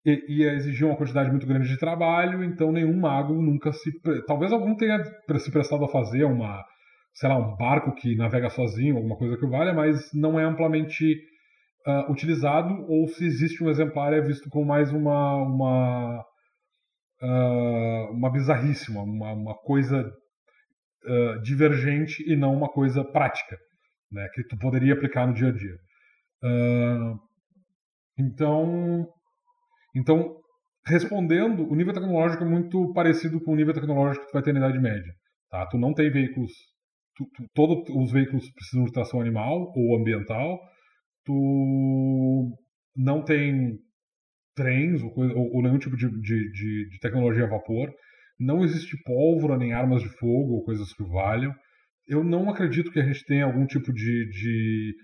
e, ia exigir uma quantidade muito grande de trabalho, então nenhum mago nunca se. Talvez algum tenha se prestado a fazer uma. Sei lá, um barco que navega sozinho, alguma coisa que valha, mas não é amplamente uh, utilizado ou se existe um exemplar é visto como mais uma uma uh, uma bizarríssima, uma, uma coisa uh, divergente e não uma coisa prática, né, que tu poderia aplicar no dia a dia. então, então respondendo, o nível tecnológico é muito parecido com o nível tecnológico que tu vai ter na Idade Média. Tá? Tu não tem veículos tu, tu, todos os veículos precisam de tração animal ou ambiental, tu não tem trens ou, coisa, ou, ou nenhum tipo de, de, de, de, tecnologia a vapor, não existe pólvora nem armas de fogo ou coisas que valham. Eu não acredito que a gente tenha algum tipo de, de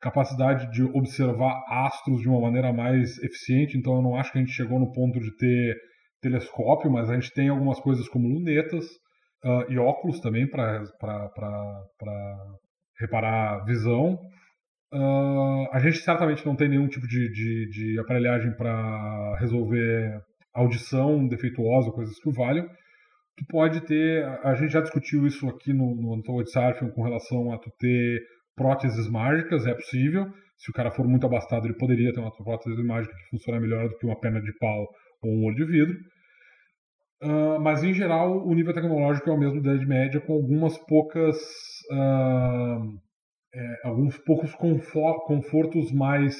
capacidade de observar astros de uma maneira mais eficiente, então eu não acho que a gente chegou no ponto de ter telescópio, mas a gente tem algumas coisas como lunetas uh, e óculos também para reparar visão. Uh, a gente certamente não tem nenhum tipo de, de, de aparelhagem para resolver audição defeituosa, coisas que valham. Tu pode ter, a gente já discutiu isso aqui no, no Untold Surfing com relação a tu ter próteses mágicas, é possível. Se o cara for muito abastado, ele poderia ter uma prótese mágica que funciona melhor do que uma perna de pau ou um olho de vidro. Uh, mas em geral o nível tecnológico é o mesmo da Idade Média, com algumas poucas uh, é, alguns poucos confortos mais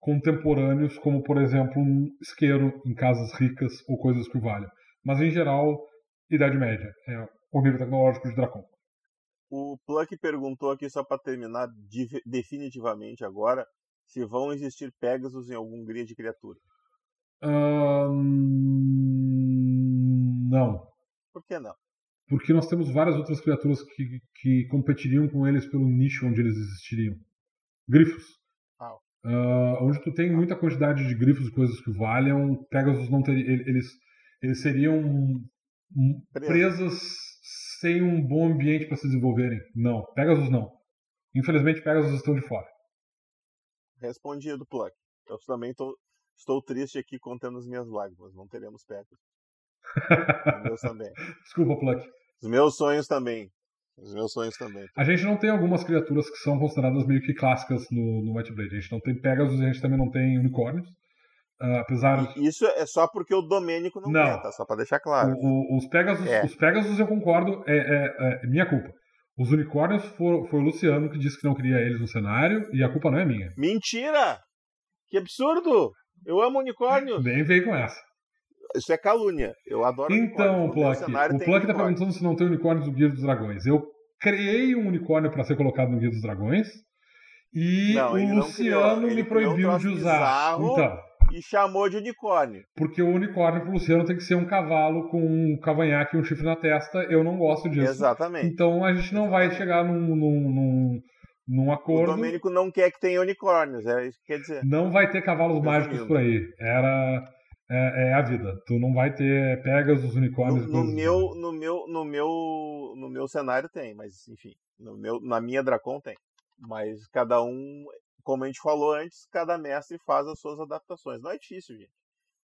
contemporâneos, como por exemplo um isqueiro em casas ricas ou coisas que valham. Mas em geral, Idade Média é o nível tecnológico de Dracon. O Pluck perguntou aqui só para terminar definitivamente agora se vão existir Pegasus em algum grid de criatura. Não. Por que não? Porque nós temos várias outras criaturas que, que competiriam com eles pelo nicho onde eles existiriam. Grifos. Uh, onde tu tem muita quantidade de grifos e coisas que valham, Pegasus não teria. Eles, eles seriam presas sem um bom ambiente para se desenvolverem. Não, Pegasus não. Infelizmente, Pegasus estão de fora. Respondido, Pluck. Eu também tô, estou triste aqui contando as minhas lágrimas. Não teremos Pegasus. Os meus também. Desculpa, Pluck. Os meus sonhos também. Os meus sonhos também. A gente não tem algumas criaturas que são consideradas meio que clássicas no, no White Blade. A gente não tem Pegasus e a gente também não tem unicórnios. Uh, apesar Isso é só porque o Domênico não, não. quer, tá? Só pra deixar claro. O, o, os, Pegasus, é. os Pegasus, eu concordo, é, é, é minha culpa. Os unicórnios foi, foi o Luciano que disse que não queria eles no cenário e a culpa não é minha. Mentira! Que absurdo! Eu amo unicórnios! Nem veio com essa. Isso é calúnia. Eu adoro Então, Pluck, o Pluck tá perguntando se não tem unicórnios no Guia dos Dragões. Eu criei um unicórnio para ser colocado no Guia dos Dragões e não, o Luciano me proibiu de usar. Então, e chamou de unicórnio. Porque o unicórnio pro Luciano tem que ser um cavalo com um cavanhaque e um chifre na testa. Eu não gosto disso. Exatamente. Então a gente não Exatamente. vai chegar num, num, num, num acordo. O Domênico não quer que tenha unicórnios, é isso que quer dizer. Não vai ter cavalos mágicos por aí. Era. É, é, a vida. Tu não vai ter pegas os unicórnios. No, no meu, assim. no meu, no meu, no meu cenário tem, mas enfim, no meu, na minha Dracon tem. Mas cada um como a gente falou antes, cada mestre faz as suas adaptações. Não é difícil, gente.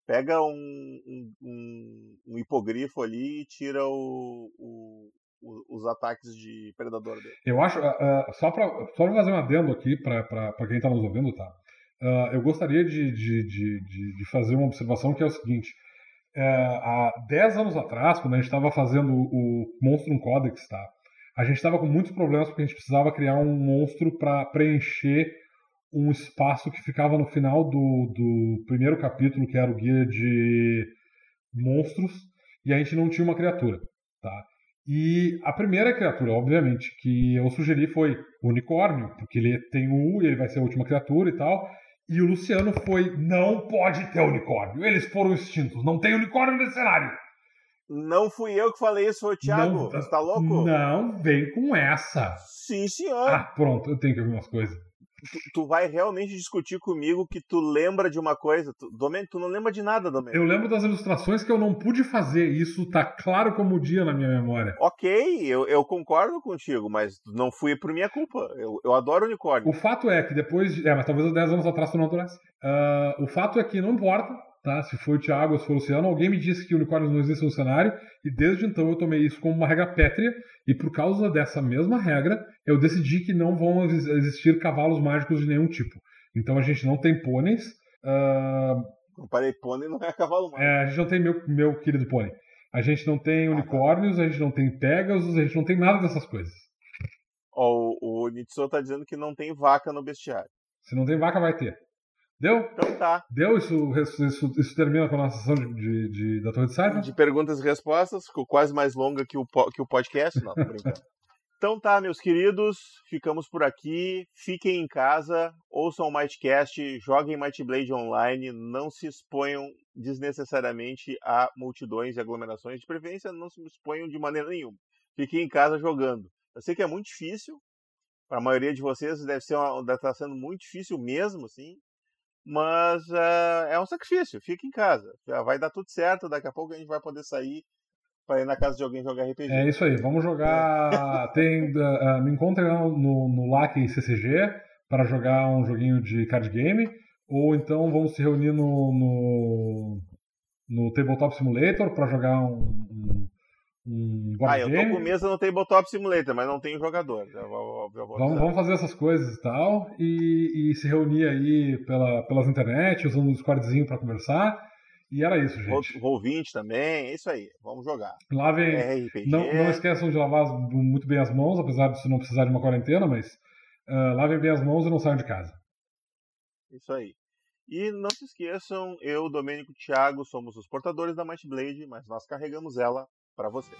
Pega um, um, um, um hipogrifo ali e tira o, o, os ataques de predador dele. Eu acho, uh, só para só fazer um adendo aqui para quem está nos ouvindo, tá? Uh, eu gostaria de, de, de, de, fazer uma observação que é o seguinte. Uh, há 10 anos atrás, quando a gente estava fazendo o Monstrum Codex, tá? a gente estava com muitos problemas porque a gente precisava criar um monstro para preencher um espaço que ficava no final do, do primeiro capítulo, que era o guia de monstros, e a gente não tinha uma criatura, tá? E a primeira criatura, obviamente, que eu sugeri foi o unicórnio, porque ele tem o U e ele vai ser a última criatura e tal. E o Luciano foi: não pode ter unicórnio, eles foram extintos, não tem unicórnio nesse cenário. Não fui eu que falei isso, foi o Thiago. Não, Você tá louco? Não, vem com essa. Sim, senhor. Ah, pronto, eu tenho que ouvir umas coisas tu, tu, vai realmente discutir comigo que tu lembra de uma coisa. Tu, Domênico, tu não lembra de nada, Domênico. Eu lembro das ilustrações que eu não pude fazer. Isso tá claro como o dia na minha memória. Ok, eu, eu concordo contigo, mas não fui por minha culpa. Eu, eu adoro unicórnio. O fato é que depois. De, é, mas talvez há 10 anos atrás tu não adorasse. Uh, o fato é que não importa tá? Se foi o Thiago ou se foi o Luciano, alguém me disse que unicórnios não existem no cenário, e desde então eu tomei isso como uma regra pétrea, e por causa dessa mesma regra, eu decidi que não vão existir cavalos mágicos de nenhum tipo. Então a gente não tem pôneis. Uh... Parei, pônei não é cavalo mágico. É, a gente não tem meu, meu querido pônei. A gente não tem unicórnios, a gente não tem Pegasus, a gente não tem nada dessas coisas. Ó, o, o Nitsu tá dizendo que não tem vaca no bestiário. Se não tem vaca, vai ter. Deu? Então tá. Deu? Isso, isso, isso termina com a nossa sessão de, de, de da Torre de Cyber? De perguntas e respostas, ficou quase mais longa que o, que o podcast. Não, tô brincando. então tá, meus queridos, ficamos por aqui. Fiquem em casa, ouçam o Mightcast, joguem Might Blade online, não se exponham desnecessariamente a multidões e aglomerações. De preferência, não se exponham de maneira nenhuma. Fiquem em casa jogando. Eu sei que é muito difícil, para a maioria de vocês deve ser uma, tá sendo muito difícil mesmo, assim. Mas uh, é um sacrifício, fica em casa. Já vai dar tudo certo, daqui a pouco a gente vai poder sair para ir na casa de alguém jogar RPG. É isso aí, vamos jogar. Tem, uh, me encontrem no, no LAC CCG para jogar um joguinho de card game, ou então vamos se reunir no, no, no Tabletop Simulator para jogar um, um, ah, eu tô com mesa no Tabletop Simulator, mas não tenho jogador. Já vou, já vou vamos, vamos, fazer essas coisas e tal, e, e se reunir aí pela, pelas internet, usando um Discordzinho para conversar. E era isso, gente. Roll 20 também, é isso aí. Vamos jogar. Lavem. Não, não esqueçam de lavar muito bem as mãos, apesar de você não precisar de uma quarentena, mas uh, lavem bem as mãos e não saiam de casa. Isso aí. E não se esqueçam, eu, Domênico Thiago, somos os portadores da Might Blade, mas nós carregamos ela para você.